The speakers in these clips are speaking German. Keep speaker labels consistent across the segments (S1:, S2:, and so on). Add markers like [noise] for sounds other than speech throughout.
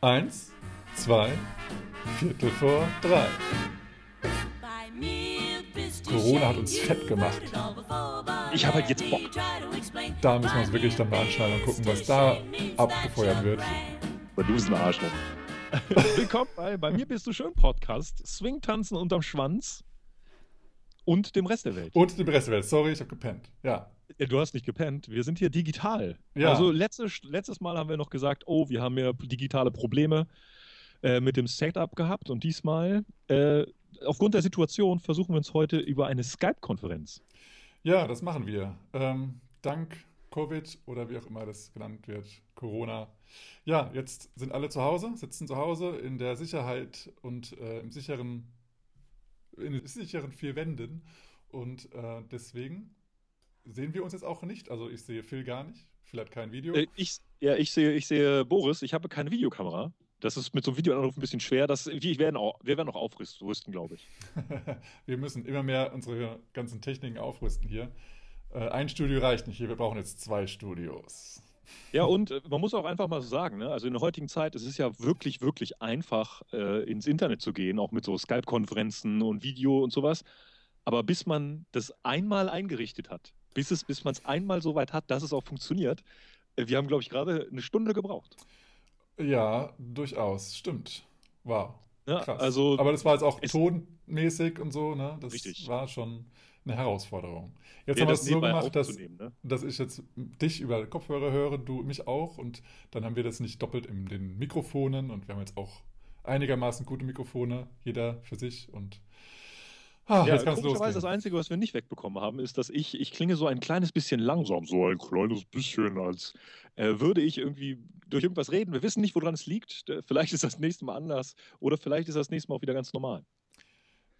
S1: Eins, zwei, Viertel vor drei. Corona hat uns fett gemacht.
S2: Ich habe halt jetzt Bock.
S1: Da müssen wir uns wirklich dann mal anschauen und gucken, was da abgefeuert wird.
S2: Aber du bist ein Arschloch. [laughs] Willkommen bei Bei mir bist du schön Podcast. Swing tanzen unterm Schwanz und dem Rest der Welt.
S1: Und dem Rest der Welt. Sorry, ich habe gepennt. Ja.
S2: Ja, Du hast nicht gepennt. Wir sind hier digital.
S1: Ja.
S2: Also letztes, letztes Mal haben wir noch gesagt, oh, wir haben ja digitale Probleme äh, mit dem Setup gehabt und diesmal, äh, aufgrund der Situation, versuchen wir uns heute über eine Skype-Konferenz.
S1: Ja, das machen wir. Ähm, dank Covid oder wie auch immer das genannt wird, Corona. Ja, jetzt sind alle zu Hause, sitzen zu Hause in der Sicherheit und äh, im sicheren, in den sicheren vier Wänden. Und äh, deswegen sehen wir uns jetzt auch nicht. Also ich sehe Phil gar nicht. Phil hat kein Video.
S2: Äh, ich, ja, ich sehe, ich sehe Boris, ich habe keine Videokamera. Das ist mit so einem Videoanruf ein bisschen schwer. Das, wir, werden auch, wir werden auch aufrüsten, glaube ich. [laughs]
S1: wir müssen immer mehr unsere ganzen Techniken aufrüsten hier. Äh, ein Studio reicht nicht hier, wir brauchen jetzt zwei Studios.
S2: Ja, [laughs] und äh, man muss auch einfach mal so sagen, ne? also in der heutigen Zeit, es ist ja wirklich, wirklich einfach, äh, ins Internet zu gehen, auch mit so Skype-Konferenzen und Video und sowas. Aber bis man das einmal eingerichtet hat, bis, es, bis man es einmal so weit hat, dass es auch funktioniert, äh, wir haben, glaube ich, gerade eine Stunde gebraucht.
S1: Ja, durchaus, stimmt. Wow.
S2: Ja,
S1: Krass.
S2: also
S1: Aber das war jetzt auch tonmäßig und so, ne? Das
S2: Richtig.
S1: war schon eine Herausforderung. Jetzt haben wir es so gemacht, dass,
S2: ne?
S1: dass ich jetzt dich über Kopfhörer höre, du mich auch und dann haben wir das nicht doppelt in den Mikrofonen und wir haben jetzt auch einigermaßen gute Mikrofone, jeder für sich und ah,
S2: Ja,
S1: jetzt kann es
S2: komischerweise das. Einzige, was wir nicht wegbekommen haben, ist, dass ich, ich klinge so ein kleines bisschen langsam, so ein kleines bisschen, als äh, würde ich irgendwie durch irgendwas reden. Wir wissen nicht, woran es liegt. Äh, Vielleicht ist das nächste Mal anders oder vielleicht ist das nächste Mal auch wieder ganz normal.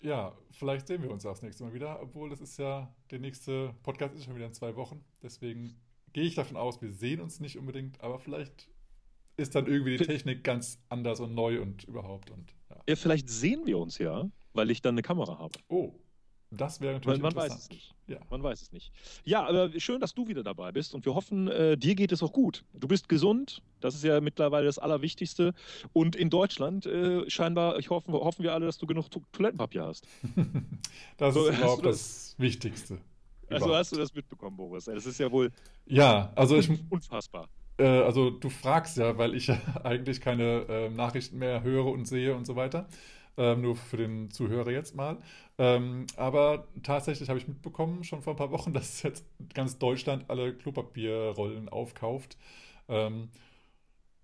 S1: Ja, vielleicht sehen wir uns auch das nächste Mal wieder, obwohl das ist ja, der nächste Podcast ist schon wieder in zwei Wochen. Deswegen gehe ich davon aus, wir sehen uns nicht unbedingt, aber vielleicht ist dann irgendwie die Technik ganz anders und neu und überhaupt und ja.
S2: Ja, vielleicht sehen wir uns ja, weil ich dann eine Kamera habe.
S1: Oh, das wäre
S2: Man,
S1: natürlich
S2: man weiß
S1: interessant.
S2: es nicht.
S1: Ja.
S2: Man weiß es nicht. Ja, aber schön, dass du wieder dabei bist und wir hoffen, äh, dir geht es auch gut. Du bist gesund, das ist ja mittlerweile das Allerwichtigste. Und in Deutschland äh, scheinbar, ich hoffe, hoffen wir alle, dass du genug To- Toilettenpapier hast. [laughs]
S1: Das
S2: So,
S1: ist überhaupt
S2: du
S1: das Wichtigste.
S2: Also
S1: überhaupt.
S2: hast du das mitbekommen, Boris? Das ist ja wohl
S1: Ja, also ich,
S2: unfassbar.
S1: äh, also du fragst ja, weil ich ja [laughs] eigentlich keine ähm, Nachrichten mehr höre und sehe und so weiter. Ähm, nur für den Zuhörer jetzt mal. Ähm, aber tatsächlich habe ich mitbekommen, schon vor ein paar Wochen, [laughs] dass jetzt ganz Deutschland alle Klopapierrollen aufkauft. Ähm,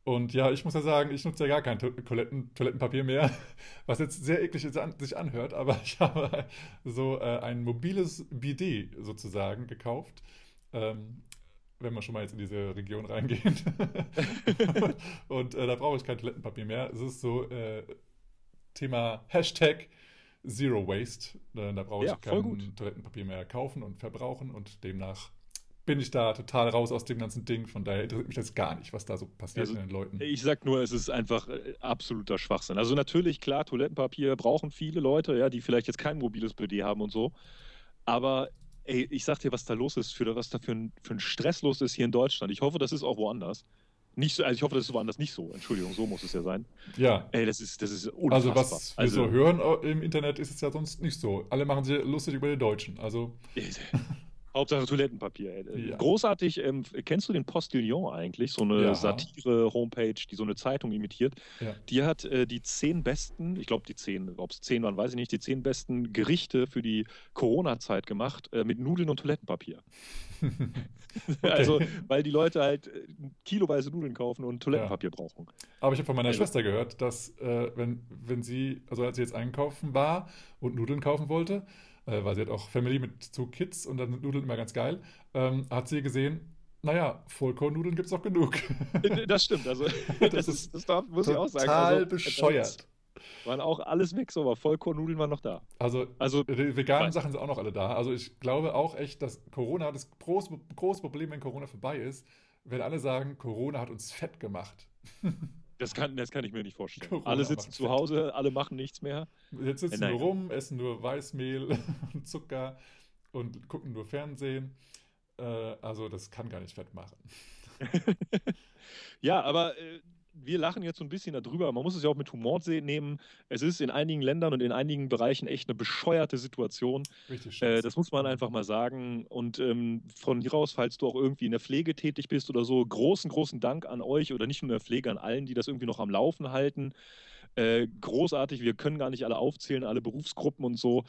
S1: und ja, ich muss ja sagen, ich nutze ja gar kein To- Toiletten, Toilettenpapier mehr, [laughs] was jetzt sehr eklig sich anhört, [laughs] aber ich habe so äh, ein mobiles Bidet sozusagen gekauft. Ähm, wenn wir schon mal jetzt in diese Region reingehen. und äh, da brauche ich kein Toilettenpapier mehr. Es ist so äh, Thema Hashtag Zero Waste. Äh, da brauche ich
S2: Ja,
S1: kein. Toilettenpapier mehr kaufen und verbrauchen und demnach bin ich da total raus aus dem ganzen Ding. Von daher interessiert mich das gar nicht, was da so passiert
S2: Also,
S1: in den Leuten.
S2: Ich sag nur, es ist einfach äh, absoluter Schwachsinn. Also natürlich, klar, Toilettenpapier brauchen viele Leute, ja, die vielleicht jetzt kein mobiles BD haben und so. Aber ey, ich sag dir, was da los ist, für, was da für ein, für ein Stress los ist hier in Deutschland. Ich hoffe, das ist auch woanders. Nicht so, also ich hoffe, das ist woanders nicht so. Entschuldigung, so muss es ja sein.
S1: Ja.
S2: Ey, das ist, das ist unfassbar.
S1: Also was wir so hören äh, im Internet ist es ja sonst nicht so. Alle machen sich lustig über die Deutschen. Also
S2: Hauptsache Toilettenpapier.
S1: Ja.
S2: Großartig. Ähm, kennst du den Postillon eigentlich? So eine
S1: Ja.
S2: Satire-Homepage, die so eine Zeitung imitiert.
S1: ja.
S2: Die hat äh, die zehn besten, ich glaube die zehn, ob es zehn waren, weiß ich nicht, die zehn besten Gerichte für die Corona-Zeit gemacht äh, mit Nudeln und Toilettenpapier. [laughs] [laughs] Also, weil die Leute halt äh, kiloweise Nudeln kaufen und Toilettenpapier brauchen.
S1: Aber ich habe von meiner
S2: Also-
S1: Schwester gehört, dass äh, wenn, wenn sie, also als sie jetzt einkaufen war und Nudeln kaufen wollte, äh, weil sie hat auch Family mit zu Kids und dann sind Nudeln immer ganz geil, ähm, hat sie gesehen, naja, Vollkornnudeln gibt es auch genug. [laughs]
S2: Äh, Das stimmt, also [laughs]
S1: Das
S2: das,
S1: ist
S2: das darf, muss ich auch sagen.
S1: Total
S2: also,
S1: bescheuert.
S2: Waren auch alles weg, so, aber Vollkornnudeln waren noch da.
S1: Also,
S2: Also,
S1: die veganen Sachen sind auch noch alle da. Also ich glaube auch echt, dass Corona, das große, große Problem, wenn Corona vorbei ist, wenn alle sagen, Corona hat uns fett gemacht. [laughs]
S2: das kann, das kann ich mir nicht vorstellen.
S1: Corona
S2: alle sitzen zu. Hause, alle machen nichts mehr.
S1: Jetzt sitzen
S2: Äh,
S1: wir
S2: nein.
S1: rum, essen nur Weißmehl [laughs] und Zucker und gucken nur Fernsehen. Äh, also das kann gar nicht fett machen. [laughs]
S2: ja, aber äh, wir lachen jetzt so ein bisschen darüber, man muss es ja auch mit Humor nehmen. Es ist in einigen Ländern und in einigen Bereichen echt eine bescheuerte Situation. Richtig äh, das muss man einfach mal sagen. Und ähm, von hier aus, falls du auch irgendwie in der Pflege tätig bist oder so, großen, großen Dank an euch oder nicht nur in der Pflege, an allen, die das irgendwie noch am Laufen halten. Äh, großartig, wir können gar nicht alle aufzählen, alle Berufsgruppen und so.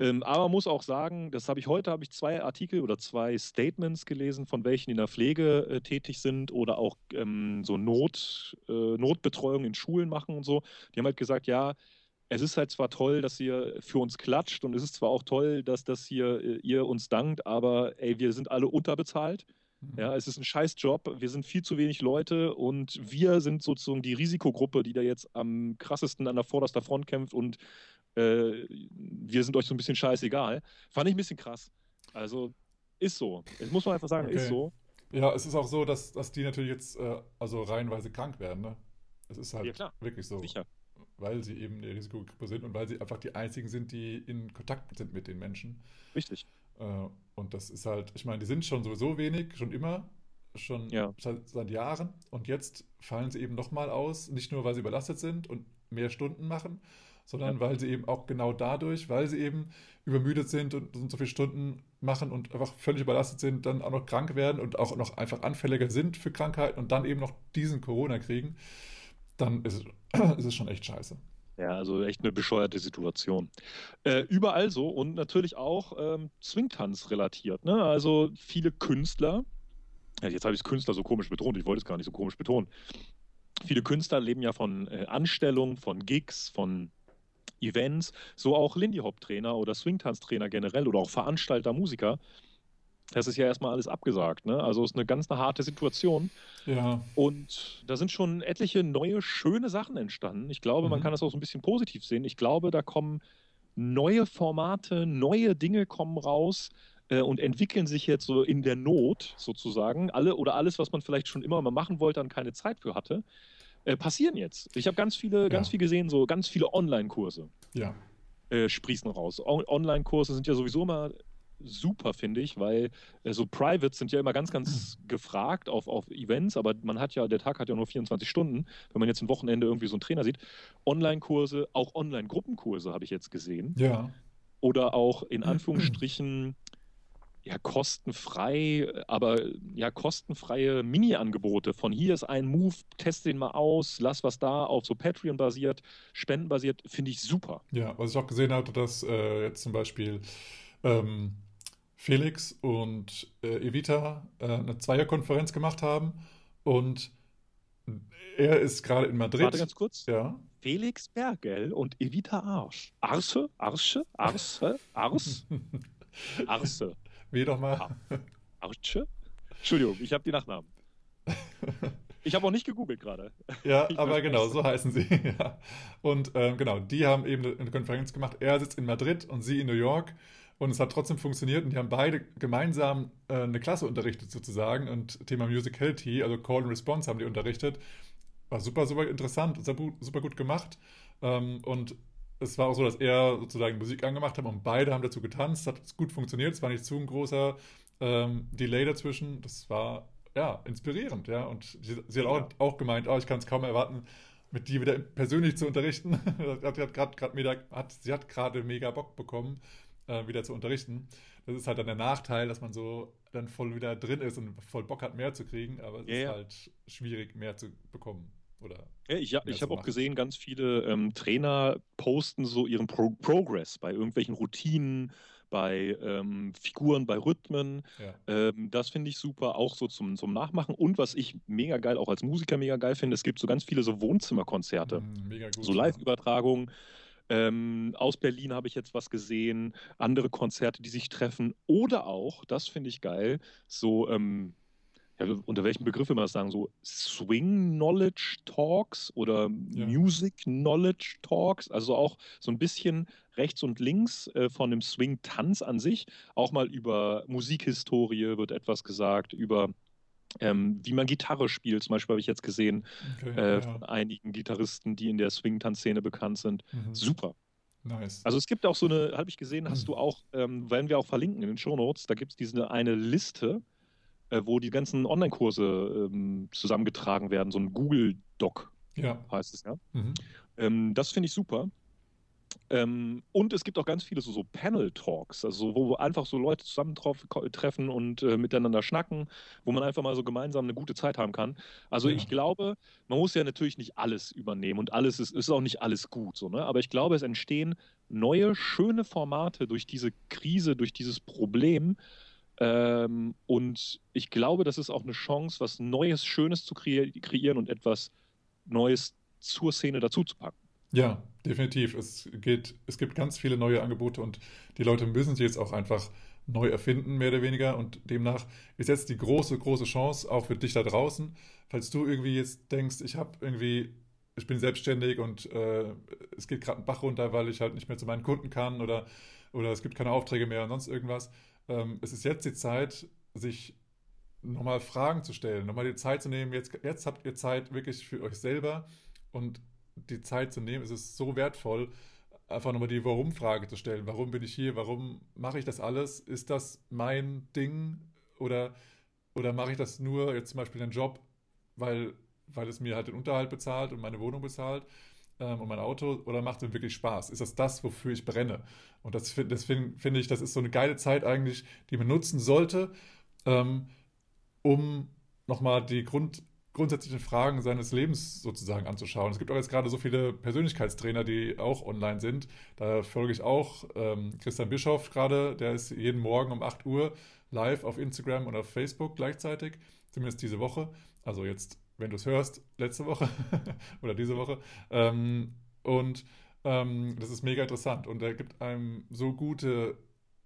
S2: Ähm, aber man muss auch sagen, das habe ich heute, habe ich zwei Artikel oder zwei Statements gelesen, von welchen in der Pflege äh, tätig sind oder auch ähm, so Not, äh, Notbetreuung in Schulen machen und so. Die haben halt gesagt, ja, es ist halt zwar toll, dass ihr für uns klatscht und es ist zwar auch toll, dass das hier äh, ihr uns dankt, aber ey, wir sind alle unterbezahlt. Ja, es ist ein scheiß Job, wir sind viel zu wenig Leute und wir sind sozusagen die Risikogruppe, die da jetzt am krassesten an der vorderster Front kämpft und äh, wir sind euch so ein bisschen scheißegal. Fand ich ein bisschen krass. Also ist so. Das muss man einfach sagen, okay. ist so.
S1: Ja, es ist auch so, dass, dass die natürlich jetzt äh, also reihenweise krank werden. Ne? Es ist halt ja, wirklich so. Sicher. Weil sie eben eine Risikogruppe sind und weil sie einfach die einzigen sind, die in Kontakt sind mit den Menschen.
S2: Richtig.
S1: Äh, und das ist halt, ich meine, die sind schon sowieso wenig, schon immer, schon ja. seit, seit Jahren. Und jetzt fallen sie eben nochmal aus, nicht nur, weil sie überlastet sind und mehr Stunden machen, sondern ja. weil sie eben auch genau dadurch, weil sie eben übermüdet sind und, und, so viele Stunden machen und einfach völlig überlastet sind, dann auch noch krank werden und auch noch einfach anfälliger sind für Krankheiten und dann eben noch diesen Corona kriegen, dann ist, [clears throat] ist es schon echt scheiße.
S2: Ja, also echt eine bescheuerte Situation. Äh, überall so und natürlich auch ähm, Swingtanz relatiert. Ne? Also viele Künstler, jetzt habe ich es Künstler so komisch betont, ich wollte es gar nicht so komisch betonen. Viele Künstler leben ja von äh, Anstellung, von Gigs, von Events, so auch Lindy Hop Trainer oder Swingtanz Trainer generell oder auch Veranstalter, Musiker. Das ist ja erstmal alles abgesagt. Ne? Also es ist eine ganz eine harte Situation.
S1: Ja.
S2: Und da sind schon etliche neue, schöne Sachen entstanden. Ich glaube, mhm. man kann das auch so ein bisschen positiv sehen. Ich glaube, da kommen neue Formate, neue Dinge kommen raus äh, und entwickeln sich jetzt so in der Not sozusagen. Alle oder alles, was man vielleicht schon immer mal machen wollte und keine Zeit für hatte äh, passieren jetzt. Ich habe ganz viele, ja. ganz viel gesehen, so ganz viele Online-Kurse.
S1: Ja.
S2: Äh, sprießen raus. Online-Kurse sind ja sowieso immer super, finde ich, weil äh, so Privates sind ja immer ganz, ganz gefragt auf, auf Events, aber man hat ja, der Tag hat ja nur 24 Stunden, wenn man jetzt ein Wochenende irgendwie so einen Trainer sieht. Online-Kurse, auch Online-Gruppenkurse habe ich jetzt gesehen.
S1: Ja.
S2: Oder auch in Anführungsstrichen ja, kostenfrei, aber ja, kostenfreie Mini-Angebote. Von hier ist ein Move, test den mal aus, lass was da auf so Patreon basiert, spendenbasiert, finde ich super.
S1: Ja, was ich auch gesehen hatte, dass äh, jetzt zum Beispiel ähm, Felix und äh, Evita äh, eine Zweierkonferenz gemacht haben und er ist gerade in Madrid.
S2: Warte ganz kurz. Ja. Felix Bergel und Evita Arsch. Arse? Arsche? Arse? Ars? [laughs] Arse.
S1: Wie nochmal?
S2: Arche? Entschuldigung, ich habe die Nachnamen. Ich habe auch nicht gegoogelt gerade.
S1: Ja, [laughs] aber genau, so heißen sie. [laughs] ja. Und ähm, genau, die haben eben eine Konferenz gemacht. Er sitzt in Madrid und sie in New York. Und es hat trotzdem funktioniert und die haben beide gemeinsam äh, eine Klasse unterrichtet sozusagen und Thema Musicality, also Call and Response haben die unterrichtet. War super, super interessant, super, super gut gemacht. Ähm, und es war auch so, dass er sozusagen Musik angemacht hat und beide haben dazu getanzt. Hat gut funktioniert. Es war nicht zu ein großer ähm, Delay dazwischen. Das war ja inspirierend, ja. Und sie, sie hat auch, auch gemeint, oh, ich kann es kaum erwarten, mit dir wieder persönlich zu unterrichten. [laughs] hat, hat grad, grad mega, hat, sie hat gerade mega Bock bekommen, äh, wieder zu unterrichten. Das ist halt dann der Nachteil, dass man so dann voll wieder drin ist und voll Bock hat, mehr zu kriegen, aber es ja, ist ja. halt schwierig, mehr zu bekommen. Oder
S2: ja, ich, ich habe auch gesehen, ganz viele ähm, Trainer posten so ihren Pro Progress bei irgendwelchen Routinen, bei ähm, Figuren, bei Rhythmen. Ja. Ähm, das finde ich super, auch so zum, zum Nachmachen. Und was ich mega geil, auch als Musiker mega geil finde, es gibt so ganz viele so Wohnzimmerkonzerte. Mm, so Live-Übertragungen. Ähm, aus Berlin habe ich jetzt was gesehen, andere Konzerte, die sich treffen. Oder auch, das finde ich geil, so ähm, ja, unter welchem Begriff will man das sagen? So Swing Knowledge Talks oder ja. Music Knowledge Talks, also auch so ein bisschen rechts und links äh, von dem Swing-Tanz an sich. Auch mal über Musikhistorie wird etwas gesagt, über ähm, wie man Gitarre spielt. Zum Beispiel habe ich jetzt gesehen okay, äh, ja. von einigen Gitarristen, die in der Swing-Tanzszene bekannt sind. Mhm. Super.
S1: Nice.
S2: Also es gibt auch so eine, habe ich gesehen, hast mhm. du [clears throat] auch, ähm, werden wir auch verlinken in den Show Notes, da gibt es diese eine Liste äh, wo die ganzen Online-Kurse ähm, zusammengetragen werden, so ein Google-Doc
S1: Ja.
S2: heißt es ja.
S1: Mhm.
S2: Ähm, das finde ich super. Ähm, und es gibt auch ganz viele so, so Panel-Talks, also wo einfach so Leute zusammentreffen und äh, miteinander schnacken, wo man einfach mal so gemeinsam eine gute Zeit haben kann. Also
S1: Ja.
S2: ich glaube, man muss ja natürlich nicht alles übernehmen und alles ist, ist auch nicht alles gut, so, ne? Aber ich glaube, es entstehen neue, schöne Formate durch diese Krise, durch dieses Problem. Ähm, und ich glaube, das ist auch eine Chance, was Neues, Schönes zu kreier kreieren und etwas Neues zur Szene dazu zu packen.
S1: Ja, definitiv. Es geht, es gibt ganz viele neue Angebote und die Leute müssen sie jetzt auch einfach neu erfinden, mehr oder weniger. Und demnach ist jetzt die große, große Chance auch für dich da draußen, falls du irgendwie jetzt denkst, ich habe irgendwie, ich bin selbstständig und äh, es geht gerade ein Bach runter, weil ich halt nicht mehr zu meinen Kunden kann oder, oder es gibt keine Aufträge mehr und sonst irgendwas. Ähm, es ist jetzt die Zeit, sich nochmal Fragen zu stellen, nochmal die Zeit zu nehmen. Jetzt, jetzt habt ihr Zeit wirklich für euch selber und die Zeit zu nehmen, es ist so wertvoll, einfach nochmal die Warum-Frage zu stellen. Warum bin ich hier? Warum mache ich das alles? Ist das mein Ding? Oder, oder mache ich das nur, jetzt zum Beispiel den Job, weil, weil es mir halt den Unterhalt bezahlt und meine Wohnung bezahlt ähm, und mein Auto? Oder macht es mir wirklich Spaß? Ist das das, wofür ich brenne? Und das, das finde find ich, das ist so eine geile Zeit eigentlich, die man nutzen sollte, ähm, um nochmal die Grund, grundsätzlichen Fragen seines Lebens sozusagen anzuschauen. Es gibt auch jetzt gerade so viele Persönlichkeitstrainer, die auch online sind. Da folge ich auch ähm, Christian Bischoff gerade, der ist jeden Morgen um 8 Uhr live auf Instagram und auf Facebook gleichzeitig, zumindest diese Woche. Also jetzt, wenn du es hörst, letzte Woche [laughs] oder diese Woche. Ähm, und ähm, das ist mega interessant und er gibt einem so gute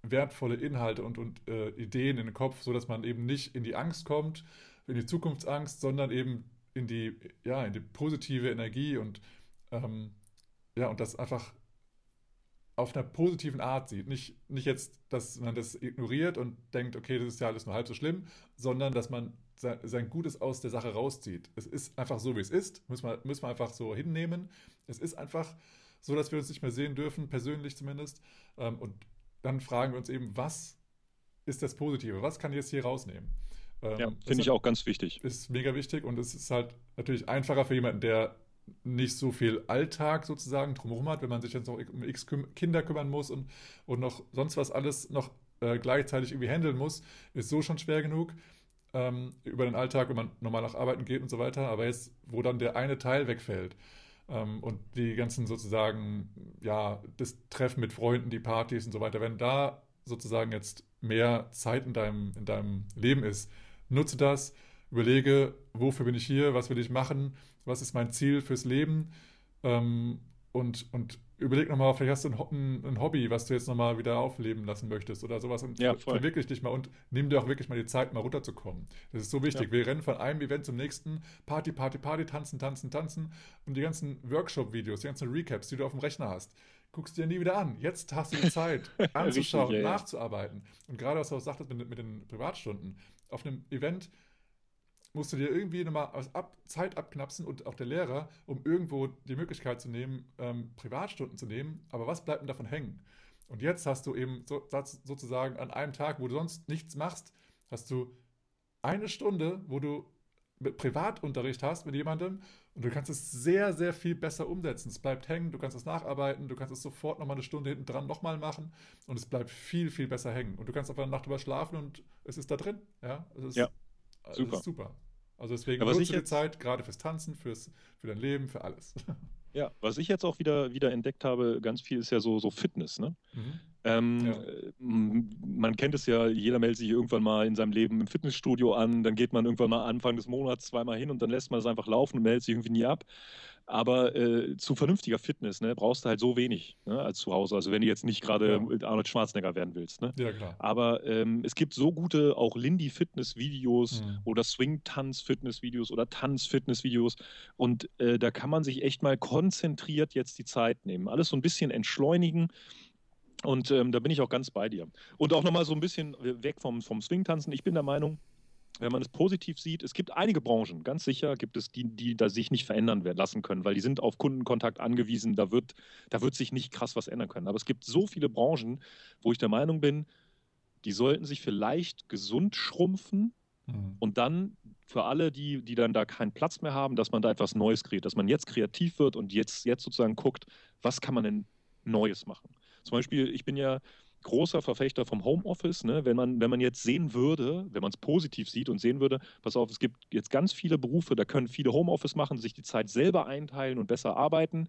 S1: wertvolle Inhalte und, und äh, Ideen in den Kopf, so dass man eben nicht in die Angst kommt, in die Zukunftsangst, sondern eben in die, ja, in die positive Energie und ähm, ja, und das einfach auf einer positiven Art sieht. Nicht, nicht jetzt, dass man das ignoriert und denkt, okay, das ist ja alles nur halb so schlimm, sondern dass man sein, sein Gutes aus der Sache rauszieht. Es ist einfach so, wie es ist. Müssen wir, müssen wir einfach so hinnehmen. Es ist einfach so, dass wir uns nicht mehr sehen dürfen, persönlich zumindest. Ähm, und dann fragen wir uns eben, was ist das Positive? Was kann ich jetzt hier rausnehmen?
S2: Ja,
S1: Ähm, das
S2: finde ich
S1: ist,
S2: auch ganz wichtig.
S1: ist mega wichtig und es ist halt natürlich einfacher für jemanden, der nicht so viel Alltag sozusagen drumherum hat, wenn man sich jetzt noch um x Kinder kümmern muss und, und noch sonst was alles noch äh, gleichzeitig irgendwie handeln muss, ist so schon schwer genug ähm, über den Alltag, wenn man normal nach Arbeiten geht und so weiter. Aber jetzt, wo dann der eine Teil wegfällt ähm, und die ganzen sozusagen, ja, das Treffen mit Freunden, die Partys und so weiter, wenn da sozusagen jetzt mehr Zeit in deinem, in deinem Leben ist, nutze das, überlege, wofür bin ich hier, was will ich machen, was ist mein Ziel fürs Leben ähm, und, und überleg nochmal, vielleicht hast du ein, ein, Hobby, was du jetzt nochmal wieder aufleben lassen möchtest oder sowas und
S2: Ja,
S1: verwirklich dich mal und nimm dir auch wirklich mal die Zeit, mal runterzukommen. Das ist so
S2: Ja.
S1: wichtig. Wir rennen von einem Event zum nächsten, Party, Party, Party, tanzen, tanzen, tanzen und die ganzen Workshop-Videos, die ganzen Recaps, die du auf dem Rechner hast, guckst du dir nie wieder an. Jetzt hast du die Zeit, [laughs]
S2: Richtig,
S1: anzuschauen,
S2: ja, ja.
S1: nachzuarbeiten. Und gerade was du auch sagtest mit, mit den Privatstunden, auf einem Event musst du dir irgendwie nochmal aus ab, Zeit abknapsen und auch der Lehrer, um irgendwo die Möglichkeit zu nehmen, ähm, Privatstunden zu nehmen. Aber was bleibt denn davon hängen? Und jetzt hast du eben so, sozusagen an einem Tag, wo du sonst nichts machst, hast du eine Stunde, wo du Privatunterricht hast mit jemandem und du kannst es sehr, sehr viel besser umsetzen. Es bleibt hängen, du kannst es nacharbeiten, du kannst es sofort nochmal eine Stunde hinten dran nochmal machen und es bleibt viel, viel besser hängen. Und du kannst einfach eine Nacht drüber schlafen und es ist da drin. Ja, es ist,
S2: Ja,
S1: es
S2: super.
S1: super. Also deswegen
S2: Ja,
S1: nutze die Zeit, gerade fürs Tanzen, fürs, für dein Leben, für alles. [laughs]
S2: ja, was ich jetzt auch wieder, wieder entdeckt habe, ganz viel ist ja so, so Fitness, ne?
S1: Mhm.
S2: Ähm,
S1: Ja.
S2: man kennt es ja, jeder meldet sich irgendwann mal in seinem Leben im Fitnessstudio an, dann geht man irgendwann mal Anfang des Monats zweimal hin und dann lässt man es einfach laufen und meldet sich irgendwie nie ab. Aber äh, zu vernünftiger Fitness ne, brauchst du halt so wenig ne, als zu Hause. Also wenn du jetzt nicht gerade
S1: Ja.
S2: Arnold Schwarzenegger werden willst. Ne?
S1: Ja, klar.
S2: Aber ähm, es gibt so gute auch Lindy-Fitness-Videos
S1: Mhm.
S2: oder Swing-Tanz-Fitness-Videos oder Tanz-Fitness-Videos. Und äh, da kann man sich echt mal konzentriert jetzt die Zeit nehmen. Alles so ein bisschen entschleunigen. Und ähm, da bin ich auch ganz bei dir. Und auch nochmal so ein bisschen weg vom, vom Swing-Tanzen. Ich bin der Meinung, wenn man es positiv sieht, es gibt einige Branchen, ganz sicher gibt es die, die da sich nicht verändern werden lassen können, weil die sind auf Kundenkontakt angewiesen, da wird, da wird sich nicht krass was ändern können. Aber es gibt so viele Branchen, wo ich der Meinung bin, die sollten sich vielleicht gesund schrumpfen Mhm. Und dann für alle, die, die dann da keinen Platz mehr haben, dass man da etwas Neues kreiert, dass man jetzt kreativ wird und jetzt, jetzt sozusagen guckt, was kann man denn Neues machen. Zum Beispiel, ich bin ja großer Verfechter vom Homeoffice. Ne? Wenn, man, wenn man jetzt sehen würde, wenn man es positiv sieht und sehen würde, pass auf, es gibt jetzt ganz viele Berufe, da können viele Homeoffice machen, sich die Zeit selber einteilen und besser arbeiten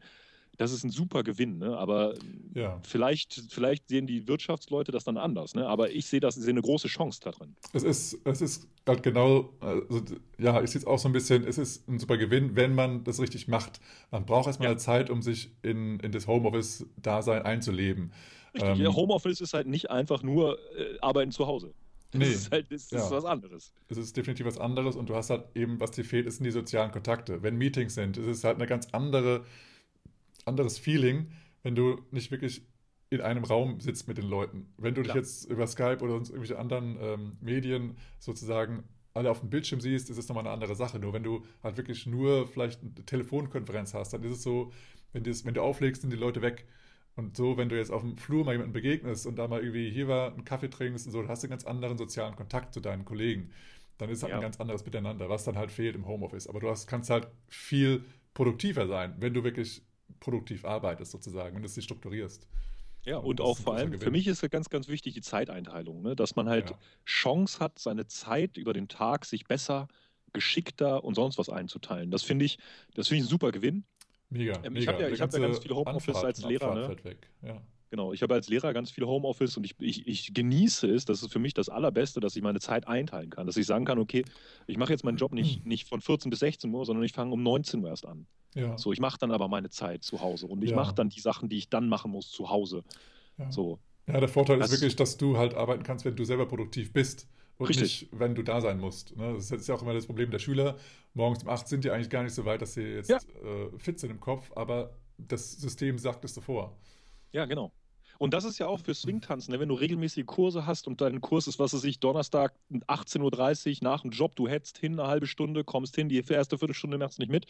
S2: das ist ein super Gewinn, ne? aber ja. vielleicht, vielleicht sehen die Wirtschaftsleute das dann anders. Ne? Aber ich sehe das, sehe eine große Chance da drin.
S1: Es ist, es ist halt genau, also, ja, ich sehe es auch so ein bisschen, es ist ein super Gewinn, wenn man das richtig macht. Man braucht erstmal ja. Zeit, um sich in, in das Homeoffice-Dasein einzuleben.
S2: Richtig, ähm, Homeoffice ist halt nicht einfach nur äh, Arbeiten zu Hause. Das nee, ist halt das ja. ist was anderes.
S1: Es ist definitiv was anderes und du hast halt eben, was dir fehlt, sind die sozialen Kontakte. Wenn Meetings sind, ist es halt eine ganz andere anderes Feeling, wenn du nicht wirklich in einem Raum sitzt mit den Leuten. Wenn du dich jetzt über Skype oder sonst irgendwelche anderen ähm, Medien sozusagen alle auf dem Bildschirm siehst, ist es nochmal eine andere Sache. Nur wenn du halt wirklich nur vielleicht eine Telefonkonferenz hast, dann ist es so, wenn, das, wenn du auflegst, sind die Leute weg. Und so, wenn du jetzt auf dem Flur mal jemanden begegnest und da mal irgendwie hier war, einen Kaffee trinkst und so, dann hast du einen ganz anderen sozialen Kontakt zu deinen Kollegen. Dann ist halt ja. ein ganz anderes Miteinander, was dann halt fehlt im Homeoffice. Aber du hast, kannst halt viel produktiver sein, wenn du wirklich produktiv arbeitest sozusagen und es dich strukturierst.
S2: Ja, und, und auch vor allem, für mich ist ja ganz, ganz wichtig die Zeiteinteilung, ne? dass man halt ja. Chance hat, seine Zeit über den Tag sich besser, geschickter und sonst was einzuteilen. Das finde ich, das finde ich ein super Gewinn.
S1: Mega.
S2: Ähm, ich habe ja, hab ja ganz viele Homeoffice als Lehrer. Ne? Ja. Genau, ich habe als Lehrer ganz viel Homeoffice und ich, ich, ich, genieße es, das ist für mich das Allerbeste, dass ich meine Zeit einteilen kann. Dass ich sagen kann, okay, ich mache jetzt meinen Job nicht, nicht von 14 bis 16 Uhr, sondern ich fange um 19 Uhr erst an. Ja. So, ich mache dann aber meine Zeit zu Hause und ich ja. mache dann die Sachen, die ich dann machen muss, zu Hause.
S1: Ja, so. ja der Vorteil das, ist wirklich, dass du halt arbeiten kannst, wenn du selber produktiv bist und richtig. nicht, wenn du da sein musst. Ne? Das ist ja auch immer das Problem der Schüler. Morgens um 8 sind die eigentlich gar nicht so weit, dass sie jetzt äh, fit sind im Kopf, aber das System sagt es so vor.
S2: Ja, genau. Und das ist ja auch für Swingtanzen, ne? wenn du regelmäßige Kurse hast und dein Kurs ist, was weiß ich, Donnerstag 18.30 Uhr nach dem Job, du hetzt hin eine halbe Stunde, kommst hin, die erste Viertelstunde machst du nicht mit.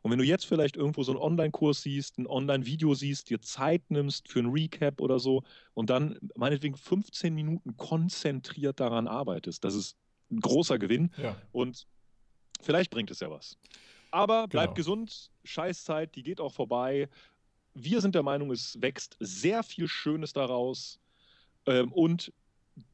S2: Und wenn du jetzt vielleicht irgendwo so einen Online-Kurs siehst, ein Online-Video siehst, dir Zeit nimmst für ein Recap oder so und dann meinetwegen 15 Minuten konzentriert daran arbeitest, das ist ein großer Gewinn ja. und vielleicht bringt es ja was. Aber bleib genau. gesund, Scheißzeit, die geht auch vorbei wir sind der Meinung, es wächst sehr viel Schönes daraus. Ähm, und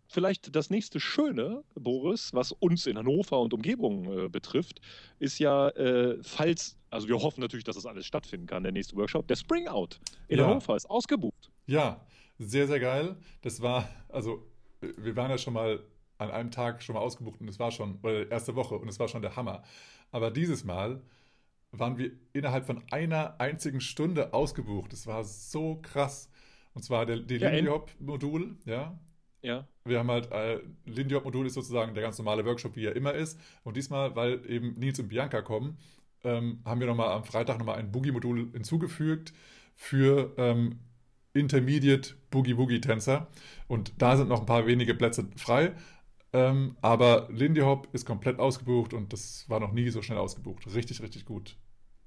S2: vielleicht das nächste Schöne, Boris, was uns in Hannover und Umgebung äh, betrifft, ist ja, äh, falls, also wir hoffen natürlich, dass das alles stattfinden kann, der nächste Workshop, der Spring Out in ja. Hannover ist ausgebucht.
S1: Ja, sehr, sehr geil. Das war, also wir waren ja schon mal an einem Tag schon mal ausgebucht und es war schon, oder erste Woche und es war schon der Hammer. Aber dieses Mal waren wir innerhalb von einer einzigen Stunde ausgebucht. Das war so krass. Und zwar der, die ja, Lindy-Hop-Modul, ja.
S2: Ja.
S1: Wir haben halt, äh, Lindy Hop-Modul ist sozusagen der ganz normale Workshop, wie er immer ist. Und diesmal, weil eben Nils und Bianca kommen, ähm, haben wir nochmal am Freitag nochmal ein Boogie-Modul hinzugefügt für ähm, Intermediate Boogie-Woogie-Tänzer. Und da sind noch ein paar wenige Plätze frei. Ähm, aber Lindy Hop ist komplett ausgebucht und das war noch nie so schnell ausgebucht. Richtig, richtig gut.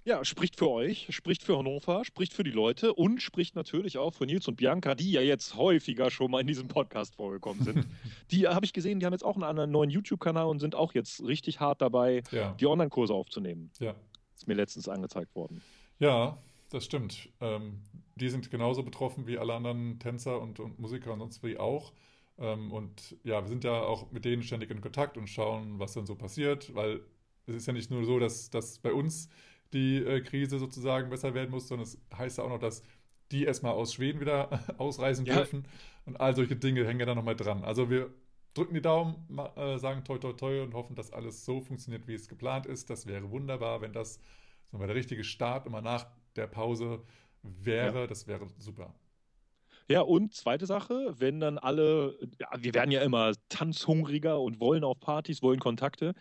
S2: Ja, spricht für euch, spricht für Hannover, spricht für die Leute und spricht natürlich auch für Nils und Bianca, die ja jetzt häufiger schon mal in diesem Podcast vorgekommen sind. [laughs] die habe ich gesehen, die haben jetzt auch einen anderen neuen YouTube-Kanal und sind auch jetzt richtig hart dabei, ja. die Online-Kurse aufzunehmen.
S1: Ja.
S2: Ist mir letztens angezeigt worden.
S1: Ja, das stimmt. Ähm, die sind genauso betroffen wie alle anderen Tänzer und, und Musiker und sonst wie auch. Ähm, und ja, wir sind ja auch mit denen ständig in Kontakt und schauen, was dann so passiert, weil es ist ja nicht nur so, dass, dass bei uns die äh, Krise sozusagen besser werden muss, sondern es heißt ja auch noch, dass die erstmal aus Schweden wieder [laughs] ausreisen ja. dürfen. Und all solche Dinge hängen ja da nochmal dran. Also wir drücken die Daumen, äh, sagen toi toi toi und hoffen, dass alles so funktioniert, wie es geplant ist. Das wäre wunderbar, wenn das so der richtige Start immer nach der Pause wäre. Ja. Das wäre super.
S2: Ja, und zweite Sache, wenn dann alle, ja, wir werden ja immer tanzhungriger und wollen auf Partys, wollen Kontakte.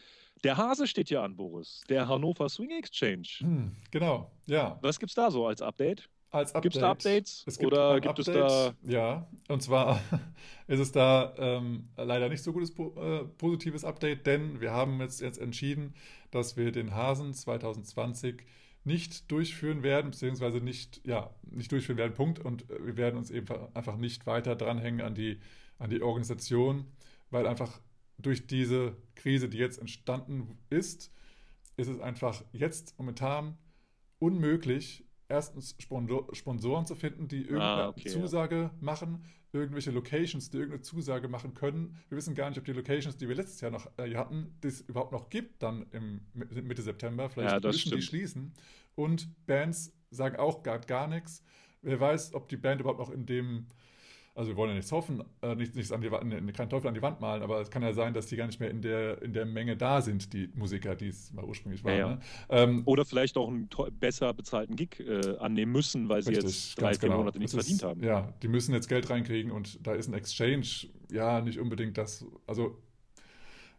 S2: Der Hase steht ja an, Boris. Der Hannover Swing Exchange.
S1: Hm, genau, ja.
S2: Was gibt's da so als Update?
S1: Als Update.
S2: Gibt es da Updates? Es gibt oder gibt Update, es da.
S1: Ja, und zwar [laughs] ist es da ähm, leider nicht so gutes äh, positives Update, denn wir haben jetzt, jetzt entschieden, dass wir den Hasen 2020 nicht durchführen werden, beziehungsweise nicht, ja, nicht durchführen werden, Punkt. Und äh, wir werden uns eben einfach nicht weiter dranhängen an die, an die Organisation, weil einfach durch diese Krise, die jetzt entstanden ist, ist es einfach jetzt momentan unmöglich, erstens Sponsoren zu finden, die irgendeine ah, okay, Zusage ja. machen, irgendwelche Locations, die irgendeine Zusage machen können. Wir wissen gar nicht, ob die Locations, die wir letztes Jahr noch äh, hatten, das überhaupt noch gibt dann im Mitte September. Vielleicht ja, müssen stimmt. die schließen. Und Bands sagen auch gar, gar nichts. Wer weiß, ob die Band überhaupt noch in dem also wir wollen ja nichts hoffen, äh, nichts, nichts an die Wand, keinen Teufel an die Wand malen, aber es kann ja sein, dass die gar nicht mehr in der, in der Menge da sind, die Musiker, die es mal ursprünglich waren. Ja, ja. Ne?
S2: Ähm, Oder vielleicht auch einen besser bezahlten Gig äh, annehmen müssen, weil sie richtig, jetzt drei, vier genau. Monate nichts verdient haben.
S1: Ja, die müssen jetzt Geld reinkriegen und da ist ein Exchange ja nicht unbedingt das, also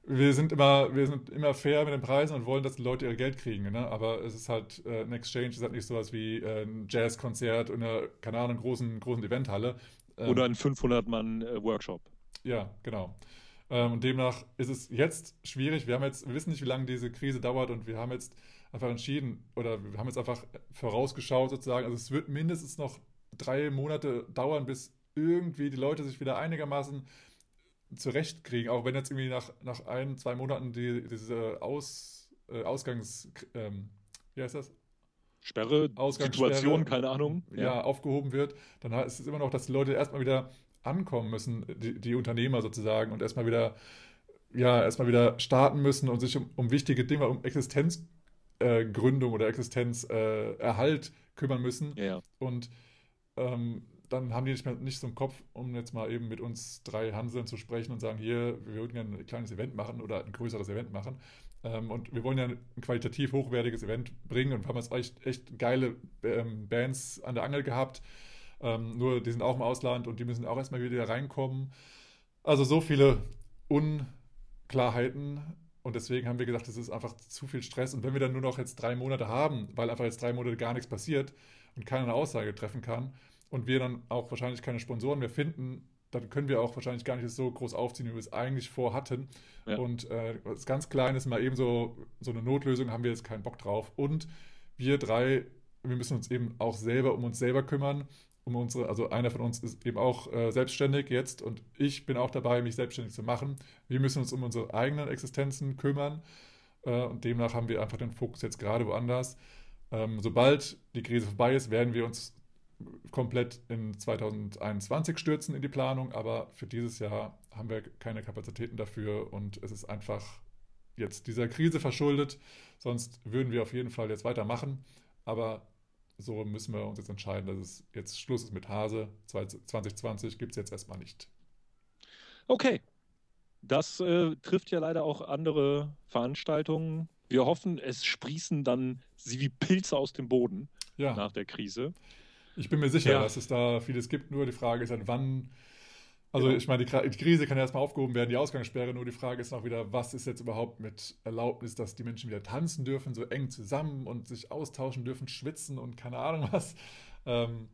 S1: wir sind immer, wir sind immer fair mit den Preisen und wollen, dass die Leute ihr Geld kriegen. Ne? Aber es ist halt, äh, ein Exchange ist halt nicht sowas wie äh, ein Jazzkonzert in einer, keine Ahnung, großen, großen Eventhalle.
S2: Ähm, Oder ein 500-Mann-Workshop.
S1: Ja, genau. Ähm, und demnach ist es jetzt schwierig. Wir haben jetzt, wir wissen nicht, wie lange diese Krise dauert und wir haben jetzt einfach entschieden oder wir haben jetzt einfach vorausgeschaut sozusagen. Also es wird mindestens noch drei Monate dauern, bis irgendwie die Leute sich wieder einigermaßen zurechtkriegen, auch wenn jetzt irgendwie nach, nach ein, zwei Monaten die, diese Aus, äh, Ausgangs, ähm, wie heißt das?
S2: Sperre, Situation, keine Ahnung.
S1: Ja, ja, aufgehoben wird, dann ist es immer noch, dass die Leute erstmal wieder ankommen müssen, die, die Unternehmer sozusagen, und erstmal wieder, ja, erstmal wieder starten müssen und sich um, um wichtige Dinge, um Existenzgründung äh, oder Existenzerhalt äh, kümmern müssen.
S2: Ja.
S1: Und ähm, dann haben die nicht, mehr, nicht so einen Kopf, um jetzt mal eben mit uns drei Hanseln zu sprechen und sagen, hier, wir würden gerne ein kleines Event machen oder ein größeres Event machen. Ähm, und wir wollen ja ein qualitativ hochwertiges Event bringen und haben jetzt echt, echt geile ähm, Bands an der Angel gehabt. Ähm, nur die sind auch im Ausland und die müssen auch erstmal wieder reinkommen. Also so viele Unklarheiten und deswegen haben wir gesagt, das ist einfach zu viel Stress. Und wenn wir dann nur noch jetzt drei Monate haben, weil einfach jetzt drei Monate gar nichts passiert und keiner eine Aussage treffen kann und wir dann auch wahrscheinlich keine Sponsoren mehr finden, dann können wir auch wahrscheinlich gar nicht so groß aufziehen, wie wir es eigentlich vorhatten. Ja. Und äh, was ganz Kleines, mal eben so, so eine Notlösung, haben wir jetzt keinen Bock drauf. Und wir drei, wir müssen uns eben auch selber um uns selber kümmern. Um unsere, also einer von uns ist eben auch äh, selbstständig jetzt und ich bin auch dabei, mich selbstständig zu machen. Wir müssen uns um unsere eigenen Existenzen kümmern äh, und demnach haben wir einfach den Fokus jetzt gerade woanders. Ähm, sobald die Krise vorbei ist, werden wir uns komplett in 2021 stürzen in die Planung, aber für dieses Jahr haben wir keine Kapazitäten dafür und es ist einfach jetzt dieser Krise verschuldet. Sonst würden wir auf jeden Fall jetzt weitermachen, aber so müssen wir uns jetzt entscheiden, dass es jetzt Schluss ist mit Hase. 2020 gibt es jetzt erstmal nicht.
S2: Okay. Das äh, trifft ja leider auch andere Veranstaltungen. Wir hoffen, es sprießen dann sie wie Pilze aus dem Boden ja. nach der Krise.
S1: Ich bin mir sicher, ja. dass es da vieles gibt. Nur die Frage ist halt, wann. Also, genau. ich meine, die, die, Krise kann ja erstmal aufgehoben werden, die Ausgangssperre. Nur die Frage ist noch wieder, was ist jetzt überhaupt mit Erlaubnis, dass die Menschen wieder tanzen dürfen, so eng zusammen und sich austauschen dürfen, schwitzen und keine Ahnung [laughs] was. Ähm,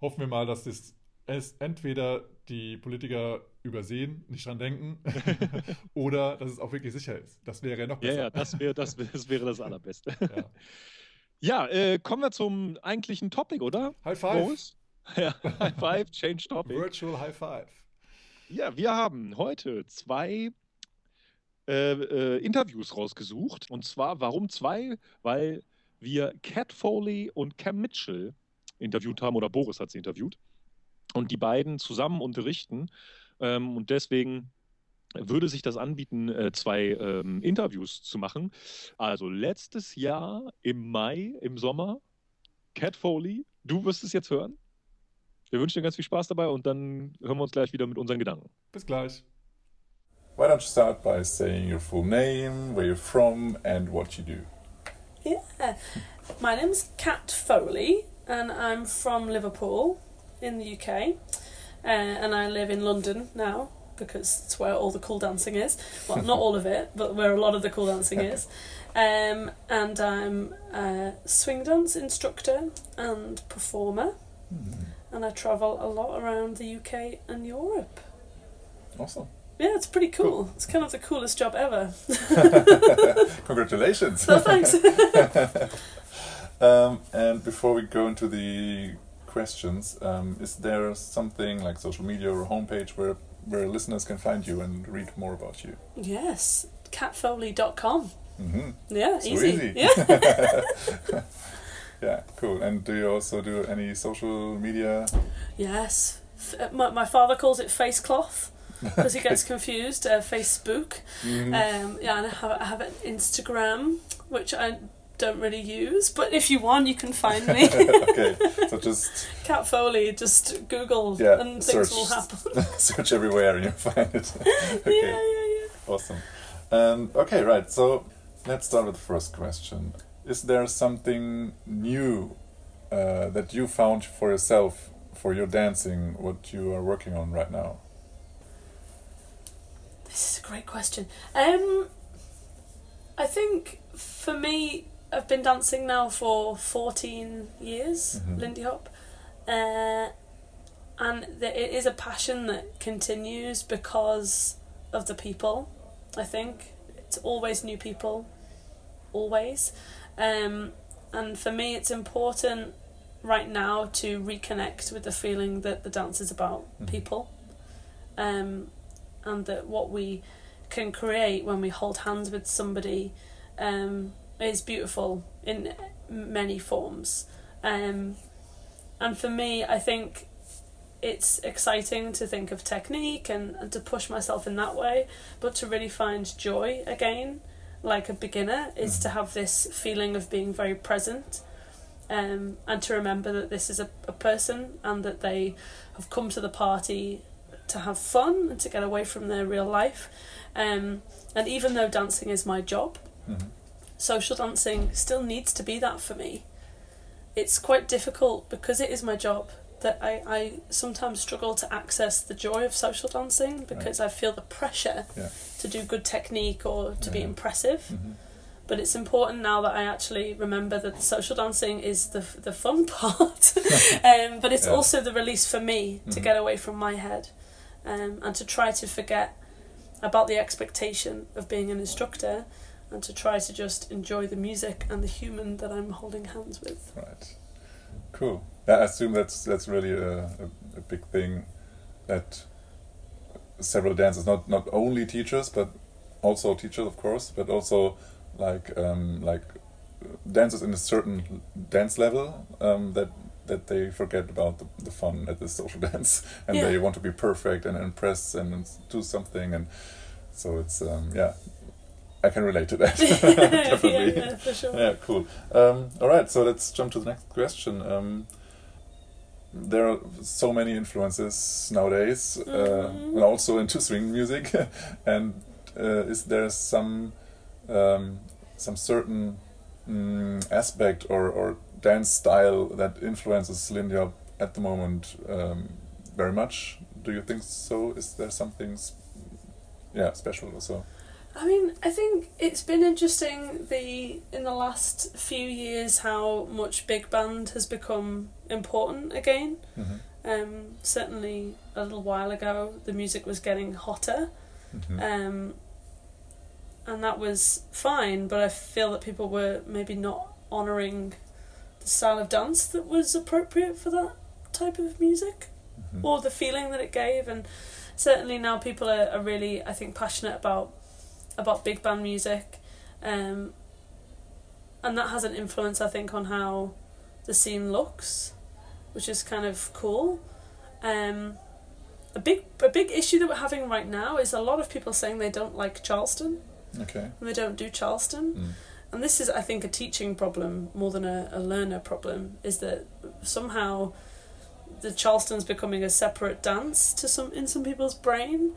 S1: hoffen wir mal, dass das es entweder die Politiker übersehen, nicht dran denken, [laughs] oder dass es auch wirklich sicher ist. Das wäre ja noch
S2: besser. Ja, ja, das, wär, das, das wäre das [laughs] Allerbeste. Ja. Ja, äh, kommen wir zum eigentlichen Topic, oder?
S1: High Five. Boris? [laughs]
S2: Ja, High Five, Change Topic.
S1: Virtual High Five.
S2: Ja, wir haben heute zwei äh, äh, Interviews rausgesucht. Und zwar, warum zwei? Weil wir Cat Foley und Cam Mitchell interviewt haben, oder Boris hat sie interviewt. Und die beiden zusammen unterrichten. Ähm, und deswegen würde sich das anbieten, äh, zwei ähm, Interviews zu machen. Also letztes Jahr im Mai, im Sommer, Cat Foley, du wirst es jetzt hören. Wir wünschen dir ganz viel Spaß dabei und dann hören wir uns gleich wieder mit unseren Gedanken.
S1: Bis gleich.
S3: Why don't you start by saying your full name, where you're from, and what you do?
S4: Yeah, my name's Kat Foley, and I'm from Liverpool in the UK, uh, and I live in London now. Because it's where all the cool dancing is. Well, not all of it, but where a lot of the cool dancing is. [laughs] Um, and I'm a swing dance instructor and performer. Mm. And I travel a lot around the UK and Europe.
S3: Awesome.
S4: Yeah, it's pretty cool. cool. It's kind of the coolest job ever. [laughs]
S3: Congratulations.
S4: Oh, thanks. [laughs]
S3: um, and before we go into the questions, um, is there something like social media or a homepage where where listeners can find you and read more about you.
S4: Yes, catfoley.com.
S3: hmm
S4: Yeah,
S3: So
S4: easy.
S3: easy.
S4: Yeah. [laughs]
S3: Yeah, cool. And do you also do any social media?
S4: yes. F- uh, My, my father calls it face cloth because he gets [laughs] confused. Uh, Facebook.
S3: Mhm.
S4: Um, yeah, and I have, I have an Instagram, which I don't really use, but if you want, you can find me. [laughs]
S3: okay, so just [laughs]
S4: Cat Foley, just Google
S3: Yeah,
S4: and things
S3: search.
S4: will happen. [laughs]
S3: search everywhere and you'll find it.
S4: Yeah,
S3: okay,
S4: yeah, yeah.
S3: awesome. Um, okay, right. So let's start with the first question. Is there something new uh, that you found for yourself for your dancing? What you are working on right now?
S4: This is a great question. Um, I think for me, I've been dancing now for 14 years,
S3: Mhm.
S4: Lindy Hop. Uh, and th- it is a passion that continues because of the people, I think. It's always new people, always. Um, and for me, it's important right now to reconnect with the feeling that the dance is about
S3: Mhm.
S4: people. Um, and that what we can create when we hold hands with somebody um, is beautiful in many forms. Um, and for me, I think it's exciting to think of technique and, and to push myself in that way, but to really find joy again, like a beginner, is to
S3: Mhm.
S4: have this feeling of being very present. Um, and to remember that this is a, a person and that they have come to the party to have fun and to get away from their real life. Um, and even though dancing is my job,
S3: Mhm.
S4: Social dancing still needs to be that for me. It's quite difficult because it is my job that I, I sometimes struggle to access the joy of social dancing because I feel the pressure
S3: Yeah.
S4: to do good technique or to be
S3: Yeah.
S4: impressive.
S3: Mhm.
S4: But it's important now that I actually remember that social dancing is the the fun [laughs] part, [laughs] um, but it's
S3: Yeah.
S4: also the release for me to
S3: Mhm.
S4: get away from my head, um, and to try to forget about the expectation of being an instructor, and to try to just enjoy the music and the human that I'm holding hands with.
S3: Right. Cool. I assume that's that's really a, a, a big thing that several dancers, not not only teachers, but also teachers, of course, but also like um, like dancers in a certain dance level um, that that they forget about the, the fun at the social [laughs] dance and
S4: Yeah.
S3: they want to be perfect and impress and do something and so it's um, yeah I can relate to that [laughs] [laughs] definitely
S4: yeah, for sure.
S3: yeah, cool. Um, all right, so let's jump to the next question. Um, there are so many influences nowadays, uh,
S4: Mhm.
S3: and also into swing music. [laughs] and uh, is there some um, some certain mm, aspect or, or dance style that influences Lindy Hop at the moment um, very much? Do you think so? Is there something, yeah, special also?
S4: I mean, I think it's been interesting the in the last few years how much big band has become important again.
S3: Mhm.
S4: Um, certainly a little while ago, the music was getting hotter,
S3: Mhm.
S4: um, and that was fine. But I feel that people were maybe not honouring the style of dance that was appropriate for that type of music
S3: Mhm.
S4: or the feeling that it gave and certainly now people are, are really I think passionate about about big band music um, and that has an influence I think on how the scene looks which is kind of cool um, a big a big issue that we're having right now is a lot of people saying they don't like Charleston
S3: Okay.
S4: and they don't do Charleston
S3: Mm.
S4: and this is I think a teaching problem more than a, a learner problem is that somehow the Charleston's becoming a separate dance to some in some people's brain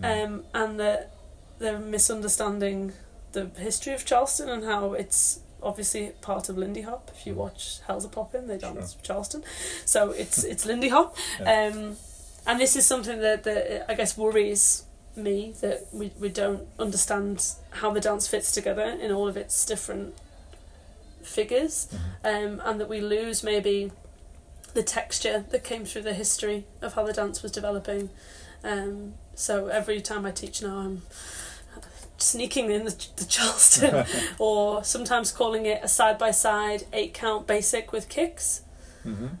S3: Mm.
S4: um, and that they're misunderstanding the history of Charleston and how it's obviously part of Lindy Hop. If you watch Hell's a Poppin', they dance Charleston, so it's [laughs] it's Lindy Hop.
S3: Yeah.
S4: Um, and this is something that, that I guess worries me that we, we don't understand how the dance fits together in all of its different figures,
S3: Mhm.
S4: um, and that we lose maybe the texture that came through the history of how the dance was developing. Um, so every time I teach now, I'm sneaking in the, the Charleston, [laughs] or sometimes calling it a side by side eight count basic with kicks,
S3: Mhm.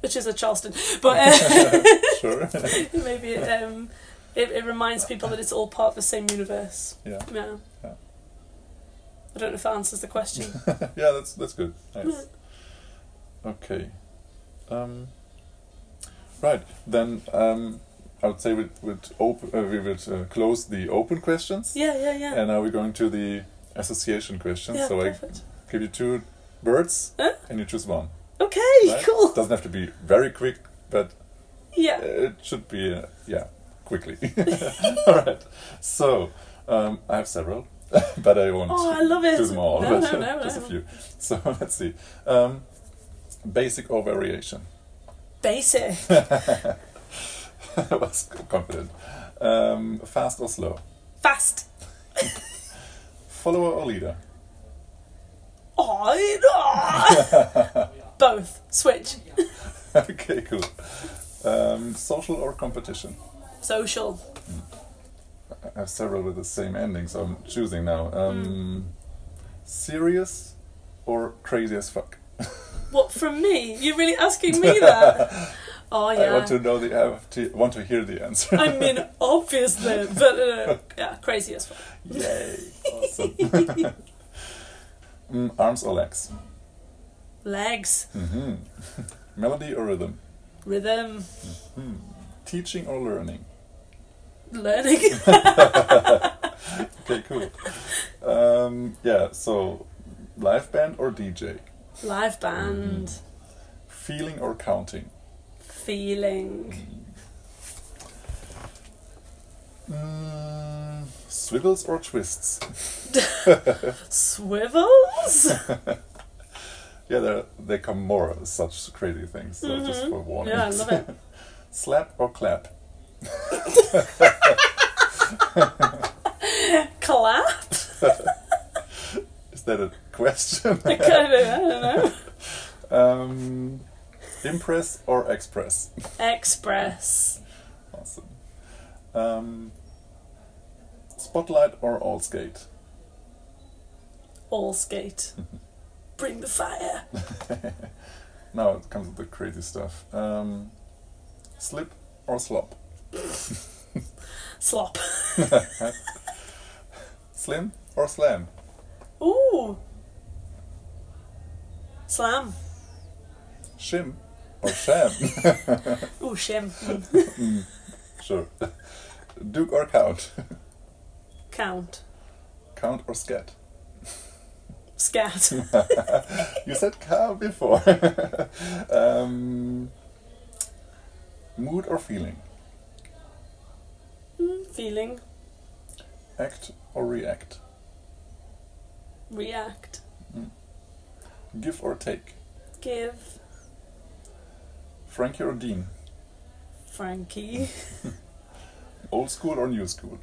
S4: which is a Charleston, but uh, [laughs]
S3: Sure. [laughs]
S4: maybe um, It, it reminds people that it's all part of the same universe.
S3: Yeah.
S4: Yeah.
S3: Yeah.
S4: I don't know if that answers the question.
S3: yeah, that's that's good. Nice. Okay. Um, right then, um, I would say we would open. Uh, we would uh, close the open questions,
S4: yeah, yeah, yeah.
S3: and now we're going to the association questions.
S4: yeah,
S3: so I give you two words
S4: Huh?
S3: and you choose one.
S4: Okay,
S3: Right?
S4: cool.
S3: Doesn't have to be very quick, but
S4: Yeah.
S3: it should be uh, yeah quickly. [laughs] all right. So um, I have several, [laughs] but I won't
S4: Oh, I love it.
S3: do them all.
S4: No,
S3: but
S4: no, no, [laughs]
S3: just
S4: no.
S3: a few. So let's see. Um, basic or variation?
S4: Basic.
S3: I was confident. Um, fast or slow?
S4: Fast.
S3: Follower or leader?
S4: Oh. [laughs] Both. Switch. [laughs]
S3: okay, cool. Um, social or competition?
S4: Social.
S3: I have several with the same ending, so I'm choosing now. Um, Serious or crazy as fuck?
S4: What from me? You're really asking me [laughs] that? Oh yeah.
S3: I want to know the. I have to, want to hear the answer.
S4: I mean, [laughs] obviously, but uh, yeah, crazy as fuck.
S3: Yay! Awesome. [laughs] mm, arms or legs?
S4: Legs,
S3: hmm [laughs] Melody or rhythm?
S4: rhythm,
S3: Teaching or learning?
S4: learning.
S3: Okay, cool. Um, yeah, so live band or DJ?
S4: Live band,
S3: Feeling or counting?
S4: Feeling,
S3: Mm, swivels or twists? [laughs]
S4: swivels. [laughs]
S3: Yeah, they they come more such crazy things. So just for warning.
S4: Yeah, I love it. [laughs]
S3: Slap or clap?
S4: Clap.
S3: Is that a question?
S4: I I don't know.
S3: um, impress or express?
S4: Express,
S3: Awesome. Um, spotlight or all skate?
S4: all skate. [laughs] Bring the fire. [laughs]
S3: Now it comes with the crazy stuff. Um, slip or slop?
S4: Slop. [laughs]
S3: Slim or slam?
S4: Ooh. Slam.
S3: Shim or sham?
S4: oh, shim. Mm.
S3: sure. Duke or count? [laughs]
S4: Count.
S3: Count or scat?
S4: Scat. [laughs]
S3: You said count before. [laughs] um, mood or feeling?
S4: Mm, Feeling.
S3: Act or react?
S4: React.
S3: Give or take?
S4: Give.
S3: Frankie or Dean?
S4: Frankie. [laughs]
S3: Old school or new school?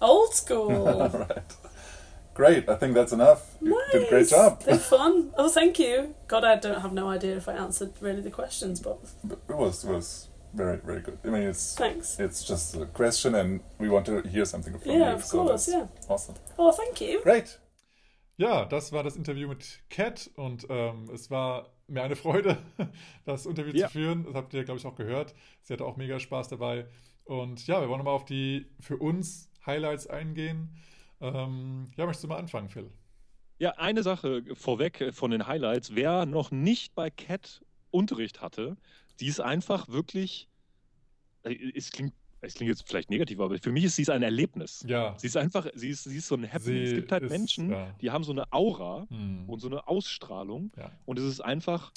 S4: Old [laughs] school.
S3: Alright. Great, I think that's enough. You did a great job.
S4: They're [laughs] fun. Oh, thank you. God, I don't have no idea if I answered really the questions, but
S3: It was it was very very good. I mean it's
S4: thanks.
S3: it's just a question and we want to hear something from
S4: Yeah,
S3: you.
S4: of
S3: so
S4: course,
S3: that's
S4: yeah.
S3: Awesome.
S4: Oh, thank you.
S3: Great.
S1: Ja, das war das Interview mit Cat und ähm, es war mir eine Freude, [laughs] das Interview
S2: Ja.
S1: zu führen. Das habt ihr, glaube ich, auch gehört. Sie hatte auch mega Spaß dabei. Und ja, wir wollen mal auf die für uns Highlights eingehen. Ähm, ja, möchtest du mal anfangen, Phil?
S2: Ja, eine Sache vorweg von den Highlights. Wer noch nicht bei Cat Unterricht hatte, die ist einfach wirklich, äh, es klingt, es klingt jetzt vielleicht negativ, aber für mich ist sie ein Erlebnis.
S1: Ja.
S2: Sie ist einfach, sie ist, sie ist so ein Happening. Es
S1: Sie
S2: gibt halt
S1: ist,
S2: Menschen,
S1: ja.
S2: die haben so eine Aura
S1: Hm.
S2: und so eine Ausstrahlung
S1: Ja.
S2: und es ist einfach,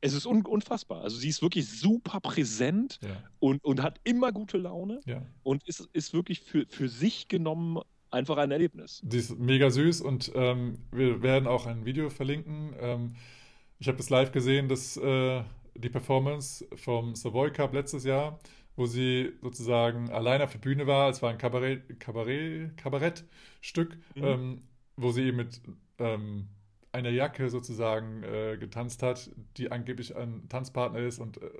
S2: es ist un unfassbar. Also sie ist wirklich super präsent
S1: Ja.
S2: und, und hat immer gute Laune und ist, ist wirklich für, für sich genommen einfach ein Erlebnis.
S1: Die ist mega süß und ähm, wir werden auch ein Video verlinken. Ähm, ich habe das live gesehen, das, äh, die Performance vom Savoy Cup letztes Jahr, wo sie sozusagen allein auf der Bühne war. Es war ein Kabarett, Kabarett, Kabarettstück,
S2: Mhm.
S1: ähm, wo sie eben mit ähm, einer Jacke sozusagen äh, getanzt hat, die angeblich ein Tanzpartner ist und äh,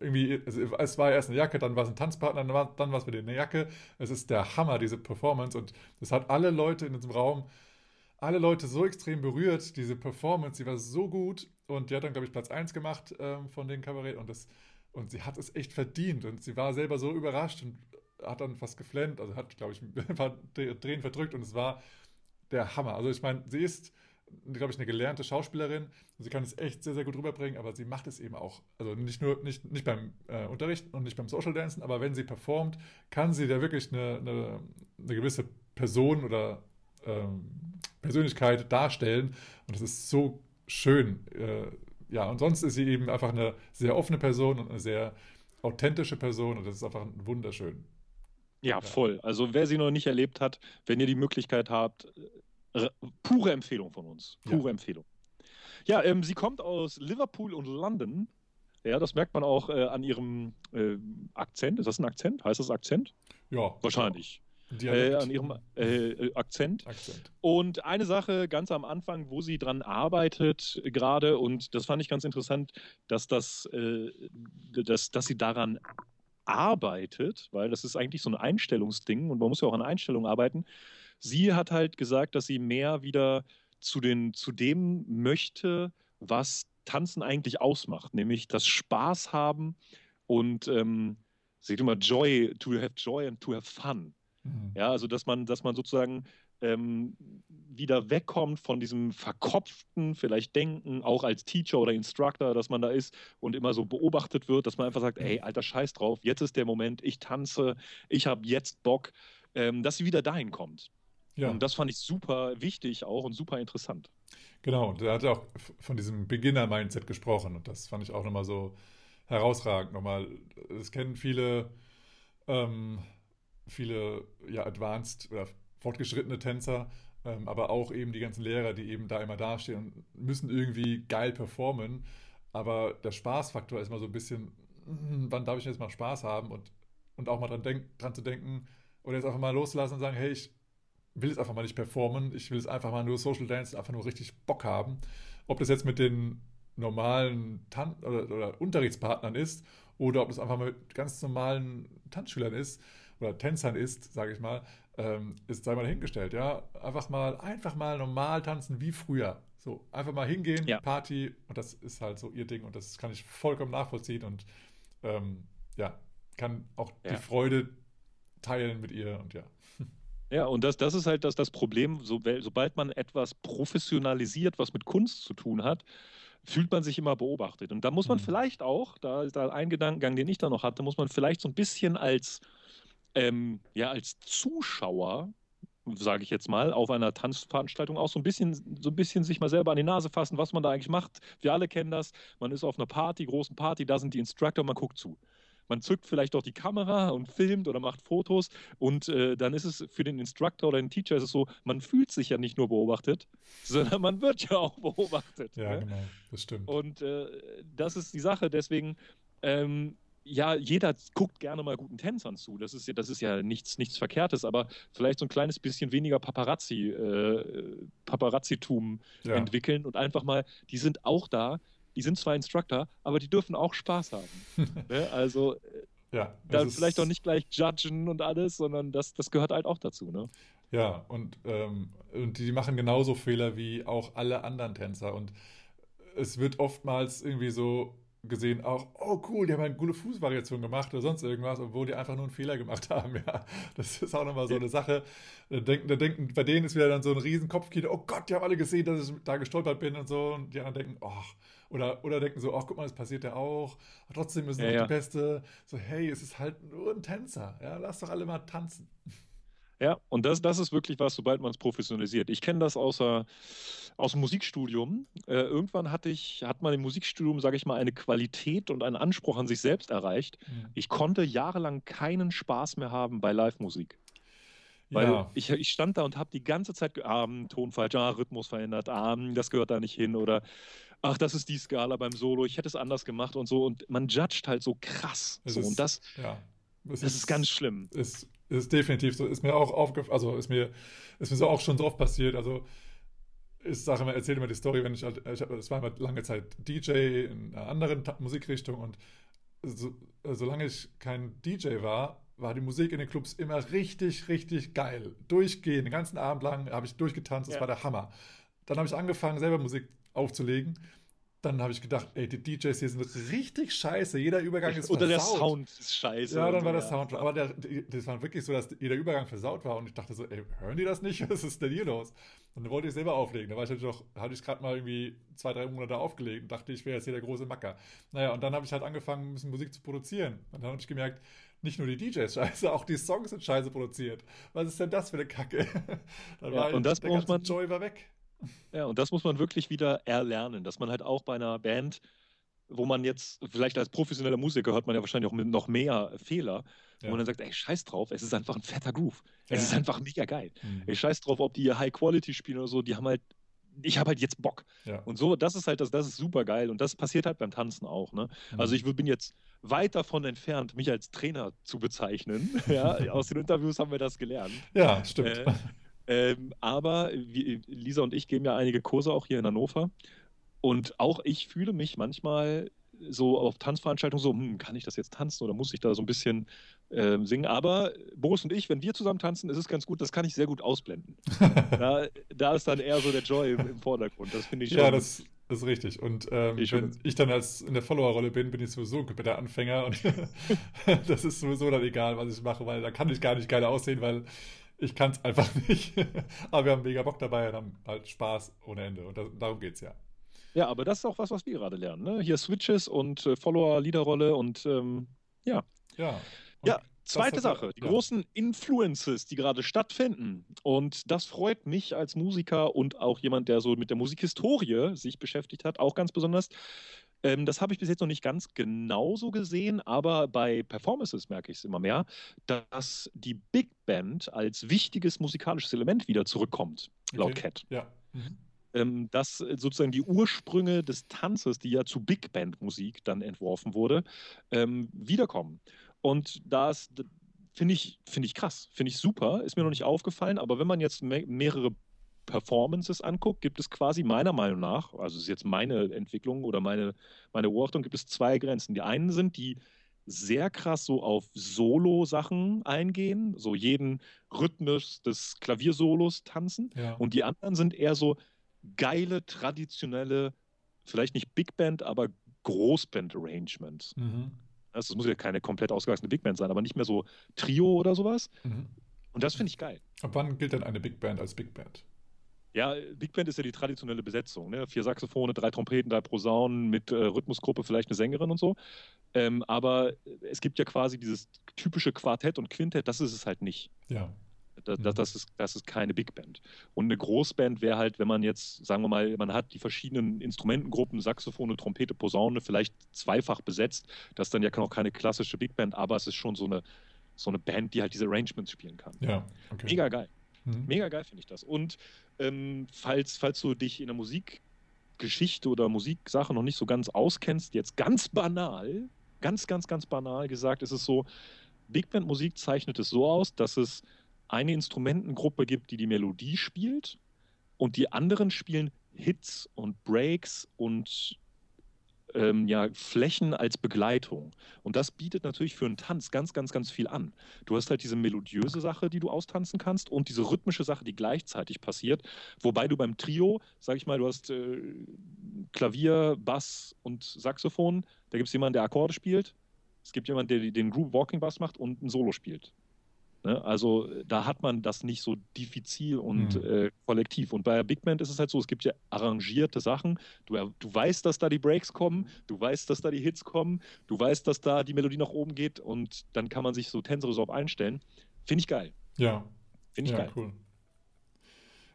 S1: irgendwie, also es war erst eine Jacke, dann war es ein Tanzpartner, dann war, dann war es wieder eine Jacke. Es ist der Hammer, diese Performance und das hat alle Leute in diesem Raum, alle Leute so extrem berührt, diese Performance, die war so gut und die hat dann, glaube ich, Platz 1 gemacht ähm, von den Kabarett und, das, und sie hat es echt verdient und sie war selber so überrascht und hat dann fast geflennt, also hat, glaube ich, [laughs] ein paar Tränen verdrückt und es war der Hammer. Also ich meine, sie ist, glaube ich, eine gelernte Schauspielerin. Sie kann es echt sehr, sehr gut rüberbringen, aber sie macht es eben auch. Also nicht nur, nicht, nicht beim äh, Unterrichten und nicht beim Social Dancen, aber wenn sie performt, kann sie da wirklich eine, eine, eine gewisse Person oder ähm, Persönlichkeit darstellen. Und das ist so schön. Äh, ja, und sonst ist sie eben einfach eine sehr offene Person und eine sehr authentische Person und das ist einfach wunderschön.
S2: Ja, voll. Also wer sie noch nicht erlebt hat, wenn ihr die Möglichkeit habt, äh, pure Empfehlung von uns. Pure ja. Empfehlung. Ja, ähm, sie kommt aus Liverpool und London. Ja, das merkt man auch äh, an ihrem äh, Akzent. Ist das ein Akzent? Heißt das Akzent?
S1: Ja.
S2: Wahrscheinlich. Äh, an ihrem äh, äh, Akzent.
S1: Akzent.
S2: Und eine Sache ganz am Anfang, wo sie dran arbeitet gerade, und das fand ich ganz interessant, dass, das, äh, dass, dass sie daran arbeitet, weil das ist eigentlich so ein Einstellungsding und man muss ja auch an Einstellungen arbeiten. Sie hat halt gesagt, dass sie mehr wieder zu, den, zu dem möchte, was Tanzen eigentlich ausmacht, nämlich das Spaß haben und ähm, seht immer Joy, to have joy and to have fun. Mhm. Ja, also dass man, dass man sozusagen ähm, wieder wegkommt von diesem verkopften, vielleicht Denken, auch als Teacher oder Instructor, dass man da ist und immer so beobachtet wird, dass man einfach sagt, ey, alter Scheiß drauf, jetzt ist der Moment, ich tanze, ich habe jetzt Bock, ähm, dass sie wieder dahin kommt. Ja. Und das fand ich super wichtig auch und super interessant.
S1: Genau, und er hat auch von diesem Beginner-Mindset gesprochen und das fand ich auch nochmal so herausragend. Nochmal, es kennen viele ähm, viele ja, advanced oder fortgeschrittene Tänzer, ähm, aber auch eben die ganzen Lehrer, die eben da immer dastehen und müssen irgendwie geil performen. Aber der Spaßfaktor ist mal so ein bisschen, hm, wann darf ich jetzt mal Spaß haben und, und auch mal dran, denk, dran zu denken oder jetzt einfach mal loslassen und sagen, hey, ich will jetzt einfach mal nicht performen, ich will jetzt einfach mal nur Social Dance, einfach nur richtig Bock haben. Ob das jetzt mit den normalen Tan oder, oder Unterrichtspartnern ist oder ob das einfach mit ganz normalen Tanzschülern ist, oder Tänzern ist, sage ich mal, ähm, ist sei mal hingestellt, ja. Einfach mal, einfach mal normal tanzen wie früher. So, einfach mal hingehen, ja. Party und das ist halt so ihr Ding und das kann ich vollkommen nachvollziehen und ähm, ja, kann auch ja. die Freude teilen mit ihr und ja.
S2: Ja, und das, das ist halt das, das Problem, so, sobald man etwas professionalisiert, was mit Kunst zu tun hat, fühlt man sich immer beobachtet. Und da muss man mhm. vielleicht auch, da ist da ein Gedankengang, den ich da noch hatte, muss man vielleicht so ein bisschen als ähm, ja als Zuschauer sage ich jetzt mal, auf einer Tanzveranstaltung auch so ein bisschen, so ein bisschen sich mal selber an die Nase fassen, was man da eigentlich macht. Wir alle kennen das. Man ist auf einer Party, großen Party, da sind die Instructor, man guckt zu. Man zückt vielleicht auch die Kamera und filmt oder macht Fotos und äh, dann ist es für den Instructor oder den Teacher ist es so, man fühlt sich ja nicht nur beobachtet, [laughs] sondern man wird ja auch beobachtet.
S1: Ja, ne? genau, das stimmt.
S2: Und äh, das ist die Sache, deswegen ähm, ja, jeder guckt gerne mal guten Tänzern zu. Das ist, das ist ja nichts, nichts Verkehrtes, aber vielleicht so ein kleines bisschen weniger Paparazzi, äh, Paparazzitum ja. entwickeln und einfach mal, die sind auch da, die sind zwar Instructor, aber die dürfen auch Spaß haben. [laughs] ne? Also
S1: ja,
S2: da vielleicht auch nicht gleich judgen und alles, sondern das, das gehört halt auch dazu. Ne?
S1: Ja, und, ähm, und die machen genauso Fehler wie auch alle anderen Tänzer. Und es wird oftmals irgendwie so gesehen auch, oh cool, die haben eine gute Fußvariation gemacht oder sonst irgendwas, obwohl die einfach nur einen Fehler gemacht [laughs] haben. Ja, das ist auch nochmal so eine Sache. Da denken, da denken, bei denen ist wieder dann so ein riesen Kopfkino, oh Gott, die haben alle gesehen, dass ich da gestolpert bin und so. Und die anderen denken, oh, oder, oder denken so, ach guck mal, das passiert ja auch. Trotzdem ist es ja, ja. die Beste. So, hey, es ist halt nur ein Tänzer. Ja, lass doch alle mal tanzen.
S2: Ja, und das, das ist wirklich was, sobald man es professionalisiert. Ich kenne das außer, aus dem Musikstudium. Äh, irgendwann hatte ich, hat man im Musikstudium, sage ich mal, eine Qualität und einen Anspruch an sich selbst erreicht. Mhm. Ich konnte jahrelang keinen Spaß mehr haben bei Live-Musik. Weil ja. ich, ich stand da und habe die ganze Zeit, ah, Ton falsch, ah, Rhythmus verändert, ah, das gehört da nicht hin oder ach, das ist die Skala beim Solo, ich hätte es anders gemacht und so. Und man judgt halt so krass. So. Ist, und das,
S1: ja,
S2: das ist, ist, ganz schlimm.
S1: Ist ist definitiv so. Ist mir auch aufgefallen, also ist mir, ist mir so auch schon so oft passiert. Also ich sage immer, erzähle immer die Story, wenn ich, halt, ich es war immer lange Zeit DJ in einer anderen Musikrichtung und so, solange ich kein DJ war, war die Musik in den Clubs immer richtig, richtig geil. Durchgehend, den ganzen Abend lang habe ich durchgetanzt, das ja. war der Hammer. Dann habe ich angefangen, selber Musik aufzulegen dann habe ich gedacht, ey, die DJs hier sind richtig scheiße. Jeder Übergang ist
S2: Oder der
S1: versaut.
S2: Sound ist scheiße.
S1: Ja, dann war der Sound. Aber der, das war wirklich so, dass jeder Übergang versaut war und ich dachte so, ey, hören die das nicht? [laughs] Was ist denn hier los? Und dann wollte ich selber auflegen. Da war ich natürlich noch, hatte ich gerade mal irgendwie zwei, drei Monate aufgelegt und dachte, ich wäre jetzt hier der große Macker. Naja, und dann habe ich halt angefangen, ein bisschen Musik zu produzieren. Und dann habe ich gemerkt, nicht nur die DJs [laughs] scheiße, auch die Songs sind scheiße produziert. Was ist denn das für eine Kacke? [laughs] Dann
S2: Ja,
S1: war
S2: und das
S1: der ganze
S2: man-
S1: Joy war weg.
S2: Ja, und das muss man wirklich wieder erlernen, dass man halt auch bei einer Band, wo man jetzt, vielleicht als professioneller Musiker hört man ja wahrscheinlich auch mit noch mehr Fehler, wo
S1: Ja.
S2: man dann sagt, ey, scheiß drauf, es ist einfach ein fetter Groove. Es
S1: Ja.
S2: ist einfach mega geil.
S1: Mhm.
S2: Ey, scheiß drauf, ob die High Quality spielen oder so, die haben halt, ich habe halt jetzt Bock.
S1: Ja.
S2: Und so, das ist halt, das, das ist super geil und das passiert halt beim Tanzen auch. Ne?
S1: Mhm.
S2: Also ich bin jetzt weit davon entfernt, mich als Trainer zu bezeichnen. [laughs] Ja, aus den Interviews haben wir das gelernt.
S1: Ja, stimmt.
S2: Äh, Ähm, aber wir, Lisa und ich geben ja einige Kurse auch hier in Hannover. Und auch ich fühle mich manchmal so auf Tanzveranstaltungen so, hm, kann ich das jetzt tanzen oder muss ich da so ein bisschen ähm, singen? Aber Boris und ich, wenn wir zusammen tanzen, ist es ganz gut, das kann ich sehr gut ausblenden. [laughs] da, da ist dann eher so der Joy im, im Vordergrund. Das finde ich schon.
S1: Ja, das ist richtig. Und ähm,
S2: Ich
S1: wenn ich dann als in der Follower-Rolle bin, bin ich sowieso ein kompletter Anfänger und [laughs] das ist sowieso dann egal, was ich mache, weil da kann ich gar nicht geil aussehen, weil ich kann es einfach [laughs] nicht. Aber wir haben mega Bock dabei und haben halt Spaß ohne Ende. Und das, darum geht's ja.
S2: Ja, aber das ist auch was, was wir gerade lernen. Ne? Hier Switches und äh, Follower-Leaderrolle und ähm, ja.
S1: Ja. Und
S2: Ja, zweite Sache, die
S1: ja.
S2: großen Influences, die gerade stattfinden. Und das freut mich als Musiker und auch jemand, der so mit der Musikhistorie sich beschäftigt hat, auch ganz besonders. Ähm, das habe ich bis jetzt noch nicht ganz genauso gesehen, aber bei Performances merke ich es immer mehr, dass die Big Band als wichtiges musikalisches Element wieder zurückkommt, laut
S1: Okay.
S2: Cat.
S1: Ja. Mhm.
S2: Ähm, dass sozusagen die Ursprünge des Tanzes, die ja zu Big Band Musik dann entworfen wurde, ähm, wiederkommen. Und das finde ich, finde ich krass, finde ich super, ist mir noch nicht aufgefallen, aber wenn man jetzt me mehrere Performances anguckt, gibt es quasi meiner Meinung nach, also ist jetzt meine Entwicklung oder meine, meine Beobachtung, gibt es zwei Grenzen. Die einen sind, die sehr krass so auf Solo-Sachen eingehen, so jeden Rhythmus des Klaviersolos tanzen.
S1: Ja.
S2: Und die anderen sind eher so geile, traditionelle, vielleicht nicht Big Band, aber Großband-Arrangements.
S1: Mhm.
S2: Also es muss ja keine komplett ausgewachsene Big Band sein, aber nicht mehr so Trio oder sowas.
S1: Mhm.
S2: Und das finde ich geil.
S1: Ab wann gilt denn eine Big Band als Big Band?
S2: Ja, Big Band ist ja die traditionelle Besetzung. Ne? Vier Saxophone, drei Trompeten, drei Posaunen mit äh, Rhythmusgruppe, vielleicht eine Sängerin und so. Ähm, aber es gibt ja quasi dieses typische Quartett und Quintett, das ist es halt nicht.
S1: Ja.
S2: Das,
S1: Mhm.
S2: das, ist, das ist keine Big Band. Und eine Großband wäre halt, wenn man jetzt, sagen wir mal, man hat die verschiedenen Instrumentengruppen, Saxophone, Trompete, Posaune, vielleicht zweifach besetzt. Das ist dann ja noch keine klassische Big Band, aber es ist schon so eine, so eine Band, die halt diese Arrangements spielen kann.
S1: Ja. Okay.
S2: Mega geil.
S1: Mhm.
S2: Mega geil finde ich das. Und ähm, falls, falls du dich in der Musikgeschichte oder Musiksache noch nicht so ganz auskennst, jetzt ganz banal, ganz, ganz, ganz banal gesagt, ist es so, Big Band Musik zeichnet es so aus, dass es eine Instrumentengruppe gibt, die die Melodie spielt und die anderen spielen Hits und Breaks und ähm, ja, Flächen als Begleitung. Und das bietet natürlich für einen Tanz ganz, ganz, ganz viel an. Du hast halt diese melodiöse Sache, die du austanzen kannst und diese rhythmische Sache, die gleichzeitig passiert. Wobei du beim Trio, sag ich mal, du hast äh, Klavier, Bass und Saxophon. Da gibt es jemanden, der Akkorde spielt. Es gibt jemanden, der den Group Walking Bass macht und ein Solo spielt. Ne? Also äh, da hat man das nicht so diffizil und
S1: Mhm.
S2: äh, kollektiv. Und bei Big Band ist es halt so, es gibt ja arrangierte Sachen. Du, er- du weißt, dass da die Breaks kommen, du weißt, dass da die Hits kommen, du weißt, dass da die Melodie nach oben geht und dann kann man sich so tänzerisch auf einstellen. Finde ich geil.
S1: Ja.
S2: Finde ich
S1: ja,
S2: geil.
S1: cool.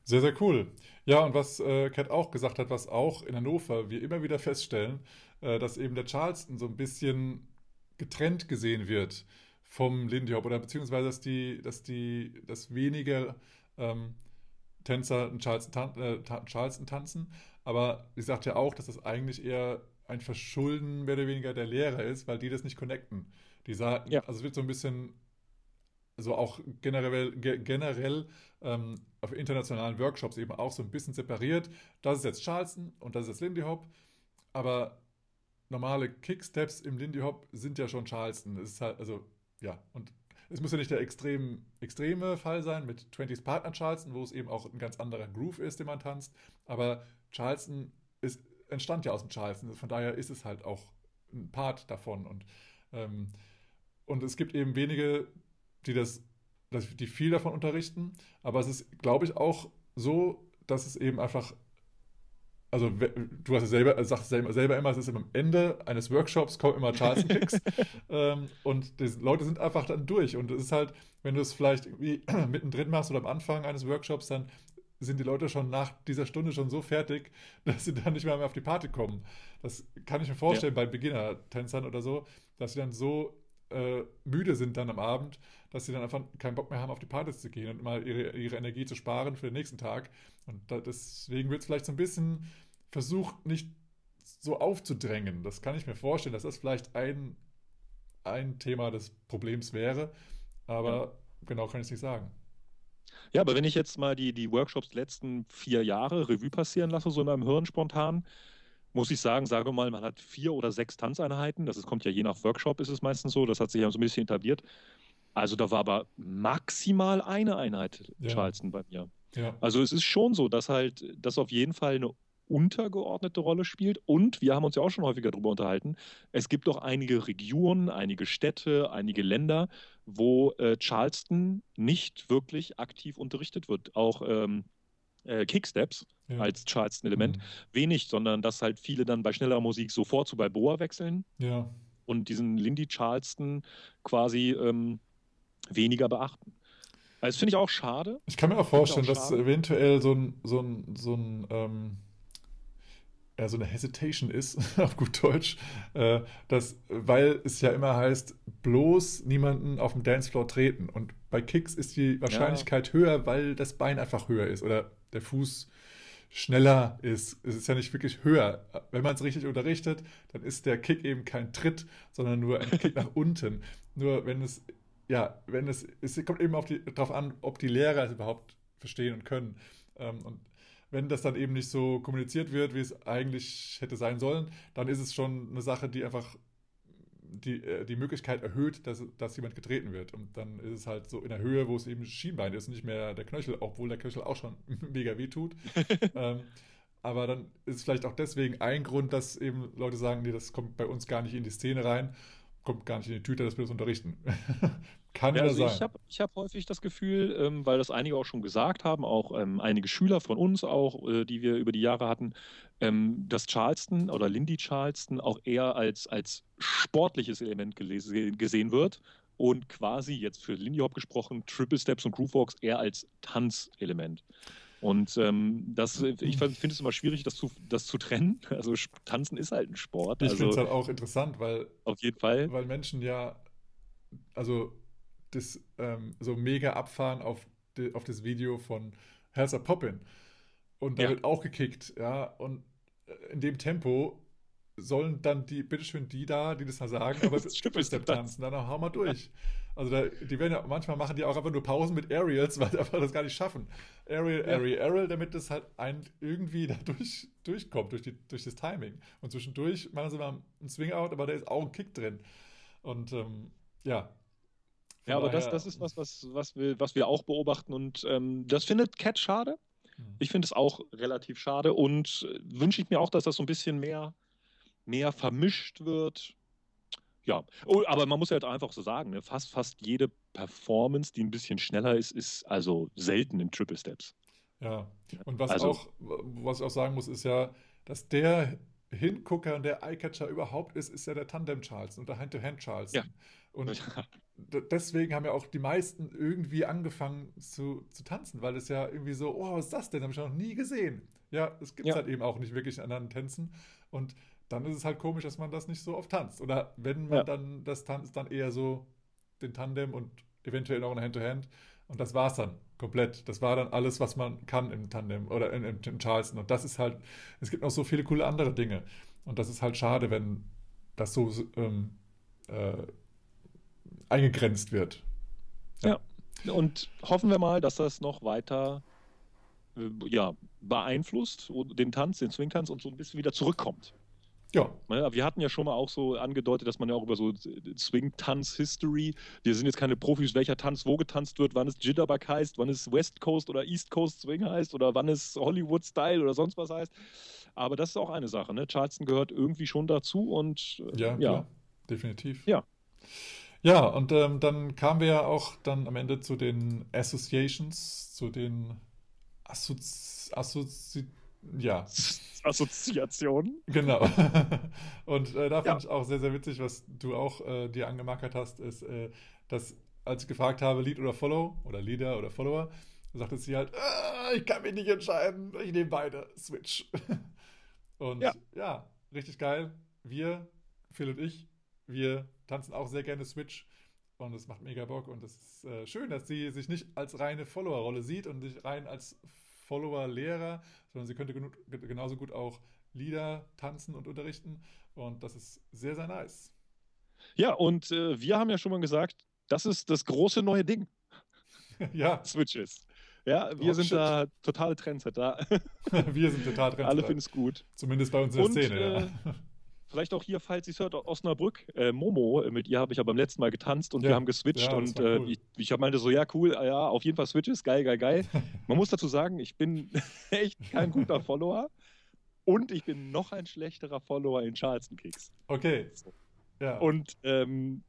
S1: Sehr, sehr cool. Ja, und was äh, Kat auch gesagt hat, was auch in Hannover wir immer wieder feststellen, äh, dass eben der Charleston so ein bisschen getrennt gesehen wird vom Lindy Hop oder beziehungsweise, dass die, dass die, dass weniger ähm, Tänzer einen Charleston, äh, Charleston tanzen. Aber sie sagt ja auch, dass das eigentlich eher ein Verschulden mehr oder weniger der Lehrer ist, weil die das nicht connecten. Die sagen,
S2: Ja.
S1: also es wird so ein bisschen so auch generell, ge generell ähm, auf internationalen Workshops eben auch so ein bisschen separiert. Das ist jetzt Charleston und das ist jetzt Lindy Hop. Aber normale Kicksteps im Lindy Hop sind ja schon Charleston. Es ist halt, also, ja, und es muss ja nicht der extrem, extreme Fall sein mit 20s Partner Charleston, wo es eben auch ein ganz anderer Groove ist, den man tanzt. Aber Charleston ist entstand ja aus dem Charleston. Von daher ist es halt auch ein Part davon. Und, ähm, und es gibt eben wenige, die das, die viel davon unterrichten. Aber es ist, glaube ich, auch so, dass es eben einfach also du hast ja selber, sagst selber, immer, es ist am Ende eines Workshops kommen immer Charleston Picks [laughs] ähm, und die Leute sind einfach dann durch und es ist halt, wenn du es vielleicht irgendwie [clears throat] mittendrin machst oder am Anfang eines Workshops, dann sind die Leute schon nach dieser Stunde schon so fertig, [laughs] dass sie dann nicht mehr, mehr auf die Party kommen. Das kann ich mir vorstellen ja. bei Beginner-Tänzern oder so, dass sie dann so äh, müde sind dann am Abend, dass sie dann einfach keinen Bock mehr haben, auf die Partys zu gehen und mal ihre, ihre Energie zu sparen für den nächsten Tag. Und da, deswegen wird es vielleicht so ein bisschen versucht, nicht so aufzudrängen. Das kann ich mir vorstellen, dass das vielleicht ein, ein Thema des Problems wäre. Aber ja. genau kann ich es nicht sagen.
S2: Ja, aber wenn ich jetzt mal die, die Workshops letzten vier Jahre Revue passieren lasse, so in meinem Hirn spontan, muss ich sagen, sage mal, man hat vier oder sechs Tanzeinheiten. Das ist, kommt ja je nach Workshop, ist es meistens so. Das hat sich ja so ein bisschen etabliert. Also da war aber maximal eine Einheit ja. Charleston bei mir. Ja. Also es ist schon so, dass halt das auf jeden Fall eine untergeordnete Rolle spielt. Und wir haben uns ja auch schon häufiger darüber unterhalten, es gibt auch einige Regionen, einige Städte, einige Länder, wo äh, Charleston nicht wirklich aktiv unterrichtet wird. Auch ähm, äh, Kicksteps ja. als Charleston-Element. Mhm. Wenig, sondern dass halt viele dann bei schneller Musik sofort zu Balboa wechseln.
S1: Ja.
S2: Und diesen Lindy Charleston quasi ähm, weniger beachten. Also das finde ich auch schade.
S1: Ich kann mir auch vorstellen, auch dass eventuell so ein, so ein, so ein ähm, so eine Hesitation ist, [laughs] auf gut Deutsch, äh, dass, weil es ja immer heißt, bloß niemanden auf dem Dancefloor treten. Und bei Kicks ist die Wahrscheinlichkeit ja. höher, weil das Bein einfach höher ist oder der Fuß schneller ist. Es ist ja nicht wirklich höher. Wenn man es richtig unterrichtet, dann ist der Kick eben kein Tritt, sondern nur ein Kick nach unten. Nur wenn es, ja, wenn es, es kommt eben darauf an, ob die Lehrer es überhaupt verstehen und können. Ähm, und wenn das dann eben nicht so kommuniziert wird, wie es eigentlich hätte sein sollen, dann ist es schon eine Sache, die einfach die, äh, die Möglichkeit erhöht, dass, dass jemand getreten wird. Und dann ist es halt so in der Höhe, wo es eben Schienbein ist, nicht mehr der Knöchel, obwohl der Knöchel auch schon [laughs] mega weh tut. [laughs] ähm, aber dann ist es vielleicht auch deswegen ein Grund, dass eben Leute sagen, nee, das kommt bei uns gar nicht in die Szene rein, kommt gar nicht in die Tüte, dass wir das unterrichten. [laughs] Kann ja, also sein.
S2: Ich habe hab häufig das Gefühl, ähm, weil das einige auch schon gesagt haben, auch ähm, einige Schüler von uns auch, äh, die wir über die Jahre hatten, ähm, dass Charleston oder Lindy Charleston auch eher als, als sportliches Element gesehen wird und quasi jetzt für Lindy Hop gesprochen, Triple Steps und Groove Walks eher als Tanzelement. Und ähm, das, ich finde es immer schwierig, das zu, das zu trennen. [laughs] Also Tanzen ist halt ein Sport.
S1: Ich
S2: also,
S1: finde es halt auch interessant, weil
S2: auf jeden Fall,
S1: weil Menschen ja, also das ähm, so mega abfahren auf, die, auf das Video von Helsa Poppin. Und da ja. wird auch gekickt, ja. Und äh, in dem Tempo sollen dann die, bitteschön, die da, die das da sagen, aber [laughs] Step tanzen, dann hauen wir durch. [laughs] Also da, die werden ja, manchmal machen die auch einfach nur Pausen mit Aerials, weil sie einfach das gar nicht schaffen. Aerial. Aerial, Aerial, damit das halt ein, irgendwie da durch, durchkommt, durch, die, durch das Timing. Und zwischendurch machen sie mal einen Swing-Out, aber da ist auch ein Kick drin. Und ähm, ja,
S2: ja, aber das, das ist was, was, was, wir, was wir auch beobachten und ähm, das findet Cat schade. Hm. Ich finde es auch relativ schade und äh, wünsche ich mir auch, dass das so ein bisschen mehr, mehr vermischt wird. Ja, oh, aber man muss ja halt einfach so sagen, ne? fast, fast jede Performance, die ein bisschen schneller ist, ist also selten in Triple Steps.
S1: Ja, und was, also, auch, was ich auch sagen muss, ist ja, dass der Hingucker und der Eyecatcher überhaupt ist, ist ja der Tandem Charleston und der Hand-to-Hand Charleston. Ja. Und [laughs] deswegen haben ja auch die meisten irgendwie angefangen zu, zu tanzen, weil es ja irgendwie so, oh, was ist das denn? Habe ich noch nie gesehen. Ja, es gibt es ja. halt eben auch nicht wirklich in anderen Tänzen. Und dann ist es halt komisch, dass man das nicht so oft tanzt. Oder wenn man ja. dann das tanzt, dann eher so den Tandem und eventuell noch eine Hand-to-Hand. Und das war es dann komplett. Das war dann alles, was man kann im Tandem oder in, im, im Charleston. Und das ist halt, es gibt noch so viele coole andere Dinge. Und das ist halt schade, wenn das so ähm, äh, eingegrenzt wird.
S2: Ja. ja. Und hoffen wir mal, dass das noch weiter äh, ja, beeinflusst, den Tanz, den Swing-Tanz und so ein bisschen wieder zurückkommt.
S1: Ja.
S2: Ne, Wir hatten ja schon mal auch so angedeutet, dass man ja auch über so Swing-Tanz-History, wir sind jetzt keine Profis, welcher Tanz wo getanzt wird, wann es Jitterbug heißt, wann es West Coast oder East Coast Swing heißt oder wann es Hollywood-Style oder sonst was heißt. Aber das ist auch eine Sache. Ne? Charleston gehört irgendwie schon dazu und äh,
S1: Ja,
S2: ja.
S1: klar. Definitiv.
S2: Ja.
S1: Ja, und ähm, dann kamen wir ja auch dann am Ende zu den Associations, zu den Assozi Assozi ja, [laughs]
S2: Assoziation.
S1: genau. [laughs] Und äh, da fand
S2: Ja.
S1: ich auch sehr, sehr witzig, was du auch äh, dir angemarkert hast, ist, äh, dass als ich gefragt habe, Lead oder Follow oder Leader oder Follower, sagte sie halt, "Ah, ich kann mich nicht entscheiden, ich nehme beide, Switch. [laughs] Und
S2: Ja.
S1: ja, richtig geil. Wir, Phil und ich, wir tanzen auch sehr gerne Switch und es macht mega Bock und es ist äh, schön, dass sie sich nicht als reine Follower-Rolle sieht und sich rein als Follower-Lehrer, sondern sie könnte genauso gut auch Lieder tanzen und unterrichten und das ist sehr, sehr nice.
S2: Ja, und äh, wir haben ja schon mal gesagt, das ist das große neue Ding, [laughs]
S1: ja,
S2: Switches. Ja, wir
S1: Oh,
S2: sind
S1: shit.
S2: da totale Trendsetter. [laughs]
S1: wir sind total drin.
S2: Alle finden es gut.
S1: Zumindest bei uns in der
S2: Und,
S1: Szene,
S2: äh,
S1: ja. [laughs]
S2: Vielleicht auch hier, falls ihr es hört, Osnabrück, äh, Momo, äh, mit ihr habe ich ja beim letzten Mal getanzt und
S1: Ja.
S2: wir haben geswitcht
S1: Ja, das
S2: und äh,
S1: cool.
S2: ich, ich hab meinte so, ja, cool, äh, ja, auf jeden Fall Switches, geil, geil, geil. [laughs] Man muss dazu sagen, ich bin [laughs] echt kein guter Follower und ich bin noch ein schlechterer Follower in Charleston Kicks.
S1: Okay. Ja.
S2: Und ähm,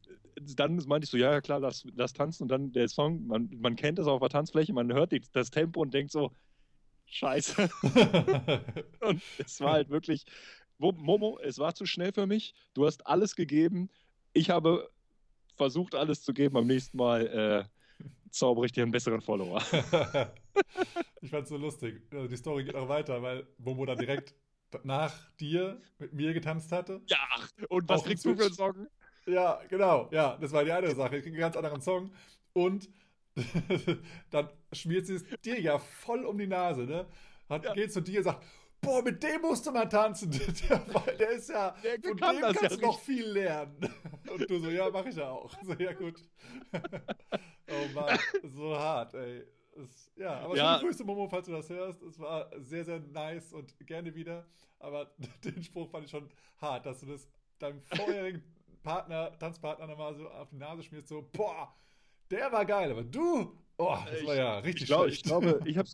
S2: dann meinte ich so, ja, klar, lass, lass tanzen und dann der Song, man, man kennt es auf der Tanzfläche, man hört die, das Tempo und denkt so, scheiße. [laughs] Und es war halt wirklich, Momo, es war zu schnell für mich. Du hast alles gegeben. Ich habe versucht, alles zu geben. Beim nächsten Mal äh, zaubere ich dir einen besseren Follower. [laughs]
S1: ich fand's so lustig. Also die Story geht auch weiter, weil Momo dann direkt nach dir mit mir getanzt hatte.
S2: Ja, und was kriegst du für einen. Song?
S1: Ja, genau. Ja, das war die eine Sache. Ich krieg einen ganz anderen Song. Und [laughs] dann schmiert sie es dir ja voll um die Nase, ne? Hat,
S2: Ja.
S1: Geht zu dir und sagt, boah, mit dem musst du mal tanzen. [laughs] Der, der ist ja,
S2: Der
S1: von
S2: kann
S1: dem
S2: das ja
S1: kannst du noch viel lernen. [laughs] Und du so, ja, mach ich ja auch. So, ja, gut. [laughs] Oh Mann, so hart, ey. Es, ja, aber
S2: Ja.
S1: schöne Grüße, Momo, falls du das hörst. Es war sehr, sehr nice und gerne wieder. Aber den Spruch fand ich schon hart, dass du das deinem vorherigen Partner, Tanzpartner nochmal so auf die Nase schmierst, so, boah, der war geil, aber du, oh, das
S2: Ich-
S1: war ja richtig
S2: Ich, glaub,
S1: schlecht.
S2: ich glaube, ich habe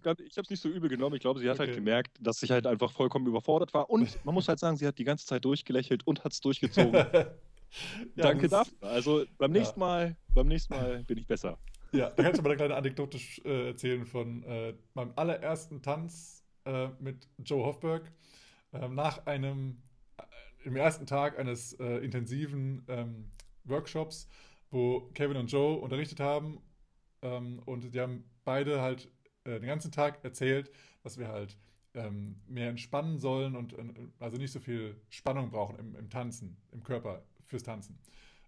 S2: es nicht so übel genommen. Ich glaube, sie hat halt
S1: Okay.
S2: gemerkt, dass ich halt einfach vollkommen überfordert war. Und man muss halt sagen, sie hat die ganze Zeit durchgelächelt und hat es durchgezogen. [laughs]
S1: Ja,
S2: Danke dafür. Also beim nächsten Mal, beim nächsten Mal bin ich besser.
S1: Ja, da kann ich mal eine kleine Anekdote äh, erzählen von äh, meinem allerersten Tanz äh, mit Joe Hofberg. Ähm, nach einem, äh, im ersten Tag eines äh, intensiven ähm, Workshops, wo Kevin und Joe unterrichtet haben. Ähm, und die haben beide halt äh, den ganzen Tag erzählt, dass wir halt ähm, mehr entspannen sollen und äh, also nicht so viel Spannung brauchen im, im Tanzen, im Körper fürs Tanzen.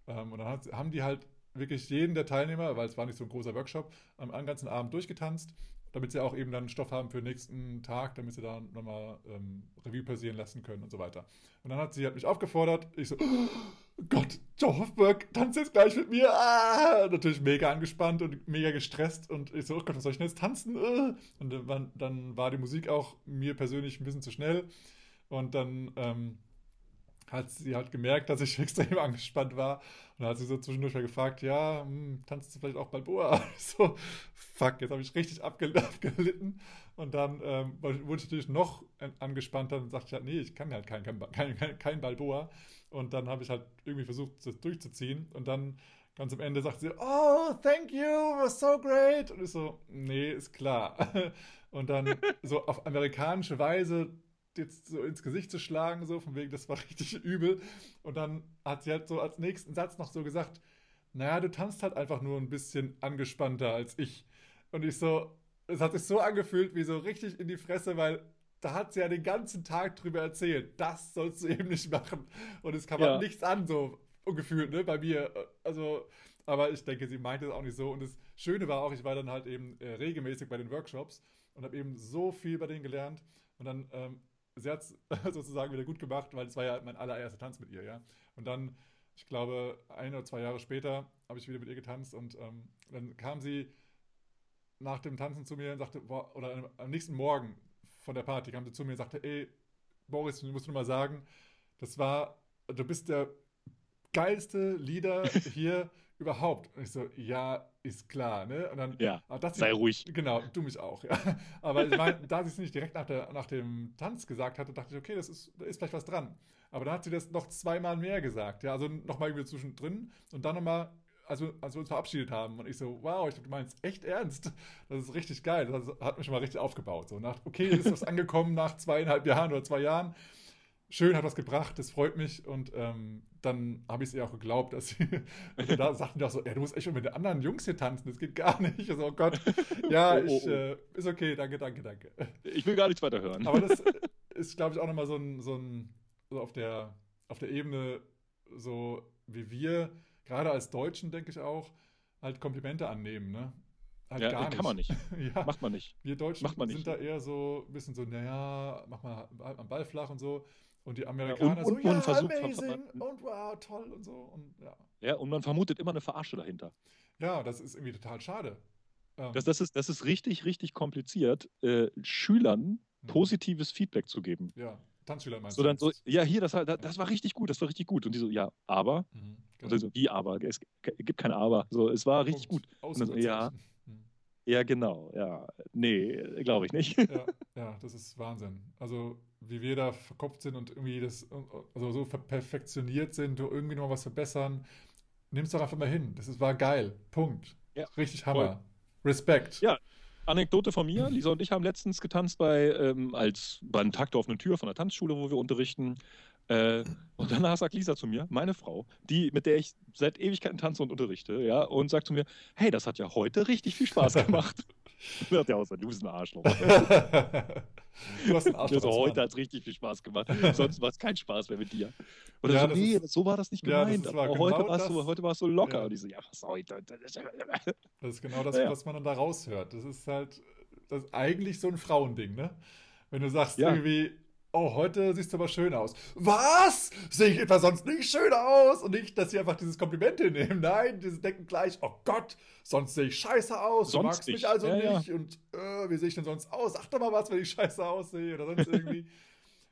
S1: Ähm, und dann hat, haben die halt wirklich jeden der Teilnehmer, weil es war nicht so ein großer Workshop, am, am ganzen Abend durchgetanzt, damit sie auch eben dann Stoff haben für den nächsten Tag, damit sie da nochmal ähm, Revue passieren lassen können und so weiter. Und dann hat sie hat mich aufgefordert, ich so, Gott, Joe Hofberg tanzt jetzt gleich mit mir. Ah! Natürlich mega angespannt und mega gestresst und ich so, oh Gott, was soll ich denn jetzt tanzen? Äh. Und dann, war- die Musik auch mir persönlich ein bisschen zu schnell und dann ähm, hat sie halt gemerkt, dass ich [laughs] extrem angespannt war. Und dann hat sie so zwischendurch mal gefragt, ja, hm, tanzt du vielleicht auch Balboa? [laughs] so, fuck, jetzt habe ich richtig abgel [laughs] abgelitten. Und dann ähm, wurde ich natürlich noch an- angespannter und sagte ich halt, nee, ich kann halt kein, kein, kein, kein, kein Balboa. Und dann habe ich halt irgendwie versucht, das durchzuziehen. Und dann ganz am Ende sagt sie, oh, thank you, was so great. Und ich so, nee, ist klar. [laughs] Und dann so [laughs] auf amerikanische Weise jetzt so ins Gesicht zu schlagen, so von wegen, das war richtig [laughs] übel. Und dann hat sie halt so als nächsten Satz noch so gesagt, naja, du tanzt halt einfach nur ein bisschen angespannter als ich. Und ich so, es hat sich so angefühlt, wie so richtig in die Fresse, weil da hat sie ja den ganzen Tag drüber erzählt, das sollst du eben nicht machen. Und es kam
S2: Ja.
S1: halt nichts an, so gefühlt, ne, bei mir. Also, aber ich denke, sie meinte es auch nicht so. Und das Schöne war auch, ich war dann halt eben äh, regelmäßig bei den Workshops und habe eben so viel bei denen gelernt. Und dann, ähm, sie hat es [laughs] sozusagen wieder gut gemacht, weil es war ja mein allererster Tanz mit ihr, ja. Und dann, ich glaube, ein oder zwei Jahre später habe ich wieder mit ihr getanzt und ähm, dann kam sie nach dem Tanzen zu mir und sagte, boah, oder am- nächsten Morgen von der Party kam sie zu mir und sagte, ey, Boris, du musst nur mal sagen, das war, du bist der geilste Leader [laughs] hier überhaupt. Und ich so, ja, ist klar, ne? Und dann,
S2: Ja,
S1: das
S2: sei ruhig.
S1: Genau, du mich auch, ja. [laughs] Aber ich mein, da sie es nicht direkt nach, der, nach dem Tanz gesagt hatte, dachte ich, okay, das ist, da ist vielleicht was dran. Aber dann hat sie das noch zweimal mehr gesagt, ja, also nochmal irgendwie zwischendrin und dann nochmal, also als wir uns verabschiedet haben und ich so, wow, ich dachte, du meinst echt ernst? Das ist richtig geil, das hat mich schon mal richtig aufgebaut. So nach, okay, ist was angekommen nach zweieinhalb Jahren oder zwei Jahren, schön, hat was gebracht, das freut mich. Und ähm, dann habe ich es ihr auch geglaubt, dass sie, da [laughs] sagten auch so, du musst echt schon mit den anderen Jungs hier tanzen, das geht gar nicht. Also, oh Gott, [laughs] ja,
S2: Oh, oh,
S1: ich,
S2: oh.
S1: äh, ist okay, danke, danke, danke.
S2: Ich will gar nichts weiter hören.
S1: Aber das [laughs] ist, glaube ich, auch nochmal so ein, so ein, so auf der, auf der Ebene, so wie wir, gerade als Deutschen, denke ich auch, halt Komplimente annehmen, ne? Halt
S2: ja,
S1: gar nicht.
S2: kann man nicht. [laughs]
S1: ja.
S2: Macht man nicht.
S1: Wir Deutschen
S2: man
S1: sind
S2: nicht.
S1: da eher so ein bisschen so, naja, mach mal am Ball flach und so. Und die Amerikaner
S2: und-
S1: so,
S2: und
S1: ja,
S2: man versucht-
S1: amazing und wow, toll und so. Und ja.
S2: Ja, und man vermutet immer eine Verarsche dahinter.
S1: ja, das ist irgendwie total schade. Ähm,
S2: Das, das, ist, das ist richtig, richtig kompliziert, äh, Schülern
S1: hm,
S2: positives Feedback zu geben.
S1: Ja, Tanzschüler meinst
S2: So dann so, ja, hier, das, war- das, war richtig gut, das war richtig gut. Und die so, ja, aber?
S1: Mhm,
S2: Und
S1: genau.
S2: dann so, wie aber? Es gibt kein Aber. So, es war richtig gut. So, ja.
S1: Hm.
S2: ja, genau, ja. Nee, glaube ich nicht.
S1: Ja, ja, das ist Wahnsinn. Also, wie wir da verkopft sind und irgendwie das, also so perfektioniert sind, du irgendwie noch was verbessern, nimm's doch einfach mal hin. Das ist, war geil. Punkt.
S2: Ja,
S1: Richtig
S2: voll.
S1: Hammer. Respekt.
S2: Ja. Anekdote von mir, Lisa und ich haben letztens getanzt bei, ähm, als, beim Takt der offenen Tür von der Tanzschule, wo wir unterrichten. Äh, und danach sagt Lisa zu mir, meine Frau, die, mit der ich seit Ewigkeiten tanze und unterrichte, ja, und sagt zu mir, hey, das hat ja heute richtig viel Spaß [laughs] gemacht. Der auch gesagt, du bist ein Arschloch. [laughs]
S1: du hast einen Arsch.
S2: Also heute hat es richtig viel Spaß gemacht. Sonst war es kein Spaß mehr mit dir. Oder
S1: Ja,
S2: so, nee,
S1: ist-
S2: so war das nicht
S1: Ja, das
S2: gemeint.
S1: war genau
S2: heute, heute warst du locker.
S1: Ja.
S2: Und ich so, ja, was heute? [laughs]
S1: Das ist genau das,
S2: Ja.
S1: was man dann da raushört. Das ist halt, das ist eigentlich so ein Frauending, ne? Wenn du sagst
S2: Ja.
S1: irgendwie, oh, heute siehst du aber schön aus. Was? Sehe ich etwa sonst nicht schön aus? Und nicht, dass sie einfach dieses Kompliment hinnehmen. Nein, die denken gleich, oh Gott, sonst sehe ich scheiße aus.
S2: Sonst
S1: du magst
S2: nicht.
S1: mich also
S2: Ja, ja.
S1: nicht. Und äh, wie sehe ich denn sonst aus? Sag doch mal was, wenn ich scheiße aussehe oder sonst [laughs] irgendwie.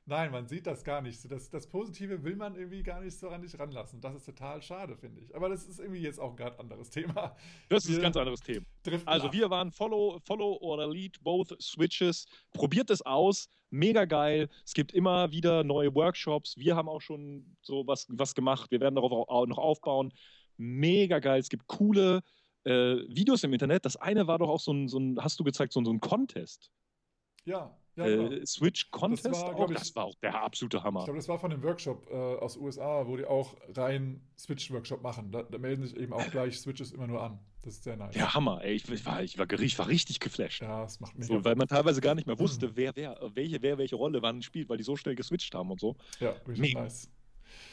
S1: Nein, man sieht das gar nicht. Das, das Positive will man irgendwie gar nicht so an dich ranlassen. Das ist total schade, finde ich. Aber das ist irgendwie jetzt auch ein ganz anderes Thema.
S2: Das ist
S1: Wir
S2: ein ganz anderes Thema. Also
S1: ab.
S2: wir waren Follow, Follow oder Lead, both Switches. Probiert es aus, mega geil. Es gibt immer wieder neue Workshops. Wir haben auch schon so was, was gemacht. Wir werden darauf auch auch noch aufbauen. Mega geil. Es gibt coole äh, Videos im Internet. Das eine war doch auch so ein, so ein hast du gezeigt, so ein, so ein Contest.
S1: Ja, ja genau.
S2: äh, Switch Contest.
S1: Das war,
S2: auch.
S1: ich-
S2: das war auch der absolute Hammer.
S1: Ich glaube, das war von dem Workshop äh, aus USA, wo die auch rein Switch-Workshop machen. Da, da melden sich eben auch gleich Switches immer nur an. Das ist sehr nice.
S2: Ja, Hammer. Ey, ich, ich, war, ich, war, ich war richtig geflasht.
S1: Ja, das macht mich.
S2: So, weil man teilweise gar nicht mehr wusste, wer, wer, welche, wer welche Rolle wann spielt, weil die so schnell geswitcht haben und so.
S1: ja, richtig
S2: Mega.
S1: nice.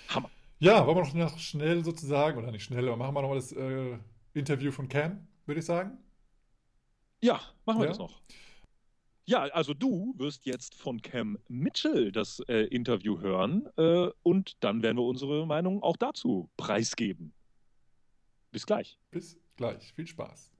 S2: Hammer.
S1: Ja, wollen wir noch, noch schnell sozusagen, oder nicht schnell, aber machen wir nochmal das äh, Interview von Cam, würde ich sagen.
S2: Ja, machen wir
S1: Ja?
S2: das noch. Ja, also du wirst jetzt von Cam Mitchell das äh, Interview hören äh, und dann werden wir unsere Meinung auch dazu preisgeben. Bis gleich.
S1: Bis gleich. Viel Spaß.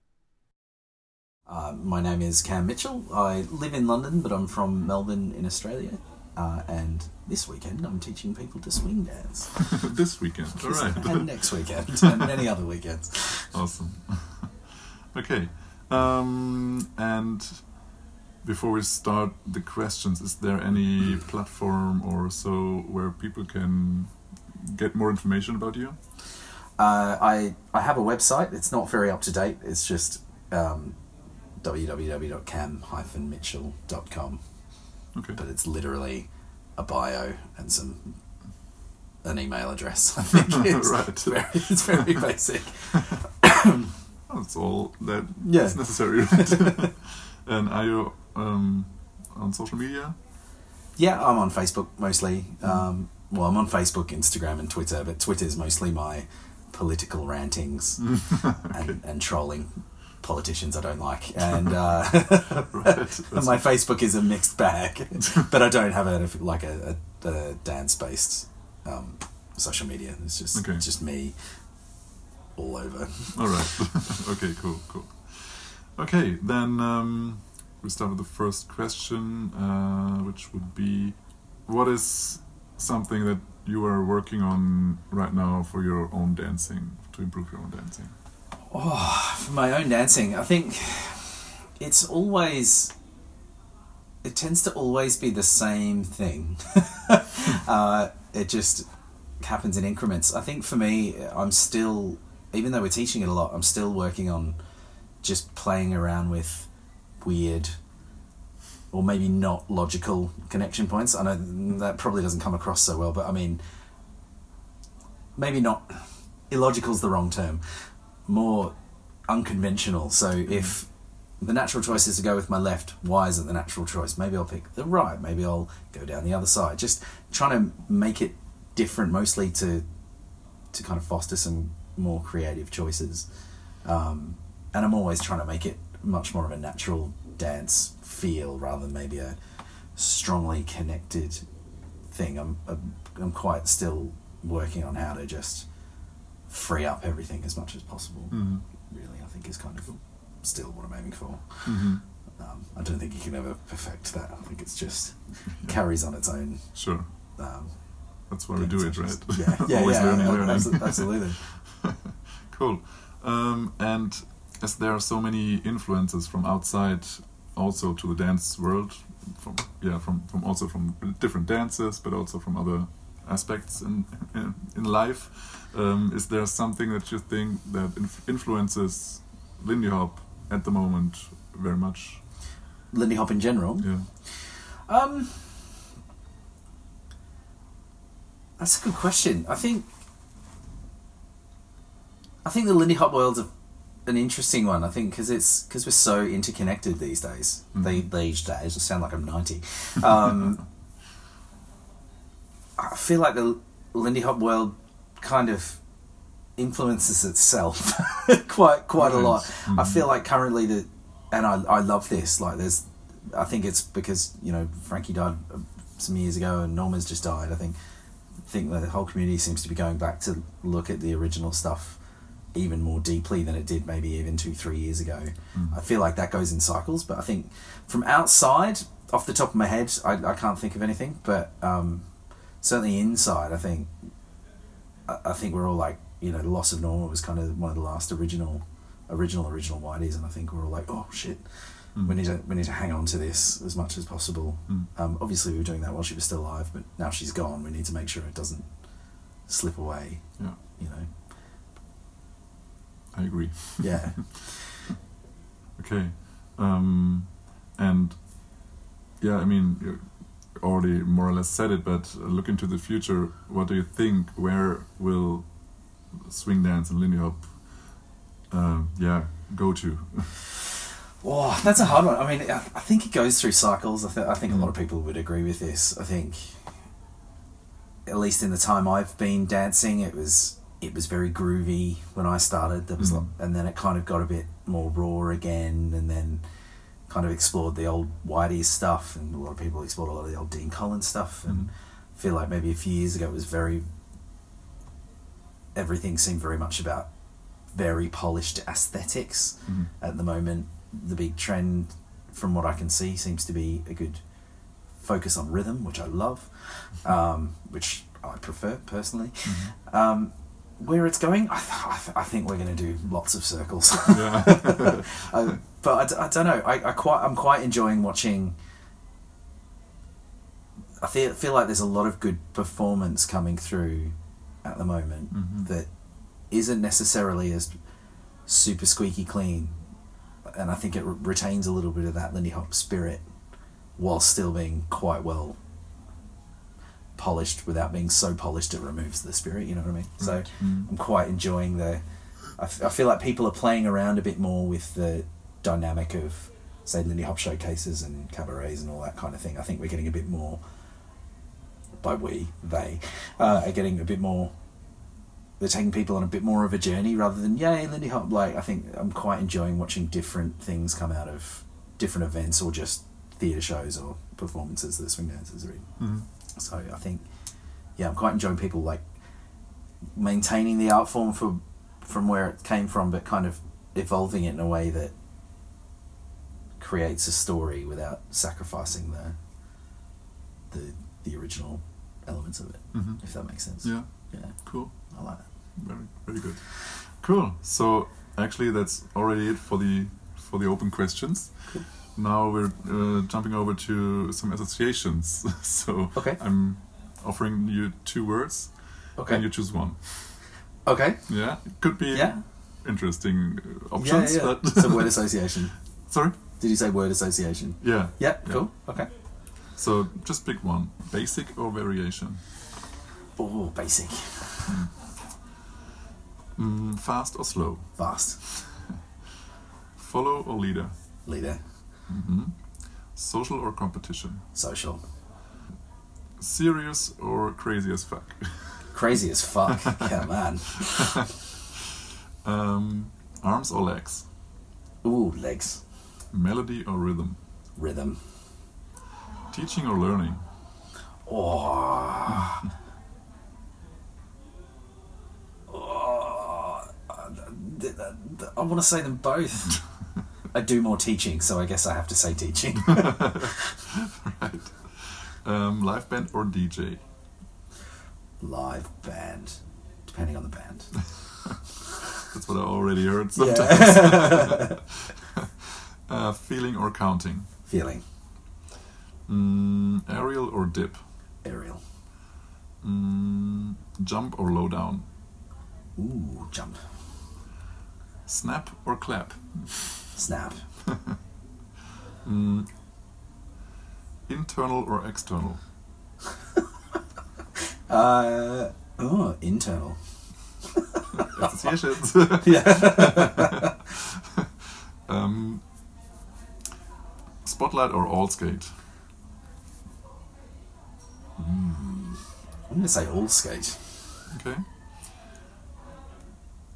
S5: Uh, my name is Cam Mitchell. I live in London, but I'm from Melbourne in Australia. Uh, and this weekend, I'm teaching people to swing dance. [laughs]
S3: this weekend. [laughs] All right.
S5: and [laughs] next weekend, and many other weekends.
S3: awesome. okay. Um, and before we start the questions, is there any [clears throat] platform or so where people can get more information about you?
S5: Uh, I I have a website. It's not very up to date. It's just um, www.cam-mitchell.com.
S3: Okay.
S5: But it's literally a bio and some an email address. I think [laughs] it's
S3: Right. [laughs]
S5: very it's very [laughs] basic.
S3: That's all that
S5: Yeah.
S3: is necessary. Right? and are you um, on social media?
S5: Yeah, I'm on Facebook mostly. Um, well, I'm on Facebook, Instagram, and Twitter, but Twitter is mostly my political rantings [laughs] and, and trolling politicians I don't like. [laughs] And uh, [laughs] my Facebook is a mixed bag, but I don't have a like a, a, a dance based um, social media. It's just
S3: Okay.
S5: it's just me all over.
S3: All right. okay, cool, cool. Okay, then um, we start with the first question, uh, which would be what is something that you are working on right now for your own dancing to improve your own dancing?
S5: Oh, for my own dancing, I think it's always. It tends to always be the same thing. [laughs] uh, it just happens in increments. I think for me, I'm still, even though we're teaching it a lot, I'm still working on just playing around with weird or maybe not logical connection points. I know that probably doesn't come across so well, but I mean, maybe not illogical is the wrong term, more unconventional. So if the natural choice is to go with my left, why is it the natural choice? Maybe I'll pick the right, maybe I'll go down the other side. Just trying to make it different, mostly to to kind of foster some more creative choices. Um, and I'm always trying to make it much more of a natural dance feel rather than maybe a strongly connected thing. I'm, I'm, I'm quite still working on how to just free up everything as much as possible.
S3: Mhm.
S5: Really, I think is kind of still what I'm aiming for.
S3: Mhm.
S5: Um, I don't think you can ever perfect that. I think it's just [laughs] carries on its own.
S3: Sure.
S5: Um,
S3: That's why we do it,
S5: sessions.
S3: right?
S5: Yeah, yeah, [laughs]
S3: Always
S5: yeah,
S3: learning,
S5: ab-
S3: learning.
S5: abso- absolutely. [laughs]
S3: Cool. Um, and as there are so many influences from outside, also to the dance world, from yeah, from, from also from different dances, but also from other aspects in in, in life. Um, is there something that you think that inf- influences Lindy Hop at the moment very much?
S5: Lindy Hop in general.
S3: Yeah.
S5: Um, that's a good question. I think I think the Lindy Hop world's a, an interesting one. I think because it's because we're so interconnected these days.
S3: Mhm.
S5: They these days. I sound like I'm ninety. Um, I feel like the Lindy Hop world kind of influences itself [laughs] quite quite a
S3: Right.
S5: lot. I
S3: Mhm.
S5: feel like currently the, and I I love this. Like there's, I think it's because you know Frankie died uh, some years ago and Norma's just died. I think think that the whole community seems to be going back to look at the original stuff even more deeply than it did maybe even two three years ago.
S3: Mm.
S5: I feel like that goes in cycles, but I think from outside, off the top of my head, I, I can't think of anything. But um, certainly inside, I think I, I think we're all like you know the loss of Norma was kind of one of the last original original original whiteys, and I think we're all like oh shit.
S3: Mm.
S5: We need to we need to hang on to this as much as possible.
S3: Mm.
S5: Um, obviously, we were doing that while she was still alive, but now she's gone. We need to make sure it doesn't slip away.
S3: Yeah.
S5: You know.
S3: I agree.
S5: Yeah. [laughs]
S3: Okay. Um, and yeah, I mean, you already more or less said it, but look into the future. What do you think? Where will swing dance and Lindy Hop, uh, yeah, go to? [laughs]
S5: Wow, that's a hard one. I mean, I I think it goes through cycles. I, th- I think a lot of people would agree with this. I think, at least in the time I've been dancing, it was it was very groovy when I started. There was,
S3: Mhm.
S5: lo- and then it kind of got a bit more raw again, and then kind of explored the old Whitey stuff, and a lot of people explored a lot of the old Dean Collins stuff, and
S3: Mhm.
S5: I feel like maybe a few years ago it was very. Everything seemed very much about very polished aesthetics
S3: Mhm.
S5: at the moment the big trend from what I can see seems to be a good focus on rhythm which I love [laughs] um, which I prefer personally
S3: Mhm.
S5: um, where it's going I, th- I, th- I think we're going to do lots of circles
S3: Yeah.
S5: I, [laughs] but I d- I, don't know I, I quite I'm quite enjoying watching I feel, feel like there's a lot of good performance coming through at the moment
S3: Mhm.
S5: that isn't necessarily as super squeaky clean, and I think it re- retains a little bit of that Lindy Hop spirit, while still being quite well polished without being so polished it removes the spirit. You know what I mean? So
S3: Right. Mm.
S5: I'm quite enjoying the. I, f- I feel like people are playing around a bit more with the dynamic of, say, Lindy Hop showcases and cabarets and all that kind of thing. I think we're getting a bit more. By we, they, uh, are getting a bit more they're taking people on a bit more of a journey rather than yay Lindy Hop. Like I think I'm quite enjoying watching different things come out of different events or just theatre shows or performances that swing dancers are in.
S3: Mhm.
S5: So I think yeah, I'm quite enjoying people like maintaining the art form for from where it came from, but kind of evolving it in a way that creates a story without sacrificing the the the original elements of it, mm-hmm. if that makes sense.
S3: Yeah,
S5: Yeah,
S3: cool.
S5: I like that.
S3: Very, very good. Cool. So actually, that's already it for the for the open questions. Now we're uh, jumping over to some associations. [laughs] so
S5: Okay.
S3: I'm offering you two words,
S5: Okay.
S3: and you choose one.
S5: Okay.
S3: Yeah, it could be
S5: Yeah.
S3: interesting uh,
S5: Yeah,
S3: options,
S5: yeah.
S3: but
S5: so word [laughs] association.
S3: sorry.
S5: Did you say word association?
S3: Yeah.
S5: Yeah.
S3: Yeah.
S5: Cool. Okay.
S3: So just pick one: basic or variation.
S5: Oh, basic.
S3: Mm, fast or slow.
S5: Fast.
S3: Follow or leader.
S5: Leader.
S3: Social or competition.
S5: Social.
S3: Serious or crazy as fuck. [laughs]
S5: Crazy as fuck. yeah, man. [laughs]
S3: Um, arms or legs.
S5: Ooh, legs.
S3: Melody or rhythm.
S5: Rhythm.
S3: Teaching or learning.
S5: Oh. [laughs] oh. I want to say them both. I do more teaching, so I guess I have to say teaching. [laughs]
S3: right. Um, live band or DJ.
S5: Live band, depending on the band. [laughs]
S3: That's what I already heard sometimes.
S5: Yeah. [laughs]
S3: Uh, feeling or counting.
S5: Feeling.
S3: Mm, aerial or dip.
S5: Aerial.
S3: Mm, jump or low down.
S5: Ooh, jump.
S3: Snap or clap.
S5: Snap.
S3: Mm, internal or external. [laughs]
S5: Uh, oh, internal.
S3: Associations. [laughs]
S5: Yeah. [laughs]
S3: um, spotlight or all skate.
S5: I'm going to say all skate.
S3: Okay.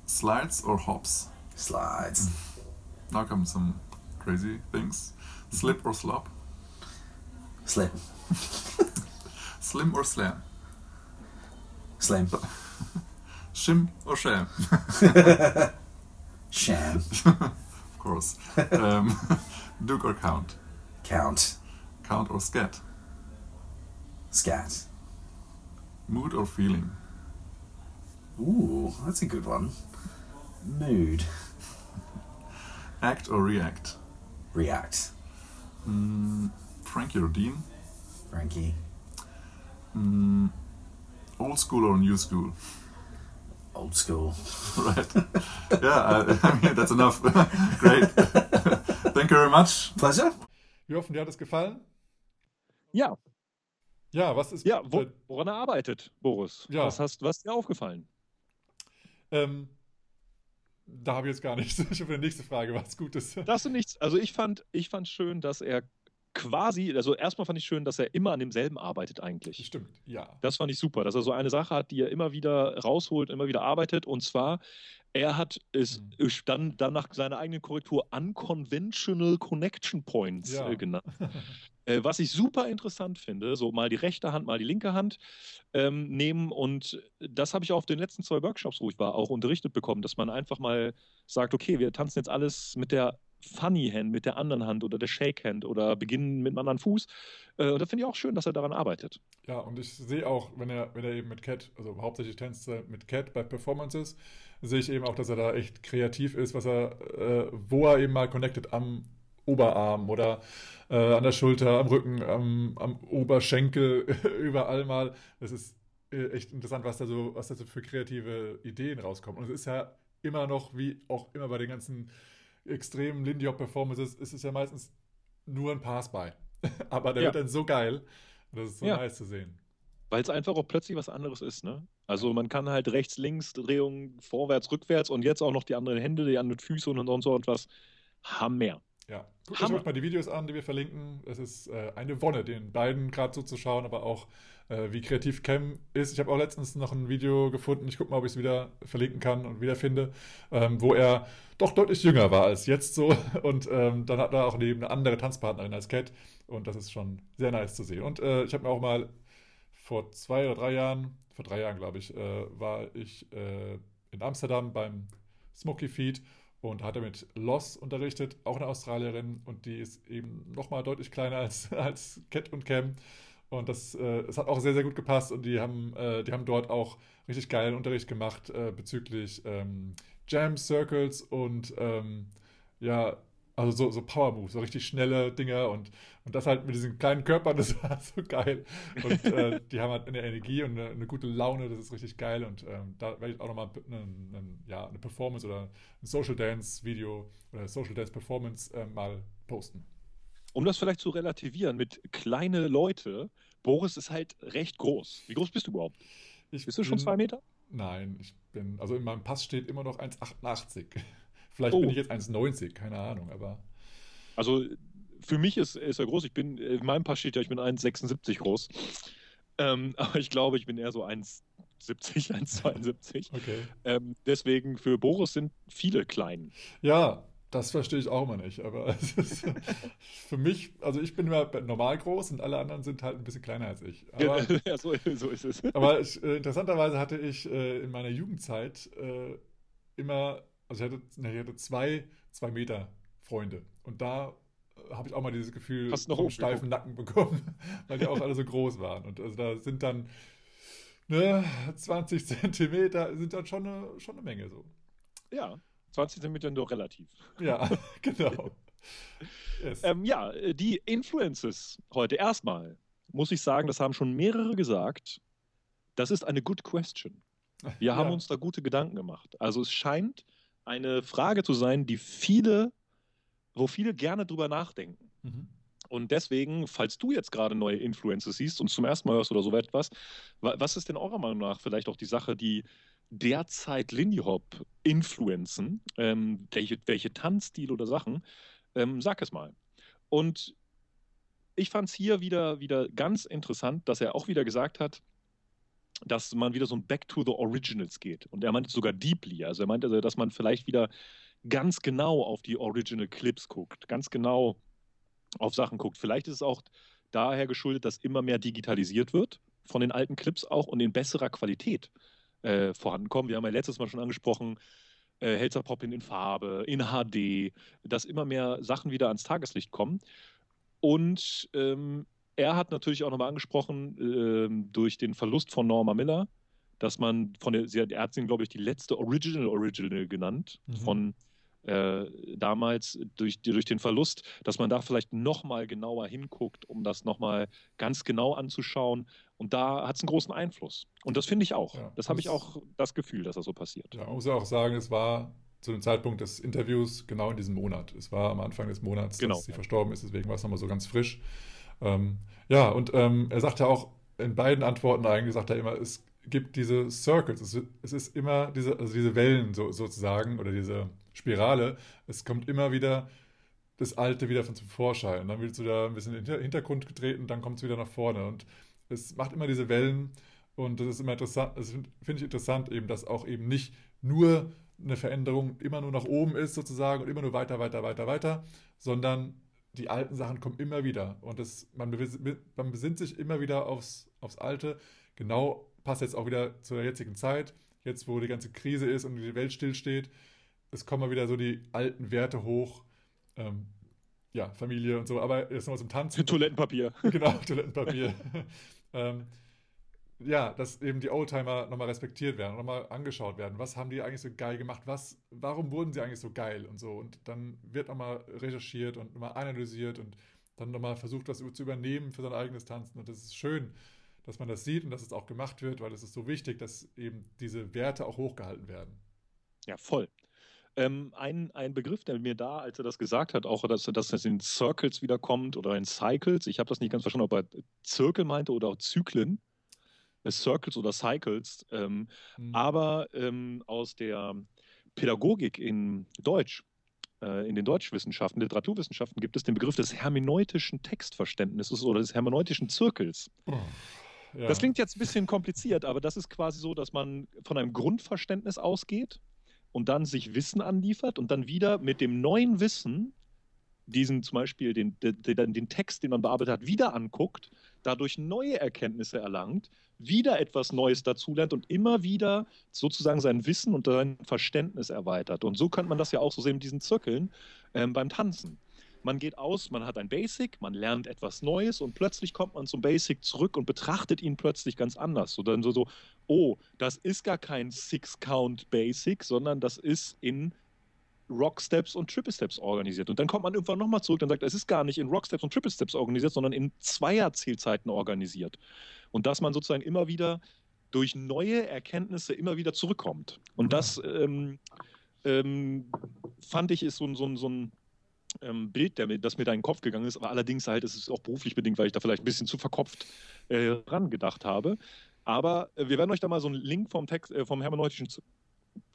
S3: Slides or hops.
S5: Slides.
S3: Now come some crazy things. Slip or slop.
S5: Slip. [laughs]
S3: Slim or slam.
S5: Slim. [laughs]
S3: Shim or sham. [laughs]
S5: Sham.
S3: of course. Um, Duke or count.
S5: Count.
S3: Count or scat.
S5: Scat.
S3: Mood or feeling.
S5: Ooh, that's a good one. Mood.
S3: Act or react.
S5: React.
S3: Mm, Frankie or Dean.
S5: Frankie.
S3: Mm, old school or new school.
S5: Old school. [laughs]
S3: right. Yeah, I, [laughs] I mean, that's enough. [laughs] Great. Thank you very much.
S5: Pleasure.
S1: Wir hoffen, dir hat es gefallen.
S2: Ja,
S1: Ja, was ist.
S2: ja, wo, woran er arbeitet, Boris.
S1: Ja.
S2: Was, hast, was ist dir aufgefallen?
S1: ähm, da habe ich jetzt gar nichts. [laughs] Ich habe eine nächste Frage, was gut ist.
S2: Das ist nichts. Also ich fand, ich fand schön, dass er quasi, also erstmal fand ich schön, dass er immer an demselben arbeitet eigentlich.
S1: Stimmt, ja.
S2: Das fand ich super, dass er so eine Sache hat, die er immer wieder rausholt, immer wieder arbeitet. Und zwar, er hat es
S1: Mhm.
S2: dann, dann nach seiner eigenen Korrektur Unconventional Connection Points
S1: Ja.
S2: äh, genannt. [laughs] Äh, was ich super interessant finde, so mal die rechte Hand, mal die linke Hand ähm, nehmen. Und das habe ich auf den letzten zwei Workshops, wo ich war, auch unterrichtet bekommen, dass man einfach mal sagt, okay, wir tanzen jetzt alles mit der Funny Hand, mit der anderen Hand oder der Shake Hand oder beginnen mit einem anderen Fuß. Äh, und da finde ich auch schön, dass er daran arbeitet.
S1: Ja, und ich sehe auch, wenn er, wenn er eben mit Cat, also hauptsächlich tanzt er mit Cat bei Performances, sehe ich eben auch, dass er da echt kreativ ist, was er, äh, wo er eben mal connected am Oberarm oder äh, an der Schulter, am Rücken, am, am Oberschenkel, [laughs] überall mal. Das ist äh, echt interessant, was da so, was da so für kreative Ideen rauskommen. Und es ist ja immer noch, wie auch immer bei den ganzen extremen Lindy Hop Performances, ist es ja meistens nur ein Pass-by. [laughs] Aber der
S2: Ja.
S1: wird dann so geil. Und das ist so
S2: Ja.
S1: nice zu sehen.
S2: Weil es einfach auch plötzlich was anderes ist, ne? Also man kann halt rechts, links, Drehung, vorwärts, rückwärts und jetzt auch noch die anderen Hände, die anderen Füße und, und so etwas. Hammer.
S1: Ja, guckt
S2: Hammer.
S1: euch mal die Videos an, die wir verlinken. Es ist äh, eine Wonne, den beiden gerade so zu schauen, aber auch äh, wie kreativ Cam ist. Ich habe auch letztens noch ein Video gefunden. Ich gucke mal, ob ich es wieder verlinken kann und wiederfinde, ähm, wo er doch deutlich jünger war als jetzt so. [laughs] Und ähm, dann hat er auch neben eine andere Tanzpartnerin als Cat. Und das ist schon sehr nice zu sehen. Und äh, ich habe mir auch mal vor zwei oder drei Jahren, vor drei Jahren glaube ich, äh, war ich äh, in Amsterdam beim Smoky Feed und hatte mit Loss unterrichtet, auch eine Australierin. Und die ist eben nochmal deutlich kleiner als, [laughs] als Cat und Cam. Und das, äh, es hat auch sehr, sehr gut gepasst. Und die haben, äh, die haben dort auch richtig geilen Unterricht gemacht äh, bezüglich ähm, Jam Circles und ähm, ja, also so, so Power Moves, so richtig schnelle Dinger und, und das halt mit diesen kleinen Körpern, das war [laughs] so geil. Und äh, die haben halt eine Energie und eine, eine, gute Laune, das ist richtig geil. Und ähm, da werde ich auch nochmal eine, eine, ja, eine Performance oder ein Social Dance Video oder Social Dance Performance äh, mal posten.
S2: Um das vielleicht zu relativieren mit kleine Leute, Boris ist halt recht groß. Wie groß bist du überhaupt? Ich bist du schon zwei Meter?
S1: Nein, ich bin, also in meinem Pass steht immer noch 1,88. Vielleicht oh. bin ich jetzt 1,90, keine Ahnung, aber.
S2: Also für mich ist, ist er groß. Ich bin, in meinem Pass steht ja, ich bin 1,76 groß. Ähm, [laughs] aber ich glaube, ich bin eher so 1,70, 1,72.
S1: Okay.
S2: Ähm, deswegen für Boris sind viele klein.
S1: Ja, das verstehe ich auch immer nicht. Aber [laughs] für mich, also ich bin immer normal groß und alle anderen sind halt ein bisschen kleiner als ich. Aber, [laughs]
S2: ja, so, so, ist es.
S1: Aber ich, äh, interessanterweise hatte ich äh, in meiner Jugendzeit äh, immer also ich hatte, ich hatte zwei, zwei Meter Freunde. Und da äh, habe ich auch mal dieses Gefühl
S2: Hast noch
S1: vom steifen Nacken bekommen, [laughs] weil die auch alle so groß waren. Und also da sind dann ne, 20 Zentimeter, sind dann schon eine, schon eine Menge so.
S2: Ja, 20 Zentimeter nur relativ.
S1: Ja, [laughs] [laughs] genau.
S2: Yes. Ähm, ja, die Influences heute erstmal, muss ich sagen, das haben schon mehrere gesagt. Das ist eine good question. Wir ja. haben uns da gute Gedanken gemacht. Also es scheint eine Frage zu sein, die viele, wo viele gerne drüber nachdenken. Mhm. Und deswegen, falls du jetzt gerade neue Influencer siehst und zum ersten Mal hörst oder so etwas, was ist denn eurer Meinung nach vielleicht auch die Sache, die derzeit Lindy Hop influenzen? Ähm, welche, welche Tanzstil oder Sachen? Ähm, sag es mal. Und ich fand es hier wieder, wieder ganz interessant, dass er auch wieder gesagt hat, dass man wieder so ein Back to the Originals geht. Und er meinte sogar deeply. Also er meinte, dass man vielleicht wieder ganz genau auf die Original Clips guckt, ganz genau auf Sachen guckt. Vielleicht ist es auch daher geschuldet, dass immer mehr digitalisiert wird von den alten Clips auch und in besserer Qualität äh, vorankommen. Wir haben ja letztes Mal schon angesprochen, äh, Helzer Pop in Farbe, in HD, dass immer mehr Sachen wieder ans Tageslicht kommen. Und ähm, er hat natürlich auch nochmal angesprochen, äh, durch den Verlust von Norma Miller, dass man von der, sie hat, er hat sie, glaube ich, die letzte Original Original genannt, mhm. von äh, damals durch, durch den Verlust, dass man da vielleicht nochmal genauer hinguckt, um das nochmal ganz genau anzuschauen. Und da hat es einen großen Einfluss. Und das finde ich auch. Ja, das habe ich auch das Gefühl, dass das so passiert.
S1: Ja, man muss ja auch sagen, es war zu dem Zeitpunkt des Interviews genau in diesem Monat. Es war am Anfang des Monats,
S2: genau.
S1: dass sie verstorben ist, deswegen war es nochmal so ganz frisch. Ähm, ja, und ähm, er sagt ja auch in beiden Antworten eigentlich, sagt er immer, es gibt diese Circles, es, es ist immer diese, also diese Wellen so, sozusagen oder diese Spirale, es kommt immer wieder das Alte wieder von zum Vorschein. Dann wird es wieder ein bisschen in den Hintergrund getreten, dann kommt es wieder nach vorne. Und es macht immer diese Wellen und das ist immer interessant, das finde ich interessant eben, dass auch eben nicht nur eine Veränderung immer nur nach oben ist sozusagen und immer nur weiter, weiter, weiter, weiter, sondern die alten Sachen kommen immer wieder. Und das, man, man besinnt sich immer wieder aufs, aufs Alte. Genau passt jetzt auch wieder zur jetzigen Zeit. Jetzt, wo die ganze Krise ist und die Welt stillsteht, es kommen mal wieder so die alten Werte hoch. Ähm, ja, Familie und so. Aber jetzt nochmal zum Tanzen.
S2: Toilettenpapier.
S1: Genau, Toilettenpapier. [laughs] ähm, ja, dass eben die Oldtimer nochmal respektiert werden, nochmal angeschaut werden. Was haben die eigentlich so geil gemacht? Was, warum wurden sie eigentlich so geil und so? Und dann wird nochmal recherchiert und nochmal analysiert und dann nochmal versucht, das zu übernehmen für sein eigenes Tanzen. Und das ist schön, dass man das sieht und dass es auch gemacht wird, weil es ist so wichtig, dass eben diese Werte auch hochgehalten werden.
S2: Ja, voll. Ähm, ein, ein Begriff, der mir da, als er das gesagt hat, auch, dass, dass das in Circles wiederkommt oder in Cycles, ich habe das nicht ganz verstanden, ob er Zirkel meinte oder auch Zyklen, Circles oder Cycles. Ähm, mhm. Aber ähm, aus der Pädagogik in Deutsch, äh, in den Deutschwissenschaften, Literaturwissenschaften gibt es den Begriff des hermeneutischen Textverständnisses oder des hermeneutischen Zirkels. Oh. Ja. Das klingt jetzt ein bisschen kompliziert, aber das ist quasi so, dass man von einem Grundverständnis ausgeht und dann sich Wissen anliefert und dann wieder mit dem neuen Wissen diesen zum Beispiel den, den, den Text, den man bearbeitet hat, wieder anguckt, dadurch neue Erkenntnisse erlangt, wieder etwas Neues dazulernt und immer wieder sozusagen sein Wissen und sein Verständnis erweitert. Und so könnte man das ja auch so sehen mit diesen Zirkeln ähm, beim Tanzen. man geht aus, man hat ein Basic, man lernt etwas Neues und plötzlich kommt man zum Basic zurück und betrachtet ihn plötzlich ganz anders. So dann so, so oh, das ist gar kein Six-Count-Basic, sondern das ist in Rock Steps und Triple Steps organisiert. Und dann kommt man irgendwann nochmal zurück und sagt, es ist gar nicht in Rock Steps und Triple Steps organisiert, sondern in Zweier-Zielzeiten organisiert. Und dass man sozusagen immer wieder durch neue Erkenntnisse immer wieder zurückkommt. Und das ähm, ähm, fand ich ist so, so, so ein ähm, Bild, der, das mir da in den Kopf gegangen ist, aber allerdings halt, es ist auch beruflich bedingt, weil ich da vielleicht ein bisschen zu verkopft äh, rangedacht habe. Aber äh, wir werden euch da mal so einen Link vom Text, äh, vom hermeneutischen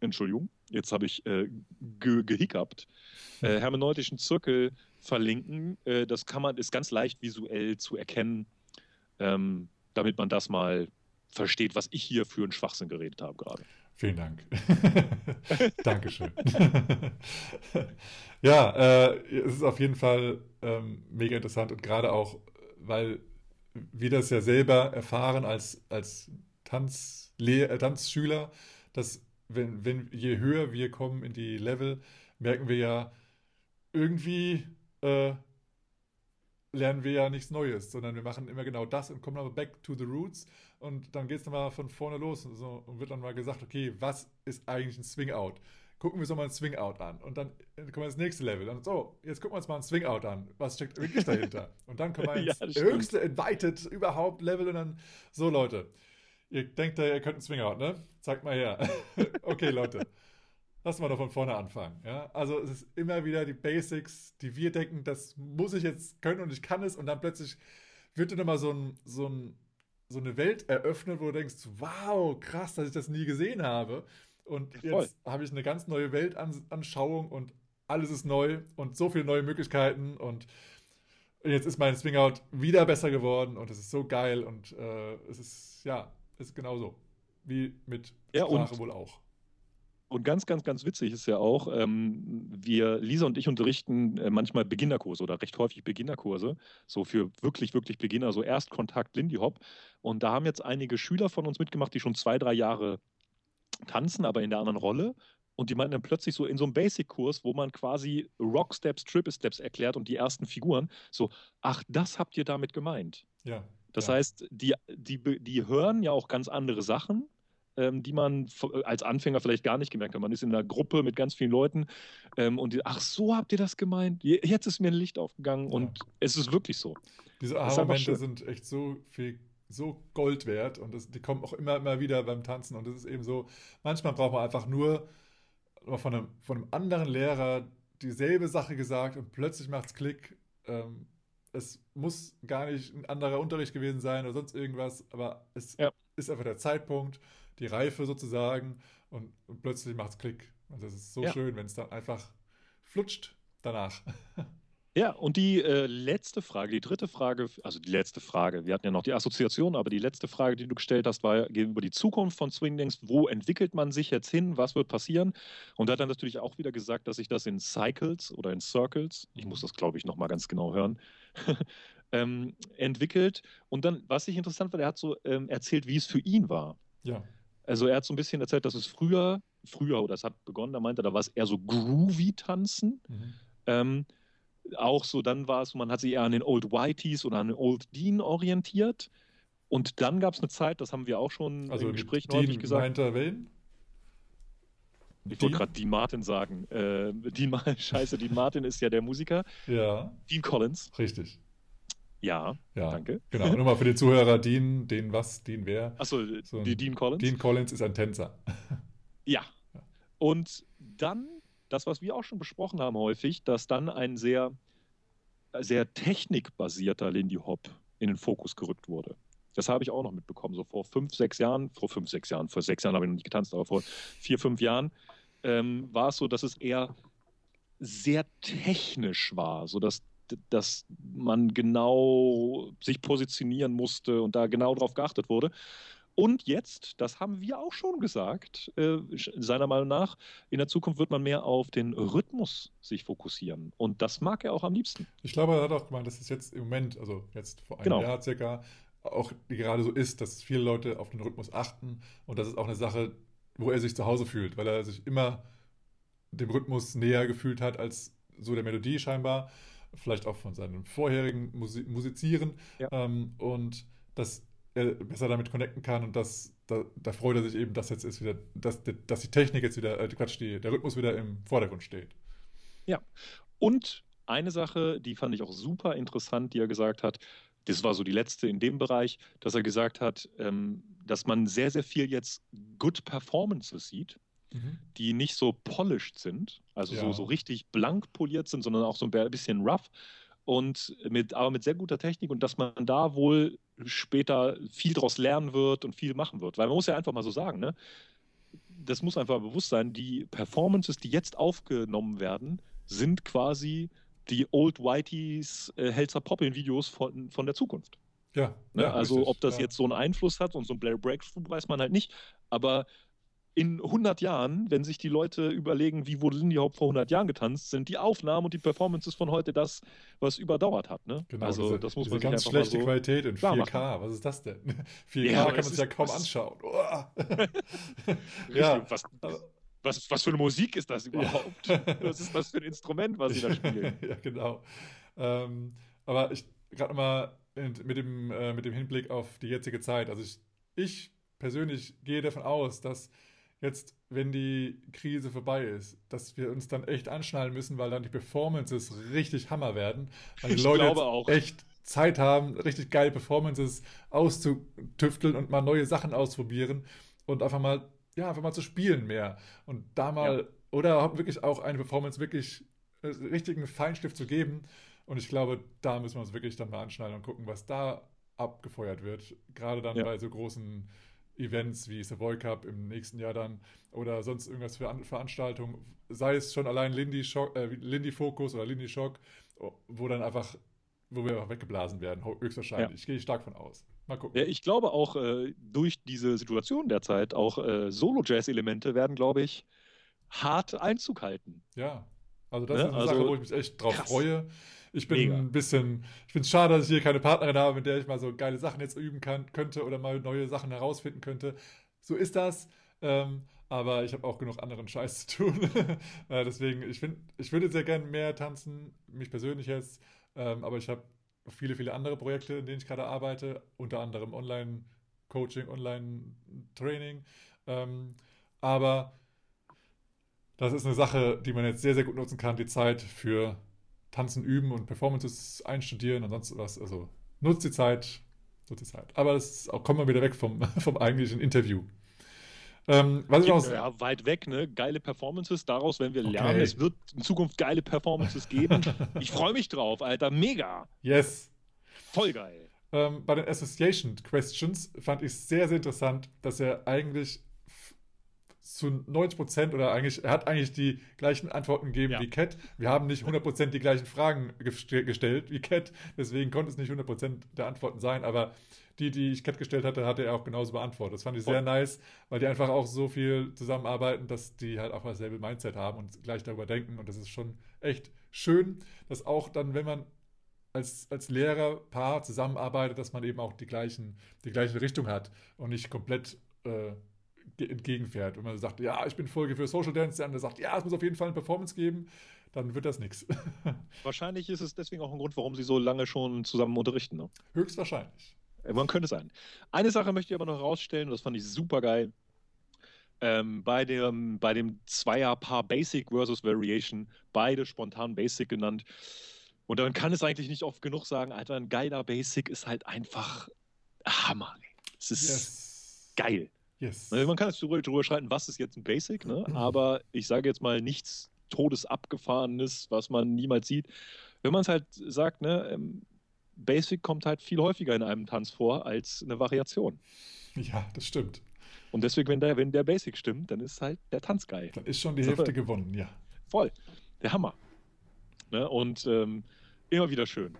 S2: Entschuldigung, jetzt habe ich äh, ge gehiccupt, äh, hermeneutischen Zirkel verlinken. Äh, das kann man, ist ganz leicht visuell zu erkennen, ähm, damit man das mal versteht, was ich hier für einen Schwachsinn geredet habe gerade.
S1: Vielen Dank. [laughs] Dankeschön. [laughs] ja, äh, es ist auf jeden Fall ähm, mega interessant und gerade auch, weil wir das ja selber erfahren als, als Tanzlehr äh, Tanzschüler, dass wenn, wenn je höher wir kommen in die Level, merken wir ja, irgendwie äh, lernen wir ja nichts Neues, sondern wir machen immer genau das und kommen aber back to the roots und dann geht es nochmal von vorne los und, so, und wird dann mal gesagt, okay, was ist eigentlich ein Swing-Out? Gucken wir uns mal ein Swing-Out an und dann kommen wir ins nächste Level. Dann so, jetzt gucken wir uns mal ein Swing-Out an. Was steckt wirklich dahinter? Und dann kommen wir [laughs] ins ja, höchste Invited überhaupt Level und dann, so Leute, Ihr denkt ja, ihr könnt einen Swing-Out, ne? Zeigt mal her. [laughs] okay, Leute. Lass mal doch von vorne anfangen. Ja? Also es ist immer wieder die Basics, die wir denken, das muss ich jetzt können und ich kann es und dann plötzlich wird dir nochmal so, ein, so, ein, so eine Welt eröffnet, wo du denkst, wow, krass, dass ich das nie gesehen habe. Und ja, jetzt habe ich eine ganz neue Weltanschauung und alles ist neu und so viele neue Möglichkeiten und jetzt ist mein Swing-Out wieder besser geworden und es ist so geil und äh, es ist, ja, ist genauso. Wie mit
S2: ja, Sprache wohl auch. Und ganz, ganz, ganz witzig ist ja auch, ähm, wir, Lisa und ich unterrichten äh, manchmal Beginnerkurse oder recht häufig Beginnerkurse, so für wirklich, wirklich Beginner, so Erstkontakt Lindy Hop. Und da haben jetzt einige Schüler von uns mitgemacht, die schon zwei, drei Jahre tanzen, aber in der anderen Rolle. Und die meinten dann plötzlich so in so einem Basic-Kurs, wo man quasi Rock Steps, Triple Steps erklärt und die ersten Figuren, so, ach, das habt ihr damit gemeint.
S1: Ja.
S2: Das
S1: ja.
S2: heißt, die, die, die hören ja auch ganz andere Sachen, ähm, die man als Anfänger vielleicht gar nicht gemerkt hat. Man ist in einer Gruppe mit ganz vielen Leuten ähm, und die, ach so habt ihr das gemeint? Jetzt ist mir ein Licht aufgegangen ja. und es ist wirklich so.
S1: Diese Aha-Momente sind echt so viel so Gold wert und das, die kommen auch immer, immer wieder beim Tanzen und es ist eben so, manchmal braucht man einfach nur von einem, von einem anderen Lehrer dieselbe Sache gesagt und plötzlich macht es Klick. Ähm, es muss gar nicht ein anderer Unterricht gewesen sein oder sonst irgendwas, aber es ja. ist einfach der Zeitpunkt, die Reife sozusagen und, und plötzlich macht es Klick. Und das ist so ja. schön, wenn es dann einfach flutscht danach. [laughs]
S2: Ja, und die äh, letzte Frage, die dritte Frage, also die letzte Frage, wir hatten ja noch die Assoziation, aber die letzte Frage, die du gestellt hast, war gegenüber die Zukunft von Swingdings. Wo entwickelt man sich jetzt hin? Was wird passieren? Und er hat dann natürlich auch wieder gesagt, dass sich das in Cycles oder in Circles, ich muss das glaube ich nochmal ganz genau hören, [laughs] ähm, entwickelt. Und dann, was ich interessant war, er hat so ähm, erzählt, wie es für ihn war.
S1: Ja.
S2: Also er hat so ein bisschen erzählt, dass es früher, früher, oder es hat begonnen, da meinte er, da war es eher so groovy tanzen. Mhm. Ähm, auch so, dann war es, man hat sich eher an den Old Whiteys oder an den Old Dean orientiert. Und dann gab es eine Zeit, das haben wir auch schon
S1: also
S2: im Gespräch
S1: neulich gesagt. Meint er wen?
S2: Ich wollte gerade Dean Martin sagen. Äh, Dean, [laughs] Scheiße, Dean Martin ist ja der Musiker.
S1: Ja.
S2: Dean Collins.
S1: Richtig.
S2: Ja,
S1: ja,
S2: danke.
S1: Genau, nur mal für die Zuhörer, Dean, den was, Dean wer?
S2: Achso, so Dean Collins?
S1: Dean Collins ist ein Tänzer. [laughs]
S2: Ja. Und dann das, was wir auch schon besprochen haben häufig, dass dann ein sehr, sehr technikbasierter Lindy Hop in den Fokus gerückt wurde. Das habe ich auch noch mitbekommen. So vor fünf, sechs Jahren, vor fünf, sechs Jahren, vor sechs Jahren habe ich noch nicht getanzt, aber vor vier, fünf Jahren ähm, war es so, dass es eher sehr technisch war, sodass dass man genau sich positionieren musste und da genau drauf geachtet wurde. Und jetzt, das haben wir auch schon gesagt, äh, seiner Meinung nach, in der Zukunft wird man mehr auf den Rhythmus sich fokussieren. Und das mag er auch am liebsten.
S1: Ich glaube, er hat auch gemeint, dass es jetzt im Moment, also jetzt vor einem genau. Jahr circa, auch gerade so ist, dass viele Leute auf den Rhythmus achten. Und das ist auch eine Sache, wo er sich zu Hause fühlt, weil er sich immer dem Rhythmus näher gefühlt hat als so der Melodie scheinbar. vielleicht auch von seinem vorherigen Musi Musizieren
S2: Ja.
S1: ähm, und dass er besser damit connecten kann und das, da, da freut er sich eben, dass jetzt ist wieder, dass, dass die Technik jetzt wieder, äh, Quatsch, die, der Rhythmus wieder im Vordergrund steht.
S2: Und eine Sache, die fand ich auch super interessant, die er gesagt hat, das war so die letzte in dem Bereich, dass er gesagt hat, ähm, dass man sehr, sehr viel jetzt Good Performances sieht, die nicht so polished sind, also so,
S1: Ja.
S2: so richtig blank poliert sind, sondern auch so ein bisschen rough und mit, aber mit sehr guter Technik und dass man da wohl später viel draus lernen wird und viel machen wird. Weil man muss ja einfach mal so sagen, ne? Das muss einfach bewusst sein, die Performances, die jetzt aufgenommen werden, sind quasi die Old Whiteys äh, Helzer Poppin Videos von, von der Zukunft.
S1: Ja,
S2: Ne?
S1: ja,
S2: also
S1: richtig,
S2: ob das
S1: ja.
S2: jetzt so einen Einfluss hat und so ein Blair Breakthrough, weiß man halt nicht. Aber in 100 Jahren, wenn sich die Leute überlegen, wie wurde Lindy Hop vor 100 Jahren getanzt, sind die Aufnahmen und die Performances von heute das, was überdauert hat. Ne?
S1: Genau,
S2: also
S1: diese,
S2: das muss man sich
S1: ganz schlechte
S2: so
S1: Qualität in
S2: klar
S1: 4K. Was ist das denn? [laughs] 4K
S2: Ja,
S1: kann man sich ja kaum anschauen. [laughs] Ja,
S2: was, was, was für eine Musik ist das überhaupt? Was ist das für ein Instrument, was sie da spielen? [laughs]
S1: ja, genau. Ähm, aber ich gerade mal in- mit dem, äh, mit dem Hinblick auf die jetzige Zeit. Also ich, ich persönlich gehe davon aus, dass jetzt, wenn die Krise vorbei ist, dass wir uns dann echt anschnallen müssen, weil dann die Performances richtig Hammer werden. Weil die Leute echt Zeit haben, richtig geile Performances auszutüfteln und mal neue Sachen ausprobieren und einfach mal, ja, einfach mal zu spielen mehr. Und da mal, oder wirklich auch eine Performance wirklich äh, richtigen Feinstift zu geben. Und ich glaube, da müssen wir uns wirklich dann mal anschneiden und gucken, was da abgefeuert wird. Gerade dann
S2: Ja.
S1: bei so großen Events wie Savoy Cup im nächsten Jahr dann oder sonst irgendwas für An Veranstaltungen, sei es schon allein Lindy, Shock, äh, Lindy Focus oder Lindy Shock, wo dann einfach, wo wir einfach weggeblasen werden, höchstwahrscheinlich. Ich gehe stark von aus. Mal gucken.
S2: Ja, ich glaube auch, äh, durch diese Situation derzeit, auch äh, Solo-Jazz-Elemente werden, glaube ich, hart Einzug halten.
S1: Ja, also das
S2: Ne?
S1: ist eine
S2: Also
S1: Sache, wo ich mich echt drauf
S2: krass.
S1: freue. Ich bin
S2: Mega.
S1: ein bisschen, ich finde es schade, dass ich hier keine Partnerin habe, mit der ich mal so geile Sachen jetzt üben kann, könnte oder mal neue Sachen herausfinden könnte. So ist das. Ähm, aber ich habe auch genug anderen Scheiß [laughs] zu tun. äh, deswegen, ich finde, ich würde sehr gerne mehr tanzen, mich persönlich jetzt. Ähm, aber ich habe viele, viele andere Projekte, in denen ich gerade arbeite, unter anderem Online-Coaching, Online-Training. Ähm, aber das ist eine Sache, die man jetzt sehr, sehr gut nutzen kann, die Zeit für Tanzen üben und Performances einstudieren und sonst was. Also nutzt die Zeit, nutzt die Zeit. Aber das auch, kommen wir wieder weg vom, [laughs] vom eigentlichen Interview. Ähm, was ich
S2: Ja, weit weg, ne? Geile Performances. Daraus werden wir
S1: Okay.
S2: lernen. Es wird in Zukunft geile Performances geben. [laughs] Ich freue mich drauf, Alter. Mega.
S1: yes.
S2: Voll geil.
S1: Ähm, bei den Association Questions fand ich sehr, sehr interessant, dass er eigentlich zu 90% oder eigentlich, er hat eigentlich die gleichen Antworten gegeben
S2: Ja.
S1: wie Cat. Wir haben nicht 100% die gleichen Fragen gest- gestellt wie Cat, deswegen konnte es nicht 100% der Antworten sein, aber die, die ich Cat gestellt hatte, hatte er auch genauso beantwortet. Das fand ich sehr
S2: Voll.
S1: nice, weil die einfach auch so viel zusammenarbeiten, dass die halt auch dasselbe Mindset haben und gleich darüber denken und das ist schon echt schön, dass auch dann, wenn man als, als Lehrerpaar zusammenarbeitet, dass man eben auch die, gleichen, die gleiche Richtung hat und nicht komplett äh, ge- entgegenfährt. Wenn man sagt, ja, ich bin Folge für Social Dance, der andere sagt, ja, es muss auf jeden Fall eine Performance geben, dann wird das nichts. [laughs]
S2: Wahrscheinlich ist es deswegen auch ein Grund, warum sie so lange schon zusammen unterrichten. Ne?
S1: Höchstwahrscheinlich.
S2: Man könnte sein. Eine Sache möchte ich aber noch herausstellen, und das fand ich super geil. Ähm, bei, dem, bei dem Zweierpaar Basic versus Variation, beide spontan Basic genannt. Und dann kann es eigentlich nicht oft genug sagen, Alter, ein geiler Basic ist halt einfach Hammer. Es ist
S1: Yes.
S2: geil.
S1: Yes.
S2: Man kann jetzt drüber, drüber schreiten, was ist jetzt ein Basic, ne? aber ich sage jetzt mal nichts Todesabgefahrenes, was man niemals sieht. Wenn man es halt sagt, ne, ähm, Basic kommt halt viel häufiger in einem Tanz vor als eine Variation.
S1: Ja, das stimmt.
S2: Und deswegen, wenn der, wenn der Basic stimmt, dann ist halt der Tanz geil.
S1: Dann ist schon die
S2: So.
S1: Hälfte gewonnen, ja.
S2: Voll. Der Hammer. Ne? Und ähm, immer wieder schön.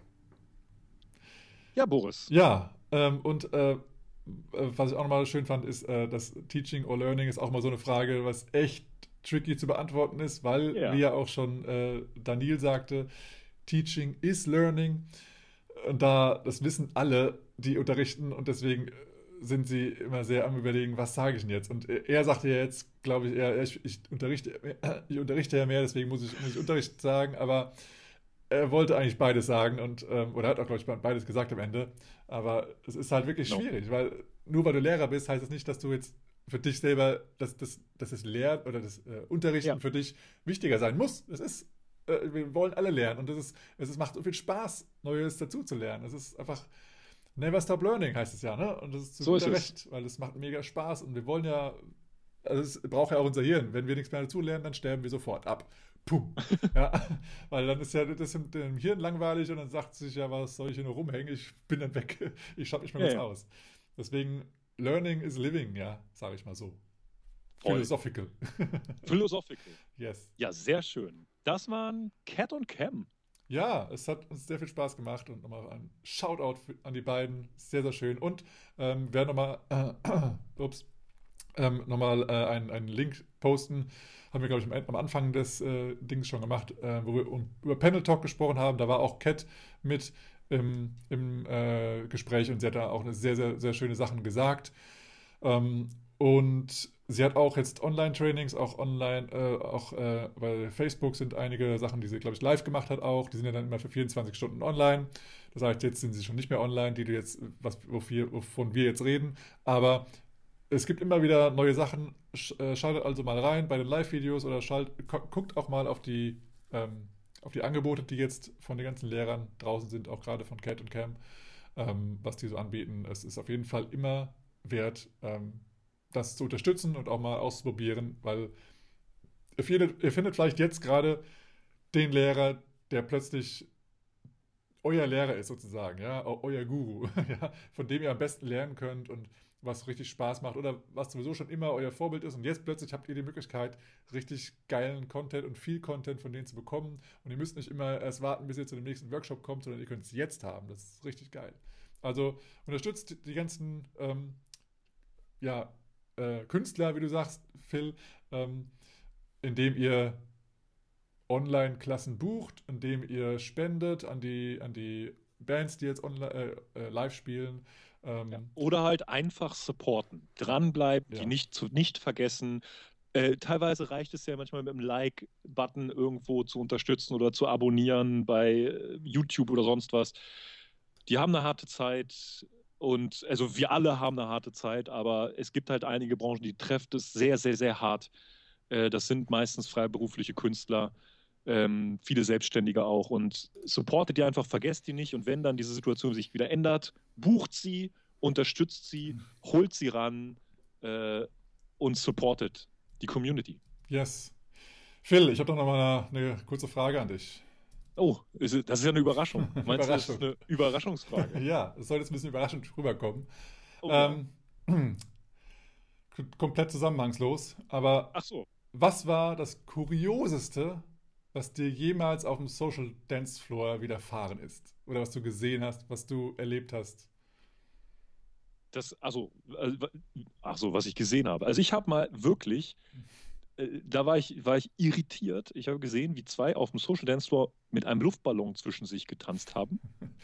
S2: Ja, Boris.
S1: Ja, ähm, und äh, was ich auch nochmal schön fand, ist, äh, dass Teaching or Learning ist auch mal so eine Frage, was echt tricky zu beantworten ist, weil,
S2: Ja.
S1: wie ja auch schon äh, Daniel sagte, Teaching is Learning. Und da, das wissen alle, die unterrichten und deswegen äh, sind sie immer sehr am überlegen, was sage ich denn jetzt? Und äh, er sagte ja jetzt, glaube ich, eher, ich, ich, unterrichte, ich unterrichte ja mehr, deswegen muss ich, muss ich Unterricht sagen, aber er wollte eigentlich beides sagen und ähm, oder hat auch, glaube ich, beides gesagt am Ende. Aber es ist halt wirklich
S2: No.
S1: schwierig, weil nur weil du Lehrer bist, heißt es nicht, dass du jetzt für dich selber, dass, dass, dass das Lehren oder das äh, Unterrichten
S2: Ja.
S1: für dich wichtiger sein muss. Es ist, äh, wir wollen alle lernen und es ist, es ist, macht so viel Spaß, Neues dazu zu lernen. Es ist einfach Never Stop Learning heißt es ja, ne? Und das ist zu
S2: So ist
S1: guter
S2: es.
S1: Recht, weil es macht mega Spaß und wir wollen ja, also es braucht ja auch unser Hirn. Wenn wir nichts mehr dazu lernen, dann sterben wir sofort ab. Puh. [laughs] ja, weil dann ist ja das im, im Hirn langweilig und dann sagt sich ja, was soll ich hier nur rumhängen? Ich bin dann weg. [laughs] Ich schalte mich mal
S2: Ja,
S1: was
S2: ja.
S1: aus. Deswegen, Learning is living, ja, sage ich mal so.
S2: Voll.
S1: Philosophical. [laughs]
S2: Philosophical.
S1: yes.
S2: Ja, sehr schön. Das waren Cat und Cam.
S1: Ja, es hat uns sehr viel Spaß gemacht und nochmal ein Shoutout für, an die beiden. Sehr, sehr schön. Und ähm, wir werden nochmal, äh, [clears throat] ups, ähm, nochmal äh, einen, einen Link posten. Haben wir, glaube ich, am, Anfang des äh, Dings schon gemacht, äh, wo wir um, über Panel Talk gesprochen haben. Da war auch Cat mit im, im äh, Gespräch und sie hat da auch eine sehr, sehr, sehr schöne Sachen gesagt. Ähm, und sie hat auch jetzt Online-Trainings, auch online, äh, auch äh, bei Facebook sind einige Sachen, die sie, glaube ich, live gemacht hat auch. Die sind ja dann immer für 24 Stunden online. Das heißt, jetzt sind sie schon nicht mehr online, die du jetzt, was, wovon wir jetzt reden. Aber es gibt immer wieder neue Sachen. Äh, schaltet also mal rein bei den Live-Videos oder schalt, gu- guckt auch mal auf die, ähm, auf die Angebote, die jetzt von den ganzen Lehrern draußen sind, auch gerade von Cat und Cam, ähm, was die so anbieten. Es ist auf jeden Fall immer wert, ähm, das zu unterstützen und auch mal auszuprobieren, weil ihr findet, ihr findet vielleicht jetzt gerade den Lehrer, der plötzlich euer Lehrer ist sozusagen, ja, eu- euer Guru, [laughs] ja, von dem ihr am besten lernen könnt und was richtig Spaß macht oder was sowieso schon immer euer Vorbild ist und jetzt plötzlich habt ihr die Möglichkeit, richtig geilen Content und viel Content von denen zu bekommen und ihr müsst nicht immer erst warten, bis ihr zu dem nächsten Workshop kommt, sondern ihr könnt es jetzt haben. Das ist richtig geil. Also unterstützt die ganzen ähm, ja, äh, Künstler, wie du sagst, Phil, ähm, indem ihr Online-Klassen bucht, indem ihr spendet an die, an die Bands, die jetzt online, äh, äh, live spielen. Ähm,
S2: Oder halt einfach supporten. Dranbleiben,
S1: Ja.
S2: die nicht, zu, nicht vergessen. Äh, teilweise reicht es ja manchmal mit einem Like-Button irgendwo zu unterstützen oder zu abonnieren bei äh, YouTube oder sonst was. Die haben eine harte Zeit und also wir alle haben eine harte Zeit, aber es gibt halt einige Branchen, die trifft es sehr, sehr, sehr hart. Äh, das sind meistens freiberufliche Künstler, ähm, viele Selbstständige auch und supportet die einfach, vergesst die nicht und wenn dann diese Situation sich wieder ändert, bucht sie, unterstützt sie, holt sie ran äh, und supportet die Community.
S1: yes. Phil, ich habe doch noch mal eine, eine kurze Frage an dich.
S2: Oh, das ist ja eine Überraschung. [laughs] Meinst du, das ist
S1: Überraschung.
S2: eine Überraschungsfrage? [laughs]
S1: Ja, es soll jetzt ein bisschen überraschend rüberkommen.
S2: Oh,
S1: ähm, [clears throat] komplett zusammenhangslos, aber
S2: Ach so.
S1: Was war das Kurioseste, was dir jemals auf dem Social Dance Floor widerfahren ist? Oder was du gesehen hast, was du erlebt hast?
S2: Das, also, äh, ach so, was ich gesehen habe. Also ich habe mal wirklich, äh, da war ich, war ich irritiert. Ich habe gesehen, wie zwei auf dem Social Dance Floor mit einem Luftballon zwischen sich getanzt haben. [laughs]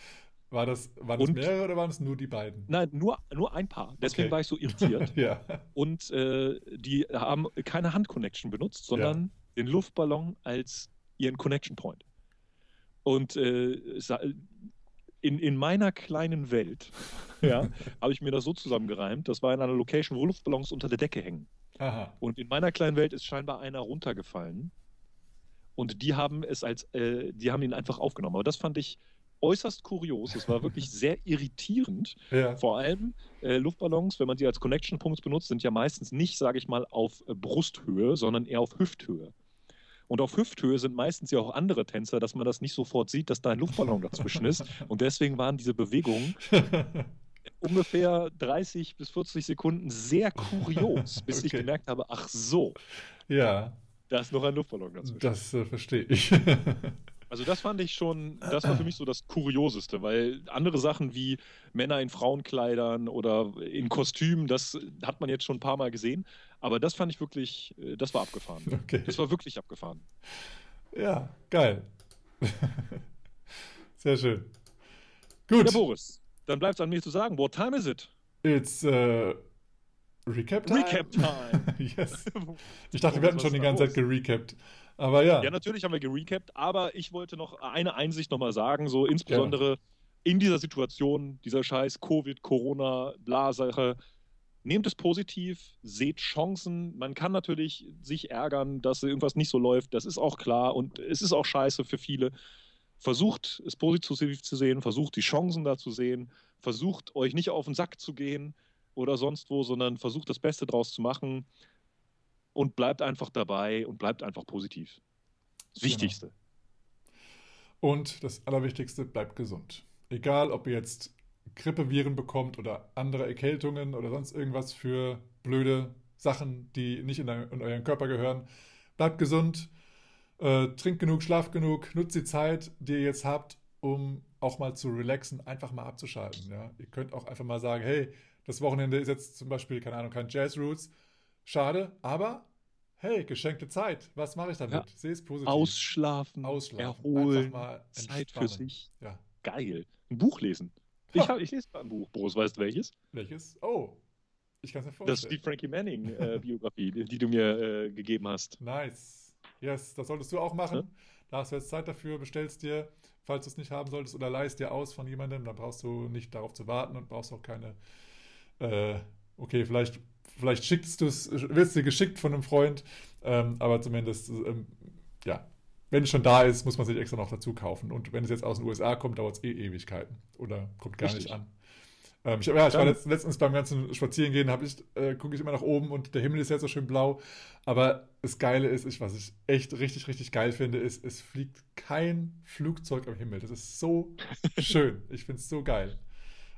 S1: War das, waren das
S2: Und-
S1: mehrere oder waren es nur die beiden?
S2: Nein, nur, nur ein Paar. Deswegen
S1: Okay.
S2: war ich so irritiert. [laughs]
S1: ja.
S2: Und äh, die haben keine Hand-Connection benutzt, sondern den Luftballon als ihren Connection Point. Und äh, in, in meiner kleinen Welt [laughs] ja, [laughs] habe ich mir das so zusammengereimt. Das war in einer Location, wo Luftballons unter der Decke hängen.
S1: Aha.
S2: Und in meiner kleinen Welt ist scheinbar einer runtergefallen. Und die haben es als, äh, die haben ihn einfach aufgenommen. Aber das fand ich äußerst kurios. Es war wirklich [laughs] sehr irritierend.
S1: Ja.
S2: Vor allem äh, Luftballons, wenn man sie als Connection-Punkt benutzt, sind ja meistens nicht, sage ich mal, auf äh, Brusthöhe, sondern eher auf Hüfthöhe. Und auf Hüfthöhe sind meistens ja auch andere Tänzer, dass man das nicht sofort sieht, dass da ein Luftballon dazwischen ist. Und deswegen waren diese Bewegungen [laughs] ungefähr 30 bis 40 Sekunden sehr kurios, bis ich
S1: Okay.
S2: gemerkt habe, ach so,
S1: ja,
S2: da ist noch ein Luftballon dazwischen.
S1: das äh, verstehe ich.
S2: Also das fand ich schon, das war für mich so das Kurioseste, weil andere Sachen wie Männer in Frauenkleidern oder in Kostümen, das hat man jetzt schon ein paar Mal gesehen, aber das fand ich wirklich, äh, das war abgefahren. [laughs]
S1: okay.
S2: Das war wirklich abgefahren.
S1: Ja, geil. [laughs] Sehr schön. Gut.
S2: Ja, Boris, dann bleibt es an mir zu sagen, what time is it?
S1: It's äh, Recap Time.
S2: Recap time. [laughs]
S1: yes. Ich dachte, wir hatten schon die ganze Zeit gerecapt. Aber ja.
S2: Ja, natürlich haben wir gerecapt, aber ich wollte noch eine Einsicht nochmal sagen, so insbesondere ja. in dieser Situation, dieser scheiß Covid, Corona, Bla-Sache, nehmt es positiv, seht Chancen. Man kann natürlich sich ärgern, dass irgendwas nicht so läuft, das ist auch klar und es ist auch scheiße für viele. Versucht es positiv zu sehen, versucht die Chancen da zu sehen, versucht euch nicht auf den Sack zu gehen oder sonst wo, sondern versucht das Beste draus zu machen und bleibt einfach dabei und bleibt einfach positiv. Das genau. Wichtigste.
S1: Und das Allerwichtigste, bleibt gesund. Egal, ob ihr jetzt Grippeviren bekommt oder andere Erkältungen oder sonst irgendwas für blöde Sachen, die nicht in, in euren Körper gehören. Bleibt gesund, äh, trinkt genug, schlaft genug, nutzt die Zeit, die ihr jetzt habt, um auch mal zu relaxen, einfach mal abzuschalten. Ja? Ihr könnt auch einfach mal sagen, hey, das Wochenende ist jetzt zum Beispiel, keine Ahnung, kein Jazz Roots. Schade, aber hey, geschenkte Zeit. Was mache ich damit? Ja.
S2: Sehe es positiv. Ausschlafen, Ausschlafen. erholen, Zeit für sich. Ja. Geil. Ein Buch lesen. Ich, hab, ich lese mal ein Buch. Boris, weißt du welches?
S1: Welches? Oh, ich kann es
S2: mir vorstellen. Das ist die Frankie Manning-Biografie, äh, [laughs] die du mir äh, gegeben hast.
S1: Nice. Yes, das solltest du auch machen. Ja? Da hast du jetzt Zeit dafür, bestellst dir, falls du es nicht haben solltest, oder leist dir aus von jemandem. Dann brauchst du nicht darauf zu warten und brauchst auch keine. Äh, okay, vielleicht, vielleicht schickst du es, wirst dir geschickt von einem Freund, ähm, aber zumindest, ähm, ja, wenn es schon da ist, muss man sich extra noch dazu kaufen. Und wenn es jetzt aus den USA kommt, dauert es eh Ewigkeiten. Oder kommt gar Richtig. nicht an. Ähm, ich, ja, ich war letzt, letztens beim ganzen Spazierengehen, ich, äh, gucke ich immer nach oben und der Himmel ist jetzt so schön blau. Aber das Geile ist, ich, was ich echt richtig, richtig geil finde, ist, es fliegt kein Flugzeug am Himmel. Das ist so [laughs] schön. Ich finde es so geil.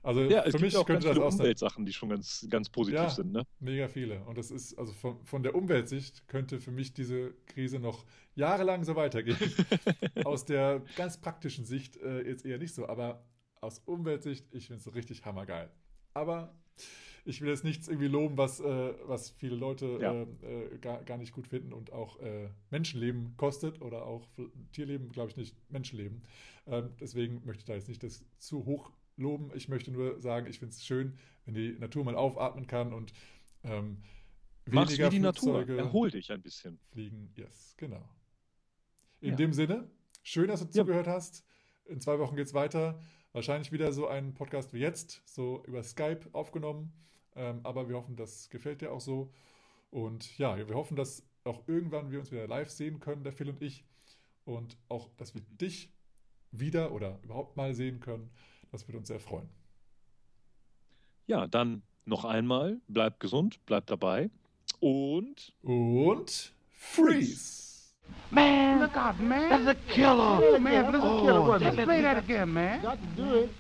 S2: Also ja, für mich könnte das auch Umweltsachen, die schon ganz, ganz positiv ja, sind. Ne?
S1: Mega viele. Und das ist, also von, von der Umweltsicht könnte für mich diese Krise noch jahrelang so weitergehen. [laughs] aus der ganz praktischen Sicht äh, jetzt eher nicht so, aber aus Umweltsicht, ich finde es richtig hammergeil. Aber ich will jetzt nichts irgendwie loben, was, äh, was viele Leute ja. äh, äh gar, gar nicht gut finden und auch äh, Menschenleben kostet oder auch Tierleben, glaube ich nicht, Menschenleben. Ähm, deswegen möchte ich da jetzt nicht das zu hoch loben. Ich möchte nur sagen, ich finde es schön, wenn die Natur mal aufatmen kann und ähm,
S2: Mach's weniger wie die Flugzeuge Natur. Erhol dich ein bisschen.
S1: Fliegen, yes, genau. In ja. dem Sinne, schön, dass du ja. zugehört hast. In zwei Wochen geht es weiter. Wahrscheinlich wieder so ein Podcast wie jetzt, so über Skype aufgenommen. Ähm, aber wir hoffen, das gefällt dir auch so. Und ja, wir hoffen, dass auch irgendwann wir uns wieder live sehen können, der Phil und ich. Und auch, dass wir dich wieder oder überhaupt mal sehen können. Das würde uns sehr freuen.
S2: Ja, dann noch einmal, bleibt gesund, bleibt dabei und.
S1: Und freeze!
S6: Man, look out, man. That's a killer. Oh, man, that's a killer. Oh, Let's play that again, man. Got to do it.